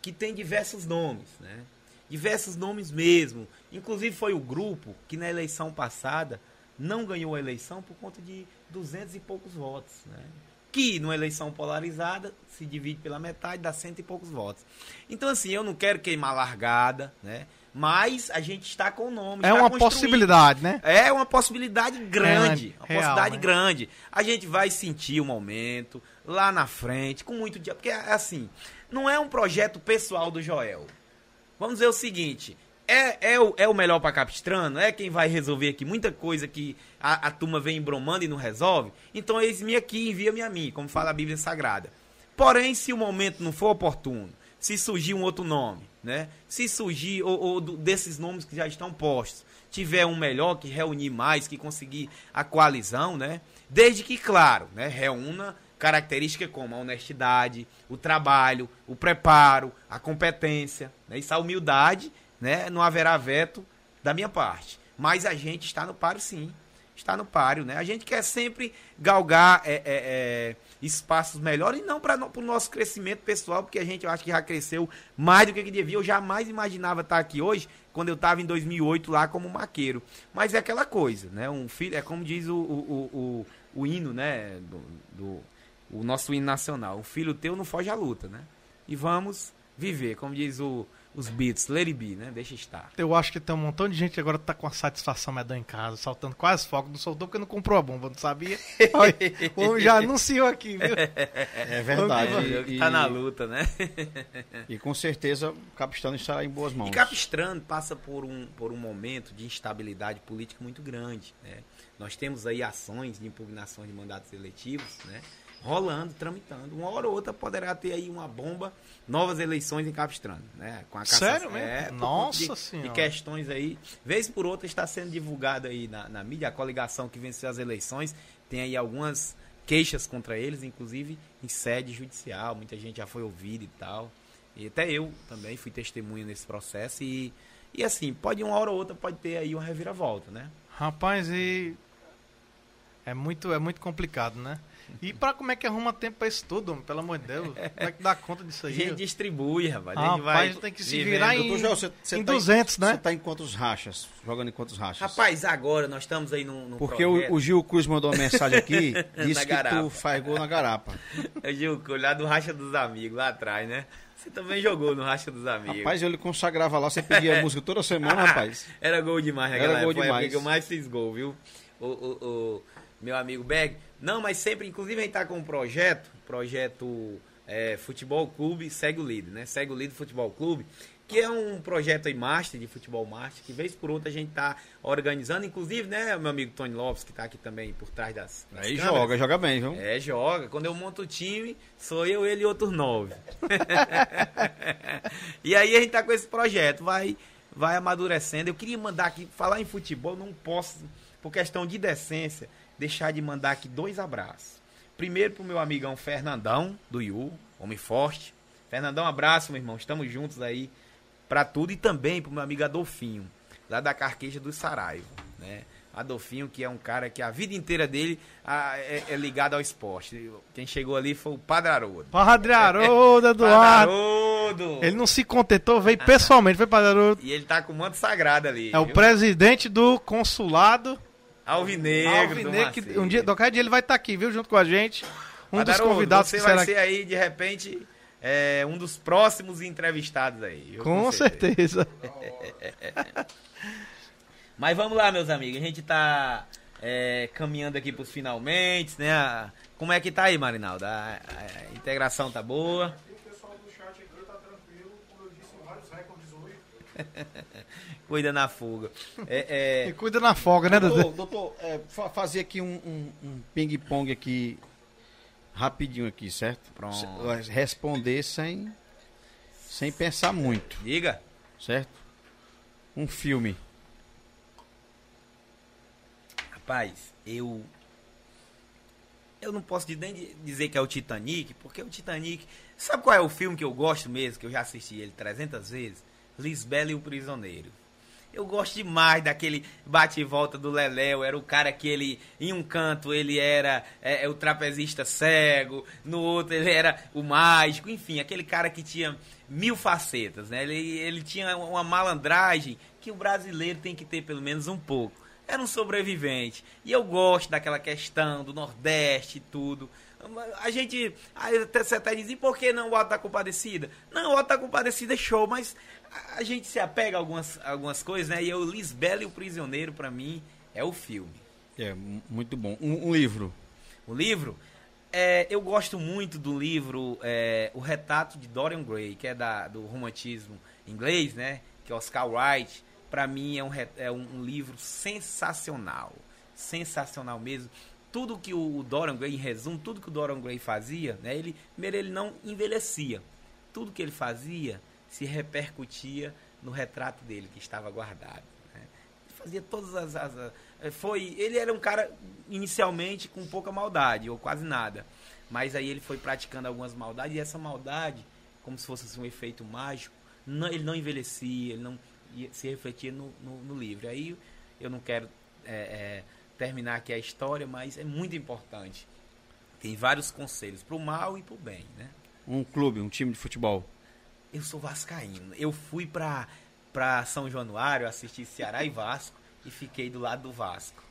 Speaker 3: que tem diversos nomes, né? Diversos nomes mesmo. Inclusive foi o grupo que na eleição passada não ganhou a eleição por conta de 200 e poucos votos, né? Que numa eleição polarizada se divide pela metade, dá cento e poucos votos. Então assim, eu não quero queimar largada, né? Mas a gente está com o nome.
Speaker 1: É uma possibilidade, né?
Speaker 3: É uma possibilidade grande.
Speaker 1: É,
Speaker 3: uma
Speaker 1: real,
Speaker 3: possibilidade
Speaker 1: né?
Speaker 3: grande. A gente vai sentir o momento lá na frente, com muito dia. Porque, assim, não é um projeto pessoal do Joel. Vamos dizer o seguinte. É, é, o, é o melhor para Capistrano? É quem vai resolver aqui muita coisa que a, a turma vem embromando e não resolve? Então eis-me aqui, envia-me a mim, como fala a Bíblia Sagrada. Porém, se o momento não for oportuno, se surgir um outro nome, né? Se surgir, ou, ou desses nomes que já estão postos, tiver um melhor que reunir mais, que conseguir a coalizão, né? Desde que, claro, né? Reúna características como a honestidade, o trabalho, o preparo, a competência, né? Isso a humildade, né? Não haverá veto da minha parte. Mas a gente está no páreo sim. Está no páreo, né? A gente quer sempre galgar é, é, é, espaços melhores e não para o nosso crescimento pessoal, porque a gente eu acho que já cresceu mais do que devia. Eu jamais imaginava estar aqui hoje, quando eu estava em 2008 lá como maqueiro. Mas é aquela coisa, né? Um filho, é como diz o, o, o, o hino, né? Do, do- o nosso hino nacional. O filho teu não foge à luta, né? E vamos viver, como diz o, os beats, Let It Be, né? Deixa estar.
Speaker 1: Eu acho que tem um montão de gente agora que tá com a satisfação medonha em casa, soltando quase fogo. Não soltou porque não comprou a bomba, não sabia. Olha, o homem já anunciou aqui, viu?
Speaker 2: É verdade.
Speaker 3: E, tá na luta, né?
Speaker 2: E com certeza o Capistrano estará em boas mãos.
Speaker 3: E Capistrano passa por um, por um momento de instabilidade política muito grande, né? Nós temos aí ações de impugnação de mandatos eletivos, né? Rolando, tramitando. Uma hora ou outra poderá ter aí uma bomba, novas eleições em Capistrano, né?
Speaker 1: Com a Sério mesmo?
Speaker 3: É,
Speaker 1: Nossa
Speaker 3: de,
Speaker 1: Senhora.
Speaker 3: De questões aí. Vez por outra está sendo divulgado aí na, na mídia, a coligação que venceu as eleições, tem aí algumas queixas contra eles, inclusive em sede judicial, muita gente já foi ouvida e tal. E até eu também fui testemunha nesse processo e, e assim, pode uma hora ou outra pode ter aí uma reviravolta, né?
Speaker 1: Rapaz, e é muito, é muito complicado, né? E pra como é que arruma tempo pra isso tudo, homem? pelo amor de Deus? Como é que dá conta disso
Speaker 3: A
Speaker 1: aí?
Speaker 3: gente distribui, rapaz.
Speaker 1: Ah,
Speaker 3: a gente vai
Speaker 1: rapaz, tem que se
Speaker 3: vivendo.
Speaker 1: virar em-
Speaker 2: Doutor Joel, você, você
Speaker 1: em
Speaker 2: tá
Speaker 1: 200, né?
Speaker 2: Você tá em quantos rachas? Jogando em quantos rachas?
Speaker 3: Rapaz, agora nós estamos aí num, num
Speaker 2: Porque o, o Gil Cruz mandou uma mensagem aqui, disse que
Speaker 3: garapa.
Speaker 2: tu faz gol na garapa.
Speaker 3: É Gil, lá do Racha dos Amigos, lá atrás, né? Você também jogou no Racha dos Amigos.
Speaker 2: Rapaz, eu lhe consagrava lá, você pedia música toda semana, rapaz.
Speaker 3: Era gol demais
Speaker 2: Era
Speaker 3: naquela
Speaker 2: gol.
Speaker 3: Foi a
Speaker 2: demais.
Speaker 3: que eu mais fiz gol, viu? O, o, o meu amigo Berg. Não, mas sempre, inclusive a gente tá com um projeto, projeto é, Futebol Clube Segue o Líder, né? Segue o Líder Futebol Clube, que é um projeto aí master, de futebol master, que vez por outra a gente tá organizando, inclusive, né, meu amigo Tony Lopes, que tá aqui também por trás das, das
Speaker 2: Aí
Speaker 3: câmeras.
Speaker 2: joga, joga bem, viu?
Speaker 3: É, joga. Quando eu monto o time, sou eu, ele e outros nove. e aí a gente tá com esse projeto, vai, vai amadurecendo. Eu queria mandar aqui, falar em futebol, não posso, por questão de decência, deixar de mandar aqui dois abraços. Primeiro pro meu amigão Fernandão, do IU, homem forte. Fernandão, abraço, meu irmão. Estamos juntos aí pra tudo. E também pro meu amigo Adolfinho, lá da Carqueja do Saraiva, né? Adolfinho, que é um cara que a vida inteira dele ah, é, é ligado ao esporte. Quem chegou ali foi o Padre Haroldo.
Speaker 1: Padre Haroldo, Eduardo.
Speaker 3: Padre!
Speaker 1: Ele não se contentou, veio pessoalmente, foi Padre Haroldo.
Speaker 3: E ele tá com o manto sagrado ali.
Speaker 1: É o
Speaker 3: viu?
Speaker 1: presidente do consulado
Speaker 3: Alvinegro.
Speaker 1: Alvinegro,
Speaker 3: do
Speaker 1: que
Speaker 3: Macedo.
Speaker 1: um dia, qualquer dia ele vai estar aqui, viu, junto com a gente. Um
Speaker 3: Padre
Speaker 1: dos convidados
Speaker 3: você
Speaker 1: que
Speaker 3: vai
Speaker 1: será
Speaker 3: ser aí, de repente, é, um dos próximos entrevistados aí. viu?
Speaker 1: Com certeza.
Speaker 3: Mas vamos lá, meus amigos. A gente tá é, caminhando aqui pros finalmente, né? Como é que tá aí, Marinaldo? A, a integração tá boa?
Speaker 4: O pessoal do chat aqui tá tranquilo, como eu disse, vários recordes hoje.
Speaker 3: Cuida na fuga. É,
Speaker 1: E
Speaker 3: é,
Speaker 1: cuida na folga, né, Dudu?
Speaker 2: Doutor, doutor é, fa- fazer aqui um, um- um ping-pong aqui, rapidinho aqui, certo?
Speaker 3: Pronto.
Speaker 2: Responder sem, sem pensar muito,
Speaker 3: diga.
Speaker 2: certo? Um filme.
Speaker 3: Rapaz, eu. Eu não posso de- nem di- dizer que é o Titanic, porque o Titanic. Sabe qual é o filme que eu gosto mesmo, que eu já assisti ele 300 vezes? Lisbela e o Prisioneiro. Eu gosto demais daquele bate e volta do Leléu. Era o cara que ele, em um canto, ele era é, é, o trapezista cego, no outro, ele era o mágico. Enfim, aquele cara que tinha mil facetas, né? Ele, ele tinha uma malandragem que o brasileiro tem que ter pelo menos um pouco. Era um sobrevivente. E eu gosto daquela questão do Nordeste e tudo. A gente. Até- você até diz, e por que não o Auto da Compadecida? Não, o Auto da Compadecida é show, mas a- gente se apega a algumas, algumas coisas, né? E eu, Lisbela e o Prisioneiro, pra mim, é o filme.
Speaker 2: É, muito bom. Um, um livro.
Speaker 3: O livro, é, eu gosto muito do livro é, O Retrato de Dorian Gray, que é da, do romantismo inglês, né? Que é Oscar Wilde. Pra mim é um, é um livro sensacional. Sensacional mesmo. Tudo que o Dorian Gray, em resumo, tudo que o Dorian Gray fazia, né? Ele, primeiro, ele não envelhecia. Tudo que ele fazia se repercutia no retrato dele, que estava guardado. né? Fazia todas as, as- eh, foi ele era um cara inicialmente com pouca maldade ou quase nada mas aí ele foi praticando algumas maldades e essa maldade como se fosse assim, um efeito mágico não- ele não envelhecia ele não se refletia no, no, no livro aí eu não quero é, é, terminar aqui a história mas é muito importante tem vários conselhos para o mal e para o bem né
Speaker 2: Um clube, um time de futebol.
Speaker 3: Eu sou vascaíno. Eu fui pra, pra São Januário assistir Ceará e Vasco e fiquei do lado do Vasco.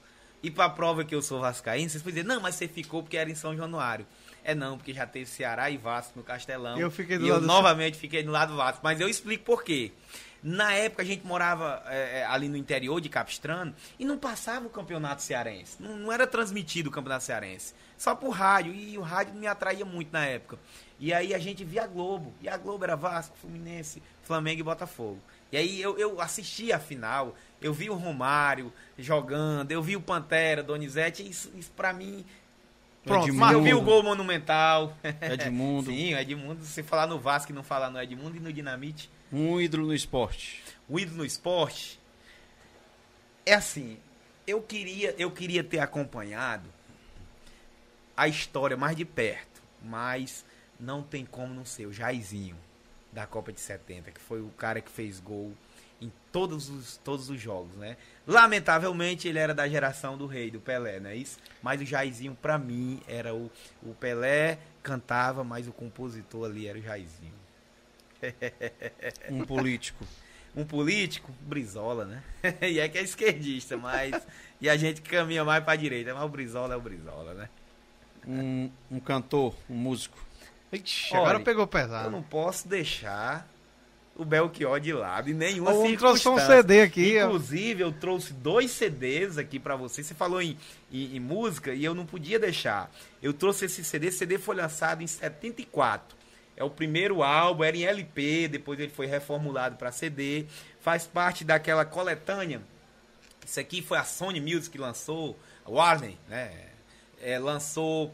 Speaker 3: e pra prova que eu sou vascaíno, vocês podem dizer, não, mas você ficou porque era em São Januário. É não, porque já teve Ceará e Vasco no Castelão.
Speaker 1: Eu fiquei do
Speaker 3: e eu
Speaker 1: lado do-
Speaker 3: novamente fiquei do lado do Vasco. Mas eu explico por quê. Na época a gente morava é, é, ali no interior de Capistrano e não passava o campeonato cearense. Não, não era transmitido o campeonato cearense. Só por rádio. E o rádio me atraía muito na época. E aí a gente via a Globo. E a Globo era Vasco, Fluminense, Flamengo e Botafogo. E aí eu, eu assisti a final. Eu vi o Romário jogando. Eu vi o Pantera, Donizete. Isso, isso pra mim
Speaker 1: Pronto,
Speaker 2: Edmundo.
Speaker 3: eu vi o gol monumental.
Speaker 2: Edmundo.
Speaker 3: Sim, o Edmundo. Se falar no Vasco e não falar no Edmundo e no Dinamite.
Speaker 2: Um ídolo no esporte.
Speaker 3: O ídolo no esporte. É assim. Eu queria, eu queria ter acompanhado a história mais de perto. Mas não tem como não ser o Jairzinho da Copa de 70, que foi o cara que fez gol em todos os, todos os jogos, né? Lamentavelmente ele era da geração do rei, do Pelé, não é isso? Mas o Jairzinho, pra mim, era o, o Pelé cantava, mas o compositor ali era o Jairzinho.
Speaker 2: Um político.
Speaker 3: Um político, Brizola, né? e é que é esquerdista, mas. e a gente caminha mais pra direita, mas o Brizola é o Brizola, né?
Speaker 2: Um, um cantor, um músico.
Speaker 1: Ixi,
Speaker 3: Olha,
Speaker 1: agora pegou
Speaker 3: Eu
Speaker 1: pesado.
Speaker 3: não posso deixar o Belchior de lado em nenhuma
Speaker 1: Ou trouxe um. CD aqui.
Speaker 3: Inclusive, eu trouxe dois CDs aqui pra você. Você falou em, em, em música e eu não podia deixar. Eu trouxe esse CD. Esse CD foi lançado em 74. É o primeiro álbum, era em LP, depois ele foi reformulado para CD. Faz parte daquela coletânea. Isso aqui foi a Sony Music que lançou, a Warner, né? É, lançou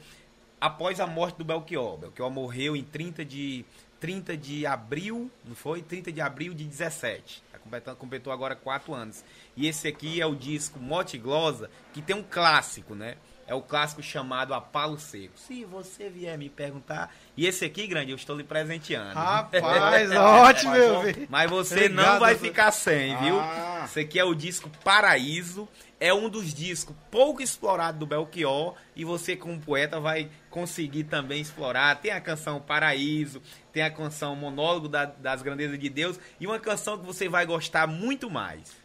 Speaker 3: após a morte do Belchior. Belchior morreu em 30 de, 30 de abril, não foi? 30 de abril de 17. Tá completou agora 4 anos. E esse aqui é o disco Mote Glosa, que tem um clássico, né? É o clássico chamado A Palo Seco. Se você vier me perguntar. E esse aqui, grande, eu estou lhe presenteando.
Speaker 1: Rapaz, ótimo, meu filho.
Speaker 3: Mas você não
Speaker 1: Obrigado,
Speaker 3: vai
Speaker 1: doutor.
Speaker 3: ficar sem, viu?
Speaker 2: Ah.
Speaker 3: Esse aqui é o disco Paraíso. É um dos discos pouco explorados do Belchior. E você, como poeta, vai conseguir também explorar. Tem a canção Paraíso, tem a canção Monólogo da- das Grandezas de Deus. E uma canção que você vai gostar muito mais.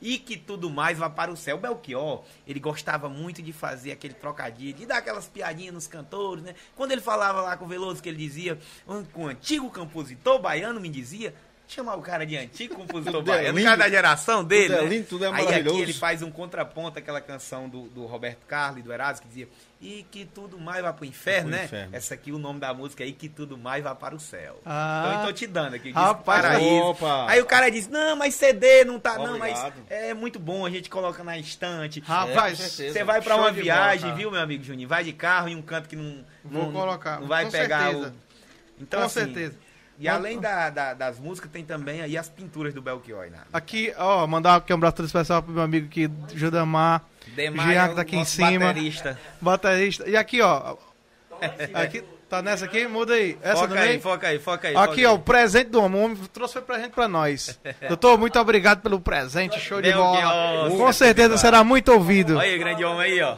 Speaker 3: E que tudo mais vá para o céu. O Belchior, ele gostava muito de fazer aquele trocadilho, de dar aquelas piadinhas nos cantores, né? Quando ele falava lá com o Veloso, que ele dizia, "Ah, com o antigo compositor baiano, me dizia, chamar o cara de antigo compositor
Speaker 2: é
Speaker 3: baiano, o
Speaker 2: lindo.
Speaker 3: cara da geração dele,
Speaker 2: Tudo é
Speaker 3: né?
Speaker 2: lindo, tudo é
Speaker 3: Aí aqui
Speaker 2: maravilhoso.
Speaker 3: ele faz um contraponto àquela canção do, do Roberto Carlos e do Erasmo, que dizia, e que tudo mais vá para o inferno,
Speaker 2: Vai
Speaker 3: né?
Speaker 2: pro inferno.
Speaker 3: Essa aqui, o nome da música é E que tudo mais vá para o céu.
Speaker 1: Ah.
Speaker 3: então eu tô te dando aqui,
Speaker 1: Rapaz,
Speaker 3: Paraíso.
Speaker 2: opa.
Speaker 3: Aí o cara diz, não, mas CD não tá, não, mas
Speaker 2: Obrigado.
Speaker 3: é muito bom, a gente coloca na estante.
Speaker 1: Rapaz,
Speaker 2: É.
Speaker 3: Você vai pra
Speaker 1: Show
Speaker 3: uma viagem,
Speaker 1: bola,
Speaker 3: viu, meu amigo Juninho? Vai de carro em um canto que não,
Speaker 1: Vou
Speaker 3: não,
Speaker 1: colocar,
Speaker 3: não vai
Speaker 1: com
Speaker 3: pegar
Speaker 1: certeza.
Speaker 3: o... Então,
Speaker 1: Com
Speaker 3: assim,
Speaker 1: certeza.
Speaker 3: E além da, da- das músicas, tem também aí as pinturas do Belchior. Né?
Speaker 1: Aqui, ó, mandar aqui um abraço todo especial pro meu amigo aqui, Judamar,
Speaker 3: Demar
Speaker 1: Jean
Speaker 3: é
Speaker 1: que tá aqui em cima.
Speaker 3: baterista.
Speaker 1: baterista. E aqui, ó. Aqui, tá nessa aqui? Muda aí. Essa
Speaker 3: foca
Speaker 1: também?
Speaker 3: aí, foca aí, foca aí.
Speaker 1: Aqui,
Speaker 3: foca
Speaker 1: ó,
Speaker 3: aí.
Speaker 1: o presente do homem. O homem trouxe foi presente pra nós. Doutor, muito obrigado pelo presente. Show de
Speaker 3: Meu
Speaker 1: bola.
Speaker 3: Deus.
Speaker 1: Com certeza será muito ouvido.
Speaker 3: Olha aí, grande homem aí, ó.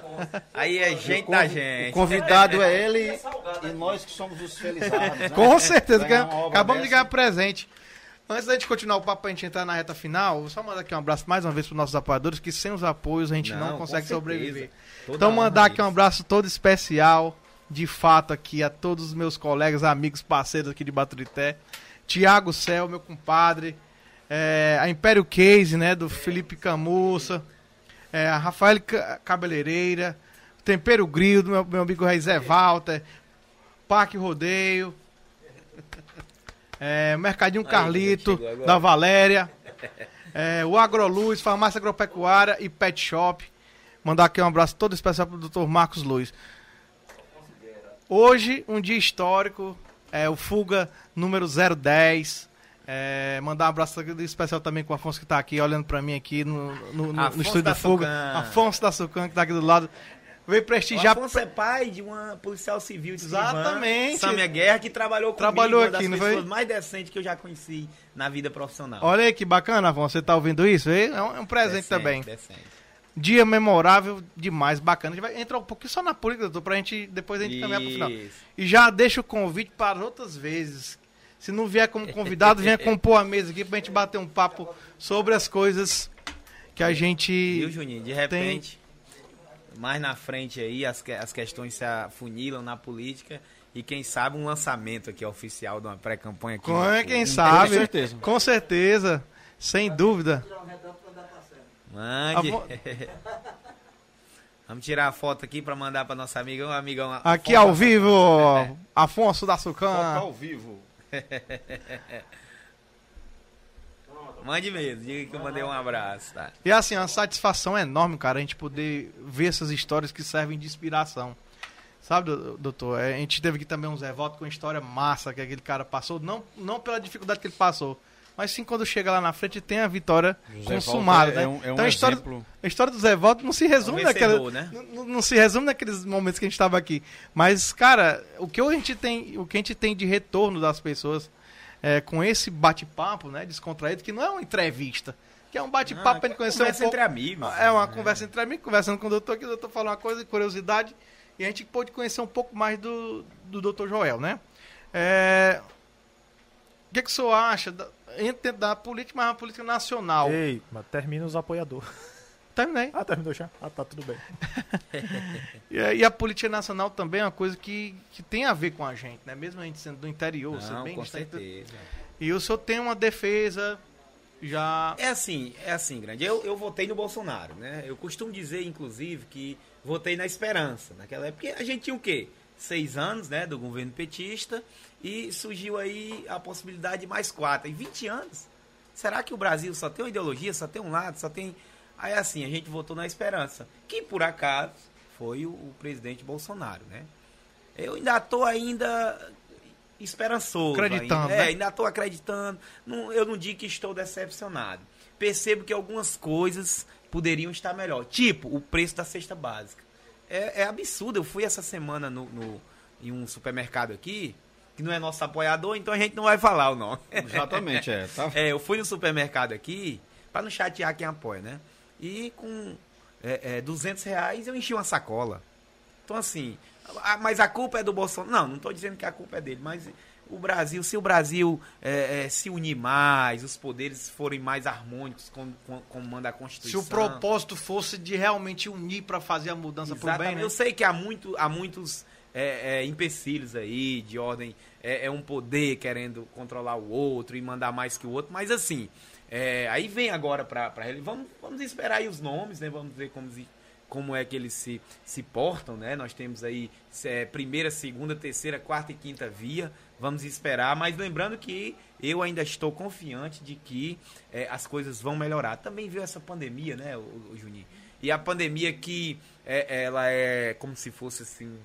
Speaker 3: Aí é gente da
Speaker 2: O
Speaker 3: gente.
Speaker 2: convidado é ele e nós que somos os felizados. né?
Speaker 1: Com certeza. acabamos de
Speaker 2: dessa.
Speaker 1: ganhar presente. Antes da gente continuar o papo pra gente entrar na reta final, vou só mandar aqui um abraço mais uma vez pros nossos apoiadores, que sem os apoios a gente não,
Speaker 3: Não,
Speaker 1: consegue sobreviver.
Speaker 3: Toda
Speaker 1: Então mandar
Speaker 3: a
Speaker 1: aqui um abraço todo especial, de fato, aqui a todos os meus colegas, amigos, parceiros aqui de Baturité. Tiago Cel, meu compadre. é, a Império Case, né, do Felipe Camussa. é, a Rafael Ca- Cabeleireira. Tempero Grill, do meu, meu amigo Rei Zé Walter. Parque Rodeio. É, Mercadinho Carlito, da Valéria. É, o Agroluz, Farmácia Agropecuária e Pet Shop. Mandar aqui um abraço todo especial pro Dr. Marcos Luiz. Hoje, um dia histórico, é o Fuga número 010. É, mandar um abraço especial também com o Afonso que tá aqui, olhando pra mim aqui no, no, no- no estúdio
Speaker 3: da
Speaker 1: Fuga.
Speaker 3: Sucan.
Speaker 1: Afonso da Sucan, que tá aqui do lado. Veio
Speaker 3: O
Speaker 1: prestigiar.
Speaker 3: Afonso é pai de uma policial civil de
Speaker 1: Exatamente.
Speaker 3: Samia Guerra, que trabalhou comigo,
Speaker 1: Trabalhou
Speaker 3: uma das
Speaker 1: aqui, não
Speaker 3: pessoas mais decentes que eu já conheci na vida profissional.
Speaker 1: Olha aí que bacana, Afonso. Você tá ouvindo isso? É um, é um presente
Speaker 3: Decente,
Speaker 1: também.
Speaker 3: decente.
Speaker 1: Dia memorável demais, bacana. A gente vai entrar um pouquinho só na política, doutor, pra gente depois a gente caminhar pro final.
Speaker 3: Isso.
Speaker 1: E já deixa o convite para outras vezes. Se não vier como convidado, venha compor a mesa aqui pra gente bater um papo sobre as coisas que a gente.
Speaker 3: Viu, Juninho? De repente, mais na frente aí as, que- as questões se afunilam na política e quem sabe um lançamento aqui oficial de uma pré-campanha aqui.
Speaker 1: Com, é, quem
Speaker 2: Com
Speaker 1: sabe.
Speaker 2: certeza.
Speaker 1: Com certeza. Sem dúvida.
Speaker 3: Mande.
Speaker 1: Vo-
Speaker 3: Vamos tirar a foto aqui pra mandar pra nossa amiga, um amigão.
Speaker 1: Aqui
Speaker 3: Afonso
Speaker 1: ao vivo, Afonso da Sucan.
Speaker 2: ao vivo.
Speaker 3: Mande mesmo, diga que eu mandei um abraço, tá?
Speaker 1: E assim, é uma satisfação enorme, cara, a gente poder ver essas histórias que servem de inspiração. Sabe, do- doutor? É, A gente teve aqui também um Zé Voto com uma história massa que aquele cara passou, não, não pela dificuldade que ele passou, mas sim quando chega lá na frente tem a vitória
Speaker 2: José
Speaker 1: consumada, né?
Speaker 2: é um, é um
Speaker 1: então a história,
Speaker 2: exemplo.
Speaker 1: a história do Zé Voto não se resume
Speaker 3: É um
Speaker 1: naquela,
Speaker 3: vencedor, né?
Speaker 1: não, não- se resume naqueles momentos que a gente estava aqui. Mas, cara, o que a gente tem, o que a gente tem de retorno das pessoas é, com esse bate-papo, né, descontraído, que não é uma entrevista, que é um bate-papo
Speaker 3: Ah,
Speaker 1: pra gente conhecer um
Speaker 3: conversa
Speaker 1: pouco.
Speaker 3: entre amigos.
Speaker 1: É uma
Speaker 3: né?
Speaker 1: conversa entre amigos, conversando com o doutor, que o doutor falou uma coisa, curiosidade, e a gente pôde conhecer um pouco mais do, do doutor Joel, né? É, O que, que o senhor acha da, entre- da política, mas uma política nacional?
Speaker 4: Ei, mas termina os apoiadores.
Speaker 1: Terminei.
Speaker 4: Ah, terminou já? Ah, tá, tudo bem.
Speaker 1: E, a- e a política nacional também é uma coisa que, que tem a ver com a gente, né? Mesmo a gente sendo do interior,
Speaker 3: Não,
Speaker 1: bem
Speaker 3: com
Speaker 1: distante.
Speaker 3: certeza.
Speaker 1: E o senhor tem uma defesa já.
Speaker 3: É assim, é assim, grande. Eu, eu votei no Bolsonaro, né? Eu costumo dizer, inclusive, que votei na esperança. Naquela época a gente tinha o quê? Seis anos, né, do governo petista e surgiu aí a possibilidade de mais quatro. Em 20 anos, será que o Brasil só tem uma ideologia, só tem um lado, só tem... Aí assim, a gente votou na esperança, que por acaso foi o, o presidente Bolsonaro, né? Eu ainda tô ainda esperançoso.
Speaker 1: Acreditando,
Speaker 3: ainda. É,
Speaker 1: né?
Speaker 3: ainda estou acreditando. Não, eu não digo que estou decepcionado. Percebo que algumas coisas poderiam estar melhor. Tipo, o preço da cesta básica. É, é absurdo. Eu fui essa semana no, no- em um supermercado aqui, que não é nosso apoiador, então a gente não vai falar o nome.
Speaker 2: Exatamente, é. Tá?
Speaker 3: É, eu fui no supermercado aqui, para não chatear quem apoia, né? E com é, é, 200 reais eu enchi uma sacola. Então, assim, a- mas a culpa é do Bolsonaro. Não, não estou dizendo que a culpa é dele, mas o Brasil, se o Brasil é, é, se unir mais, os poderes forem mais harmônicos, como, como- como manda a
Speaker 1: Se
Speaker 3: Constituição.
Speaker 1: o propósito fosse de realmente unir para fazer a mudança pro bem,
Speaker 3: Exatamente.
Speaker 1: né?
Speaker 3: Eu sei que há, muito, há muitos é, é, empecilhos aí, de ordem. É, é um poder querendo controlar o outro e mandar mais que o outro, mas assim. é, aí vem agora pra ele. Vamos, vamos esperar aí os nomes, né? Vamos ver como, como é que eles se, se portam, né? Nós temos aí é, primeira, segunda, terceira, quarta e quinta via. Vamos esperar, mas lembrando que eu ainda estou confiante de que é, as coisas vão melhorar. Também viu essa pandemia, né, o, o Juninho? E a pandemia que é, ela é como se fosse assim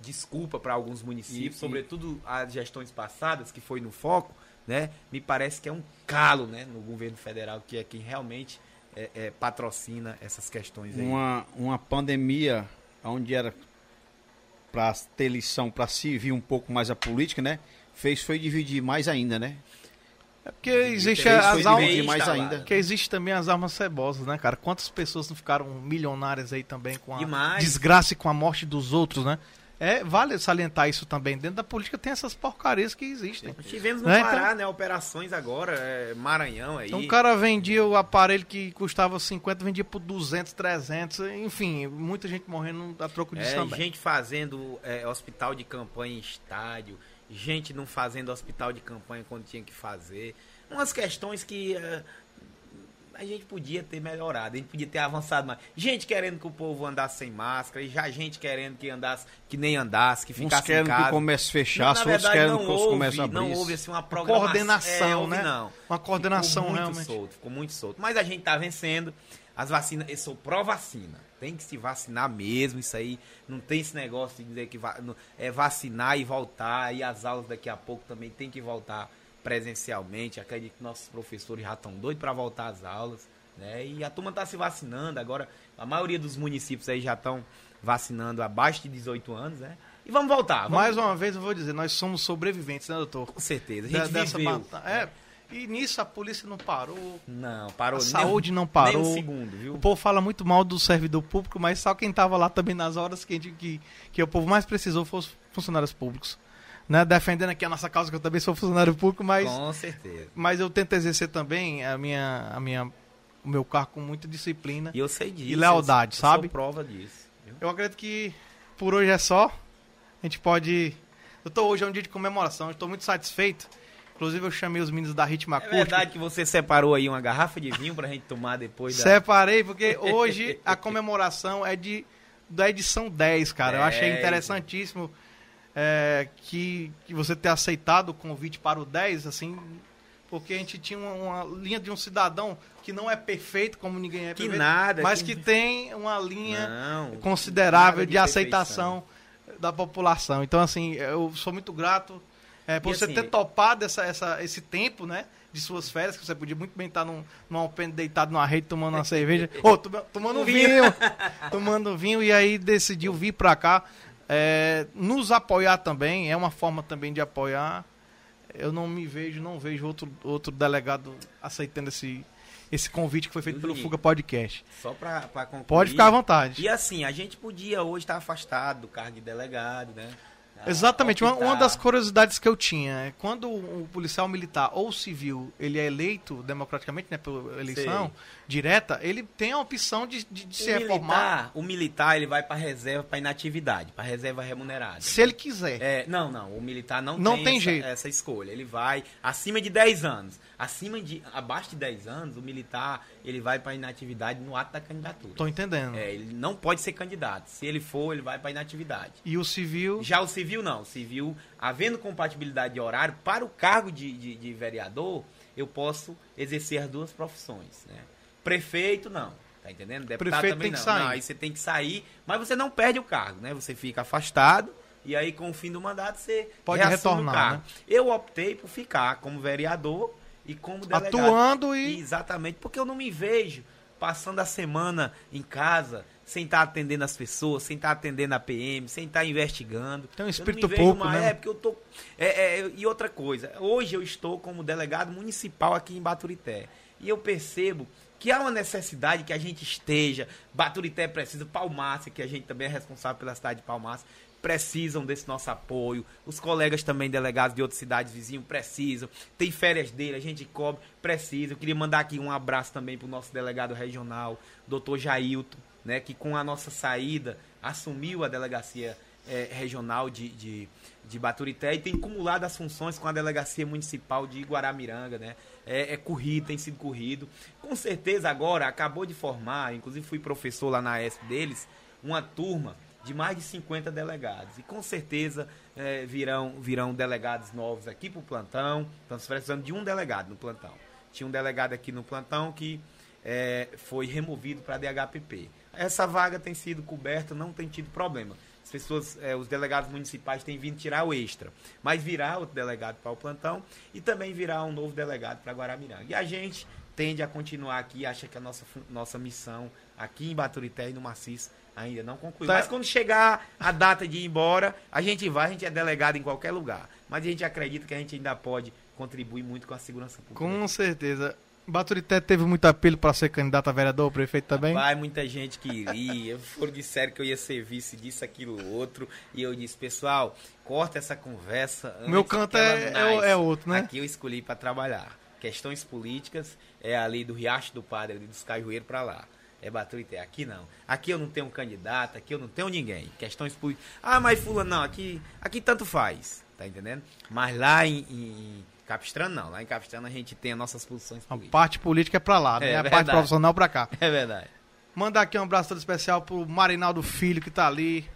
Speaker 3: desculpa para alguns municípios,
Speaker 2: E- e-
Speaker 3: sobretudo as gestões passadas que foi no foco, né? Me parece que é um calo, né, no governo federal que é quem realmente é, é, patrocina essas questões aí.
Speaker 2: Uma, uma pandemia onde era para ter lição, para se vir um pouco mais a política, né? Fez foi dividir mais ainda, né?
Speaker 1: É porque existe as
Speaker 2: dividir mais ainda.
Speaker 1: Porque existe também as armas cebosas, né, cara? Quantas pessoas não ficaram milionárias aí também com a
Speaker 3: Demais.
Speaker 1: desgraça e com a morte dos outros, né? É, vale salientar isso também. Dentro da política tem essas porcarias que existem.
Speaker 3: Tivemos no
Speaker 1: Né,
Speaker 3: Pará, né, operações agora, é, Maranhão aí.
Speaker 1: Então o cara vendia o aparelho que custava 50, vendia por 200, 300, enfim, muita gente morrendo a troco disso
Speaker 3: É,
Speaker 1: também.
Speaker 3: gente fazendo é, hospital de campanha em estádio, gente não fazendo hospital de campanha quando tinha que fazer. Umas questões que é, a gente podia ter melhorado, a gente podia ter avançado mais. Gente querendo que o povo andasse sem máscara, e já gente querendo que andasse, que nem andasse, que
Speaker 2: Uns
Speaker 3: ficasse em
Speaker 2: querem que o comércio
Speaker 3: Não,
Speaker 2: fechasse, outros
Speaker 3: verdade,
Speaker 2: querem
Speaker 3: não
Speaker 2: que os
Speaker 3: houve,
Speaker 2: comércios
Speaker 3: não houve assim uma programação,
Speaker 1: coordenação,
Speaker 3: é, houve,
Speaker 1: né?
Speaker 3: Não.
Speaker 1: Uma coordenação
Speaker 3: ficou muito
Speaker 1: realmente.
Speaker 3: solto, ficou muito solto. Mas a gente tá vencendo. As vacinas, eu sou pró-vacina. Tem que se vacinar mesmo, isso aí. Não tem esse negócio de dizer que va- não- é vacinar e voltar. E as aulas daqui a pouco também tem que voltar presencialmente. Acredito que nossos professores já estão doidos para voltar às aulas. Né? E a turma tá se vacinando. Agora, a maioria dos municípios aí já estão vacinando abaixo de 18 anos, né? E vamos voltar. Vamos...
Speaker 1: Mais uma vez eu vou dizer, nós somos sobreviventes, né, doutor?
Speaker 3: Com certeza. A
Speaker 1: Da-
Speaker 3: gente
Speaker 1: dessa
Speaker 3: viveu.
Speaker 1: batalha. É, e nisso a polícia não parou.
Speaker 3: Não, parou.
Speaker 1: A
Speaker 3: nem-
Speaker 1: saúde não
Speaker 3: Nem
Speaker 1: parou.
Speaker 3: um segundo, viu?
Speaker 1: O povo fala muito mal do servidor público, mas só quem estava lá também nas horas que, a gente- que, que o povo mais precisou foram os funcionários públicos. Né? Defendendo aqui a nossa causa, que eu também sou funcionário público, mas,
Speaker 3: Com certeza.
Speaker 1: mas eu tento exercer também a minha, a minha, o meu cargo com muita disciplina.
Speaker 3: E eu sei disso.
Speaker 1: E lealdade,
Speaker 3: eu,
Speaker 1: sabe?
Speaker 3: Eu prova disso.
Speaker 1: Eu acredito que por hoje é só. A gente pode. Eu tô hoje é um dia de comemoração, estou muito satisfeito. Inclusive eu chamei os meninos da Ritmo
Speaker 3: É verdade que você separou aí uma garrafa de vinho pra gente tomar depois da...
Speaker 1: Separei, porque hoje a comemoração é de da edição 10, cara. Eu achei
Speaker 3: 10.
Speaker 1: interessantíssimo é, que, que você ter aceitado o convite para o 10, assim, porque a gente tinha uma, uma linha de um cidadão que não é perfeito, como ninguém é
Speaker 3: Que
Speaker 1: perfeito,
Speaker 3: nada,
Speaker 1: mas
Speaker 3: que-
Speaker 1: que tem uma linha
Speaker 3: Não,
Speaker 1: considerável de,
Speaker 3: perfeição.
Speaker 1: aceitação da população. Então, assim, eu sou muito grato é, por
Speaker 3: E
Speaker 1: você
Speaker 3: assim,
Speaker 1: ter topado essa, essa, esse tempo, né? De suas férias, que você podia muito bem estar num, num alpendre deitado numa rede tomando uma cerveja. Ô, toma- tomando um vinho. tomando vinho e aí decidiu vir pra cá. É, nos apoiar também, é uma forma também de apoiar. Eu não me vejo, não vejo outro, outro delegado aceitando esse, esse convite que foi feito pelo? Fuga Podcast.
Speaker 3: Só pra concluir.
Speaker 1: Pode ficar à vontade.
Speaker 3: E assim, a gente podia hoje estar afastado do cargo de delegado, né? Ah,
Speaker 1: Exatamente. Uma, uma das curiosidades que eu tinha é quando o policial militar ou civil ele é eleito democraticamente, né, pela eleição direta, ele tem a opção de, de, de
Speaker 3: o
Speaker 1: se reformar
Speaker 3: militar, o militar ele vai pra reserva, pra inatividade, pra reserva remunerada.
Speaker 1: se ele quiser.
Speaker 3: É, não, não, o militar não,
Speaker 1: Não
Speaker 3: tem,
Speaker 1: tem
Speaker 3: essa,
Speaker 1: jeito.
Speaker 3: essa escolha. Ele vai acima de 10 anos. Acima de abaixo de 10 anos, o militar, ele vai para inatividade no ato da candidatura.
Speaker 1: Tô entendendo.
Speaker 3: É, ele não pode ser candidato. Se ele for, ele vai para inatividade.
Speaker 1: E o civil,
Speaker 3: Já o civil não. O civil, havendo compatibilidade de horário, para o cargo de, de, de vereador, eu posso exercer as duas profissões. Né? Prefeito, não. Tá entendendo? Deputado
Speaker 1: Prefeito
Speaker 3: também
Speaker 1: tem que
Speaker 3: não.
Speaker 1: sair.
Speaker 3: Não, aí você tem que sair, mas você não perde o cargo, né? Você fica afastado e aí com o fim do mandato você
Speaker 1: Pode retornar,
Speaker 3: o cargo.
Speaker 1: né?
Speaker 3: Eu optei por ficar como vereador e como delegado.
Speaker 1: atuando e
Speaker 3: Exatamente, porque eu não me vejo passando a semana em casa sem estar atendendo as pessoas, sem estar atendendo a PM, sem estar investigando.
Speaker 1: Tem um
Speaker 3: Eu
Speaker 1: espírito
Speaker 3: não me vejo
Speaker 1: pouco, né?
Speaker 3: É, porque eu tô... É, é, e outra coisa, hoje eu estou como delegado municipal aqui em Baturité. E eu percebo que há uma necessidade que a gente esteja, Baturité precisa, Palmácia, que a gente também é responsável pela cidade de Palmácia, precisam desse nosso apoio. Os colegas também delegados de outras cidades vizinhos precisam. Tem férias dele, a gente cobre, precisa. Eu queria mandar aqui um abraço também para o nosso delegado regional, doutor Jailton, né, que com a nossa saída assumiu a delegacia eh, regional de, de, de Baturité e tem cumulado as funções com a delegacia municipal de Guaramiranga, né? É, é corrido, tem sido corrido. Com certeza agora acabou de formar, inclusive fui professor lá na ESP deles, uma turma de mais de 50 delegados. E com certeza eh, virão, virão delegados novos aqui para o plantão. Estamos precisando de um delegado no plantão. Tinha um delegado aqui no plantão que eh, foi removido para a DHPP. Essa vaga tem sido coberta, não tem tido problema. As pessoas, eh, os delegados municipais têm vindo tirar o extra. Mas virá outro delegado para o plantão e também virá um novo delegado para Guaramiranga. E a gente tende a continuar aqui, acha que a nossa, nossa missão aqui em Baturité e no Maciço ainda não concluiu.
Speaker 1: Tá.
Speaker 3: Mas quando chegar a data de ir embora, a gente vai, a gente é delegado em qualquer lugar. Mas a gente acredita que a gente ainda pode contribuir muito com a segurança pública.
Speaker 1: com certeza. Baturité teve muito apelo para ser candidato a vereador, prefeito também.
Speaker 3: Vai, muita gente que iria. Foram disseram que eu ia ser vice disso, aquilo, outro. E eu disse, pessoal, corta essa conversa.
Speaker 1: Meu canto é, é, é outro, né?
Speaker 3: Aqui eu escolhi para trabalhar. Questões políticas é ali do Riacho do Padre, ali dos Cajueiros para lá. É Baturité. Aqui não. Aqui eu não tenho um candidato, aqui eu não tenho ninguém. Questões políticas. Ah, mas fulano, não, aqui, aqui tanto faz. Tá entendendo? Mas lá em, em Capistrano, não. Lá em Capistrano a gente tem as nossas posições
Speaker 1: A
Speaker 3: políticas.
Speaker 1: parte política é pra lá, né?
Speaker 3: É
Speaker 1: a parte
Speaker 3: verdade.
Speaker 1: profissional pra cá.
Speaker 3: É verdade.
Speaker 1: Mandar aqui um abraço todo especial pro Marinaldo Filho, que tá ali,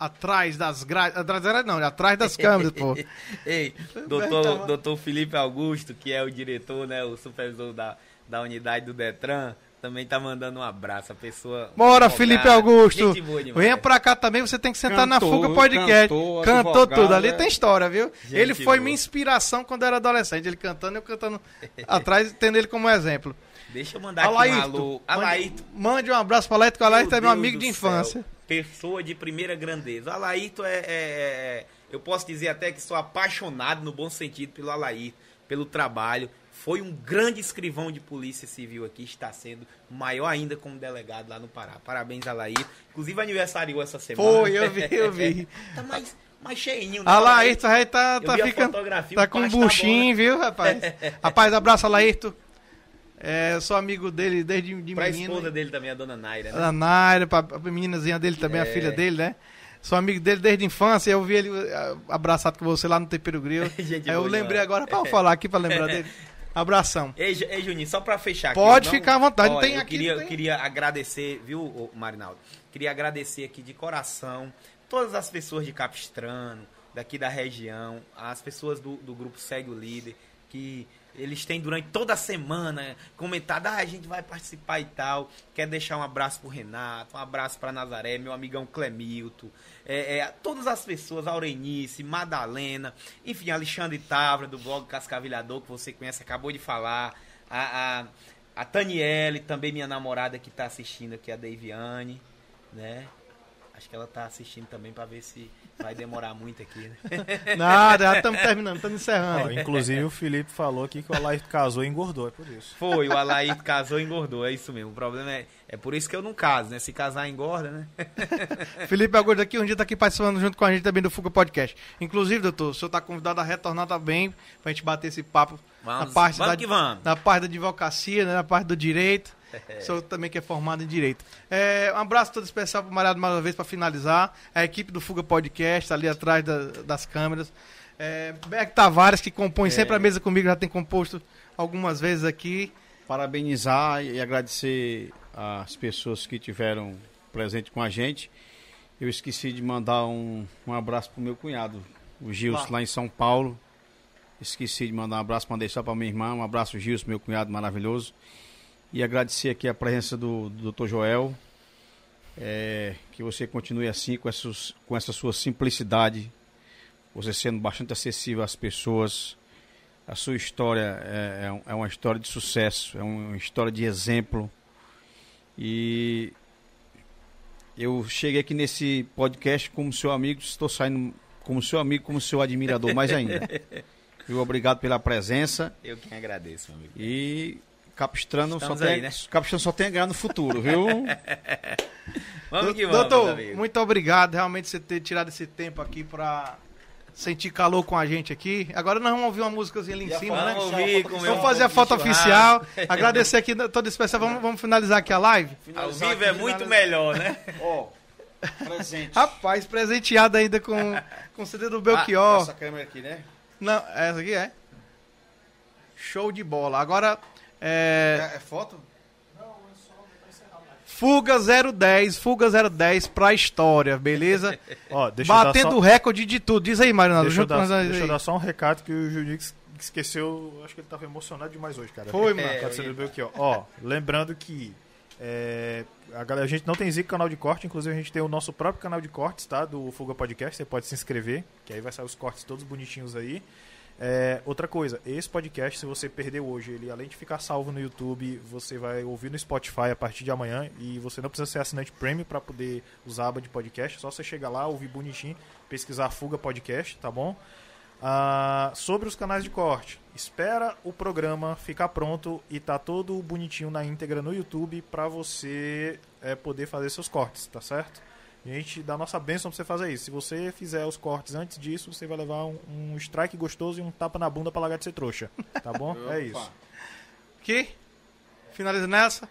Speaker 1: atrás das grades. Atrás das grades não, atrás das câmeras, pô.
Speaker 3: Ei, doutor, doutor Felipe Augusto, que é o diretor, né, o supervisor da, da unidade do Detran, também tá mandando um abraço. A pessoa.
Speaker 1: Bora,
Speaker 3: advogada,
Speaker 1: Felipe Augusto. Venha pra cá também, você tem que sentar na Fuga Podcast.
Speaker 2: cantor,
Speaker 1: Cantou tudo. Ali tem história, viu?
Speaker 3: Gente
Speaker 1: ele foi
Speaker 3: boa.
Speaker 1: minha inspiração quando eu era adolescente. Ele cantando e eu cantando atrás, tendo ele como exemplo.
Speaker 3: Deixa eu mandar aqui um
Speaker 1: Alairto.
Speaker 3: alô. Alairto.
Speaker 1: Mande, mande um abraço pra Alairto, que o Alairto é meu
Speaker 3: Deus
Speaker 1: amigo de
Speaker 3: céu.
Speaker 1: infância.
Speaker 3: Pessoa de primeira grandeza. O Alairto é, é- é- Eu posso dizer até que sou apaixonado, no bom sentido, pelo Alairto, pelo trabalho. Foi um grande escrivão de polícia civil aqui, está sendo maior ainda como delegado lá no Pará. Parabéns, Alairto. Inclusive aniversariou essa semana.
Speaker 1: Foi, eu vi, eu vi.
Speaker 3: tá mais, mais cheinho, né?
Speaker 1: Alairto aí tá, tá
Speaker 3: a
Speaker 1: ficando. Tá com um
Speaker 3: tá
Speaker 1: buchinho, viu, rapaz? rapaz, abraço, Alairto. É, sou amigo dele desde de
Speaker 3: Pra
Speaker 1: menino.
Speaker 3: esposa dele também, a dona Naira, né?
Speaker 1: A Naira, pra meninazinha dele também, a
Speaker 3: É.
Speaker 1: filha dele, né? Sou amigo dele desde a infância. Eu vi ele ah, abraçado com você lá no Tempero Grill. Eu lembrei agora pra eu falar aqui, pra lembrar dele. Abração.
Speaker 3: Ei, ei, Juninho, só pra fechar aqui.
Speaker 1: Pode
Speaker 3: eu
Speaker 1: ficar à vontade,
Speaker 3: Olha,
Speaker 1: tem
Speaker 3: eu
Speaker 1: aqui,
Speaker 3: Queria,
Speaker 1: tem-
Speaker 3: queria agradecer, viu, Marinaldo? Queria agradecer aqui de coração todas as pessoas de Capistrano, daqui da região, as pessoas do, do grupo Segue o Líder, que eles têm durante toda a semana comentado, ah, a gente vai participar e tal. Quer deixar um abraço pro Renato, um abraço pra Nazaré, meu amigão Clemilton, é, é, todas as pessoas, Aurenice, Madalena, enfim, Alexandre Tavra, do blog Cascavilhador, que você conhece, acabou de falar, a, a, a Taniele, também minha namorada que tá assistindo aqui, a Deiviane, né? Acho que ela tá assistindo também pra ver se vai demorar muito aqui, né?
Speaker 1: Nada, já estamos terminando, estamos
Speaker 4: Ó,
Speaker 1: encerrando.
Speaker 4: inclusive o Felipe falou aqui que o Alair casou e engordou, é por isso.
Speaker 3: Foi, o Alair casou e engordou, é isso mesmo. O problema é, é por isso que eu não caso, né? Se casar engorda, né?
Speaker 1: Felipe Agordo aqui, um dia tá aqui participando junto com a gente também do Fuga Podcast. Inclusive, doutor, o senhor tá convidado a retornar também pra gente bater esse papo
Speaker 3: Vamos,
Speaker 1: na parte
Speaker 3: vamos
Speaker 1: da,
Speaker 3: que vamos.
Speaker 1: na parte da advocacia, né, na parte do direito. O senhor também que é formado em direito. É, um abraço todo especial pro Mariado mais uma vez para finalizar. A equipe do Fuga Podcast, ali atrás da- das câmeras. É, Beck Tavares, que compõe sempre a mesa comigo, já tem composto algumas vezes aqui.
Speaker 2: Parabenizar e agradecer as pessoas que tiveram presente com a gente. Eu esqueci de mandar um, um abraço pro meu cunhado, o Gilson, lá em São Paulo. Esqueci de mandar um abraço para deixar para minha irmã. Um abraço, Gilson, meu cunhado maravilhoso. E agradecer aqui a presença do, do Dr. Joel. É, que você continue assim, com, essas, com essa sua simplicidade. Você sendo bastante acessível às pessoas. A sua história é, é é uma história de sucesso, é uma história de exemplo. E eu cheguei aqui nesse podcast como seu amigo, estou saindo como seu amigo, como seu admirador, mais ainda. Viu? Obrigado pela presença
Speaker 3: Eu quem agradeço, meu amigo.
Speaker 2: e Capistrano só
Speaker 3: Estamos
Speaker 2: tem,
Speaker 3: aí, né?
Speaker 2: Capistrano só tem a ganhar no futuro, viu?
Speaker 3: Vamos que vamos,
Speaker 1: doutor, muito obrigado realmente você ter tirado esse tempo aqui para sentir calor com a gente aqui. Agora nós vamos ouvir uma músicazinha ali em cima, né?
Speaker 3: Vamos ouvir, comer
Speaker 1: Vamos
Speaker 3: um
Speaker 1: fazer a foto oficial. Agradecer aqui todo especial. Vamos, vamos finalizar aqui a live.
Speaker 3: Ao vivo é muito melhor, né?
Speaker 2: Ó, presente.
Speaker 1: Rapaz, presenteado ainda com, com o CD do
Speaker 3: Ah,
Speaker 1: Belchior.
Speaker 2: Essa câmera aqui, né?
Speaker 1: Não, essa aqui é. Show de bola. Agora, é,
Speaker 2: É, é foto?
Speaker 1: Fuga 010, Fuga 010 pra história, beleza?
Speaker 4: Ó, deixa eu dar
Speaker 1: Batendo
Speaker 4: só-
Speaker 1: recorde de tudo. Diz aí, Marinaldo.
Speaker 4: Deixa eu, dar, deixa eu dar só um recado que o es- esqueceu. Acho que ele tava emocionado demais hoje, cara.
Speaker 1: Foi, mano.
Speaker 4: Por causa do Belchior. Ó, lembrando que é, a, galera, a gente não tem Zico canal de corte, inclusive a gente tem o nosso próprio canal de cortes, tá? Do Fuga Podcast. Você pode se inscrever, que aí vai sair os cortes todos bonitinhos aí. É, outra coisa, esse podcast, se você perdeu hoje, ele além de ficar salvo no YouTube, você vai ouvir no Spotify a partir de amanhã e você não precisa ser assinante premium para poder usar a aba de podcast, é só você chegar lá, ouvir bonitinho, pesquisar Fuga Podcast, tá bom? Ah, sobre os canais de corte, espera o programa ficar pronto e tá todo bonitinho na íntegra no YouTube para você é, poder fazer seus cortes, tá certo? A gente dá nossa bênção pra você fazer isso. Se você fizer os cortes antes disso, você vai levar um, um strike gostoso e um tapa na bunda pra largar de ser trouxa. Tá bom? é isso.
Speaker 1: Aqui. Finaliza nessa.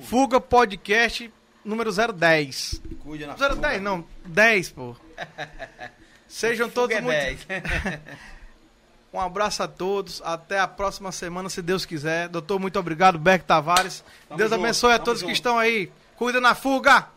Speaker 1: Fuga Podcast número 010.
Speaker 2: Cuide na
Speaker 1: 010 não, 10, pô. Sejam todos
Speaker 3: Fuga
Speaker 1: muito.
Speaker 3: é 10.
Speaker 1: Um abraço a todos. Até a próxima semana, se Deus quiser. Doutor, muito obrigado. Beck Tavares.
Speaker 2: Tamo
Speaker 1: Deus
Speaker 2: junto,
Speaker 1: abençoe a
Speaker 2: tamo
Speaker 1: todos que
Speaker 2: junto.
Speaker 1: estão aí. Cuida na fuga.